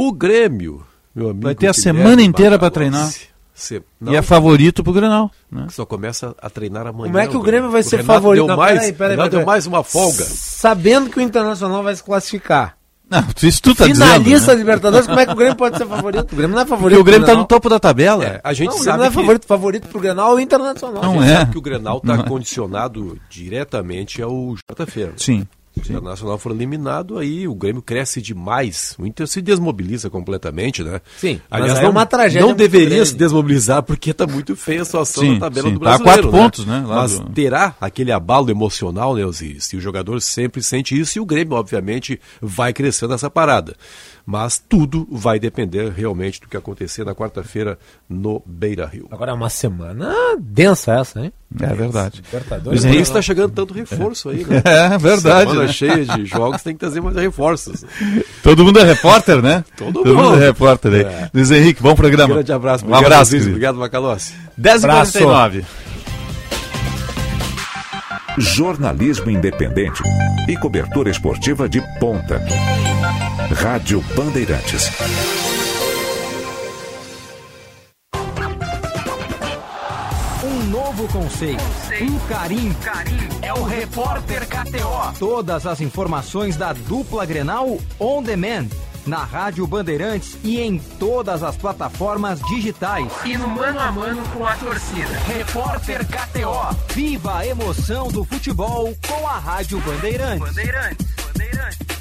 O Grêmio, meu amigo. Vai ter a Guilherme semana inteira pra Macalossi, treinar. se- E é favorito pro Grenal. Né? Só começa a treinar amanhã. Como é que o Grêmio vai ser Renato favorito? Deu Não, mais, peraí, peraí, Renato peraí. deu mais uma folga. Sabendo que o Internacional vai se classificar. Não, isso tu tá Finalista dizendo. da né? Libertadores, como é que o Grêmio pode ser favorito? O Grêmio não é favorito. Porque o Grêmio tá no topo da tabela. É, a gente não, o Grêmio sabe não é que- favorito. Favorito pro Grenal é o Internacional. Não a gente é. sabe que o Grenal está Não é. condicionado diretamente ao Jota-feira. Sim. Se o Internacional for eliminado, aí o Grêmio cresce demais. O Inter se desmobiliza completamente, né? Sim, Aliás, aí não, é uma tragédia não deveria grande. se desmobilizar porque está muito feia a situação Sim, na tabela sim, do tá brasileiro. quatro pontos, né, lá Mas do- terá aquele abalo emocional, né, Osiris? E o jogador sempre sente isso e o Grêmio, obviamente, vai crescendo nessa parada. Mas tudo vai depender realmente do que acontecer na quarta-feira no Beira Rio. Agora é uma semana densa essa, hein? É verdade. Libertadores. Por isso está chegando tanto reforço aí, né? É verdade, Semana né? cheia de jogos, tem que trazer mais reforços. Todo mundo é repórter, né? Todo mundo mundo. é repórter aí. É. Luiz Henrique, bom programa. Grande abraço. Um abraço, Luiz. Obrigado, Macalossi. 10h49. Jornalismo independente e cobertura esportiva de ponta. Rádio Bandeirantes. Um novo conceito, um carinho, é o Repórter KTO. Todas as informações da dupla Grenal on demand, na Rádio Bandeirantes e em todas as plataformas digitais. E no mano a mano com a torcida. Repórter KTO, viva a emoção do futebol com a Rádio Bandeirantes. Bandeirantes, Bandeirantes.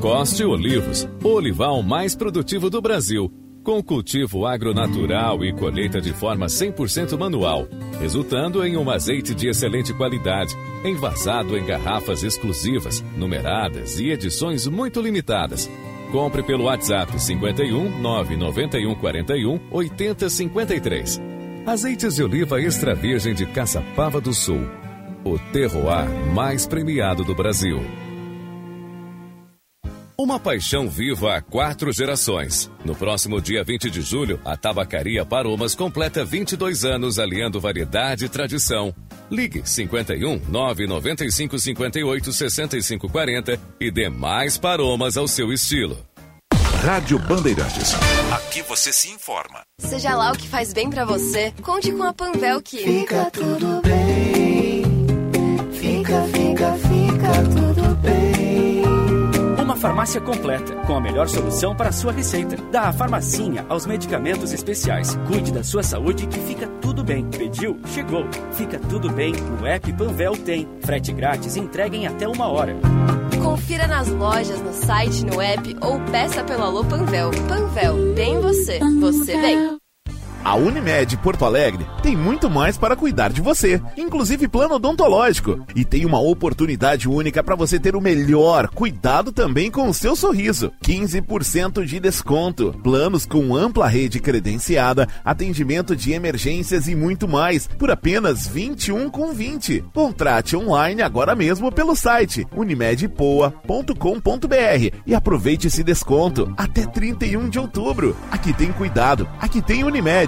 Coste Olivos, o olival mais produtivo do Brasil. com cultivo agronatural e colheita de forma 100% manual, resultando em um azeite de excelente qualidade, envasado em garrafas exclusivas, numeradas e edições muito limitadas. Compre pelo WhatsApp 51 991 41 80 53. Azeites de oliva extra virgem de Caçapava do Sul. O terroir mais premiado do Brasil. Uma paixão viva há quatro gerações. No próximo dia 20 de julho, a Tabacaria Paromas completa 22 anos aliando variedade e tradição. Ligue 51 995 58 65 40 e dê mais paromas ao seu estilo. Rádio Bandeirantes. Aqui você se informa. Seja lá o que faz bem pra você, conte com a Panvel que Fica tudo bem. Fica, fica, fica tudo farmácia completa, com a melhor solução para a sua receita. Da farmacinha aos medicamentos especiais. Cuide da sua saúde que fica tudo bem. Pediu? Chegou. Fica tudo bem. No app Panvel tem. Frete grátis entrega em até uma hora. Confira nas lojas, no site, no app ou peça pelo Alô Panvel. Panvel, bem você. Você bem. A Unimed Porto Alegre tem muito mais para cuidar de você, inclusive plano odontológico. E tem uma oportunidade única para você ter o melhor cuidado também com o seu sorriso. 15% de desconto, planos com ampla rede credenciada, atendimento de emergências e muito mais, por apenas 21 com 20. Contrate online agora mesmo pelo site unimedpoa.com.br e aproveite esse desconto até 31 de outubro. Aqui tem cuidado, aqui tem Unimed.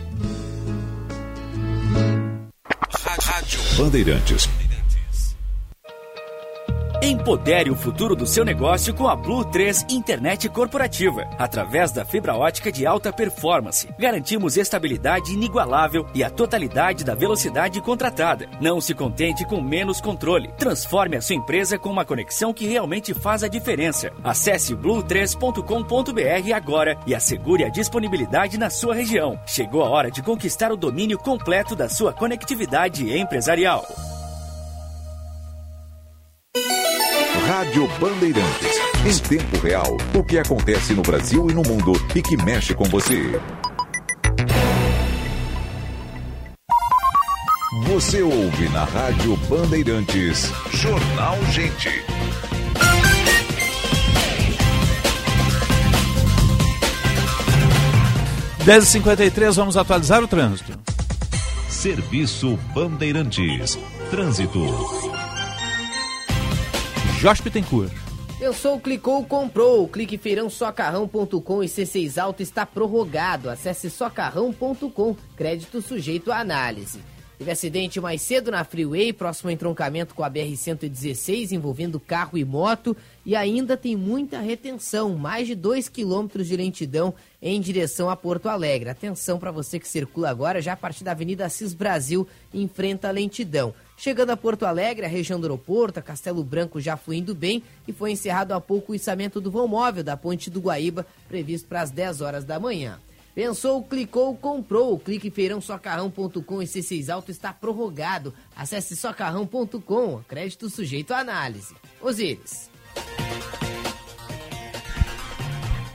Bandeirantes. Empodere o futuro do seu negócio com a Blue 3 Internet Corporativa. Através da fibra ótica de alta performance, garantimos estabilidade inigualável e a totalidade da velocidade contratada. Não se contente com menos controle. Transforme a sua empresa com uma conexão que realmente faz a diferença. Acesse blue3.com.br agora e assegure a disponibilidade na sua região. Chegou a hora de conquistar o domínio completo da sua conectividade empresarial. Rádio Bandeirantes. Em tempo real, o que acontece no Brasil e no mundo e que mexe com você. Você ouve na Rádio Bandeirantes. Jornal Gente. Dez e 53 vamos atualizar o trânsito. Serviço Bandeirantes. Trânsito. Jorge Pittencourt. Pensou, clicou, comprou. Clique feirãosocarrão.com e C6 Alto está prorrogado. Acesse socarrão.com. Crédito sujeito à análise. Teve acidente mais cedo na Freeway, próximo ao entroncamento com a BR-116, envolvendo carro e moto. E ainda tem muita retenção, mais de 2 quilômetros de lentidão em direção a Porto Alegre. Atenção para você que circula agora, já a partir da Avenida Assis Brasil, enfrenta a lentidão. Chegando a Porto Alegre, a região do aeroporto, a Castelo Branco já fluindo bem e foi encerrado há pouco o içamento do vão móvel da ponte do Guaíba, previsto para as 10 horas da manhã. Pensou, clicou, comprou. Clique feirãosocarrão.com e C6 Alto está prorrogado. Acesse socarrão.com. Crédito sujeito à análise. Osíris.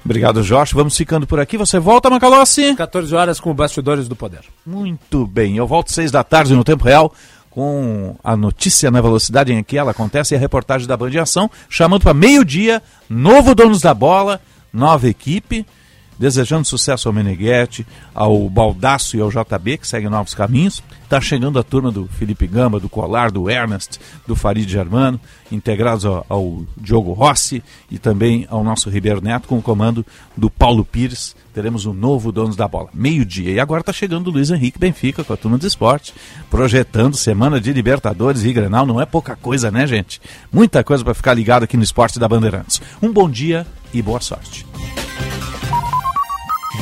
Obrigado, Jorge. Vamos ficando por aqui. Você volta, Macalossi? 14 horas com Bastidores do Poder. Muito bem. Eu volto seis da tarde no Tempo Real com a notícia na velocidade em que ela acontece e a reportagem da Band Ação, chamando para meio-dia, novo Donos da Bola, nova equipe, desejando sucesso ao Meneghetti, ao Baldaço e ao JB, que seguem novos caminhos. Está chegando a turma do Felipe Gamba, do Colar, do Ernest, do Farid Germano, integrados ao, ao Diogo Rossi e também ao nosso Ribeiro Neto, com o comando do Paulo Pires. Teremos um novo Donos da Bola, meio-dia. E agora está chegando o Luiz Henrique Benfica com a turma do esporte, projetando semana de Libertadores e Grenal. Não é pouca coisa, né, gente? Muita coisa para ficar ligado aqui no Esporte da Bandeirantes. Um bom dia e boa sorte.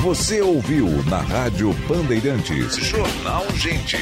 Você ouviu na Rádio Bandeirantes. Jornal Gente.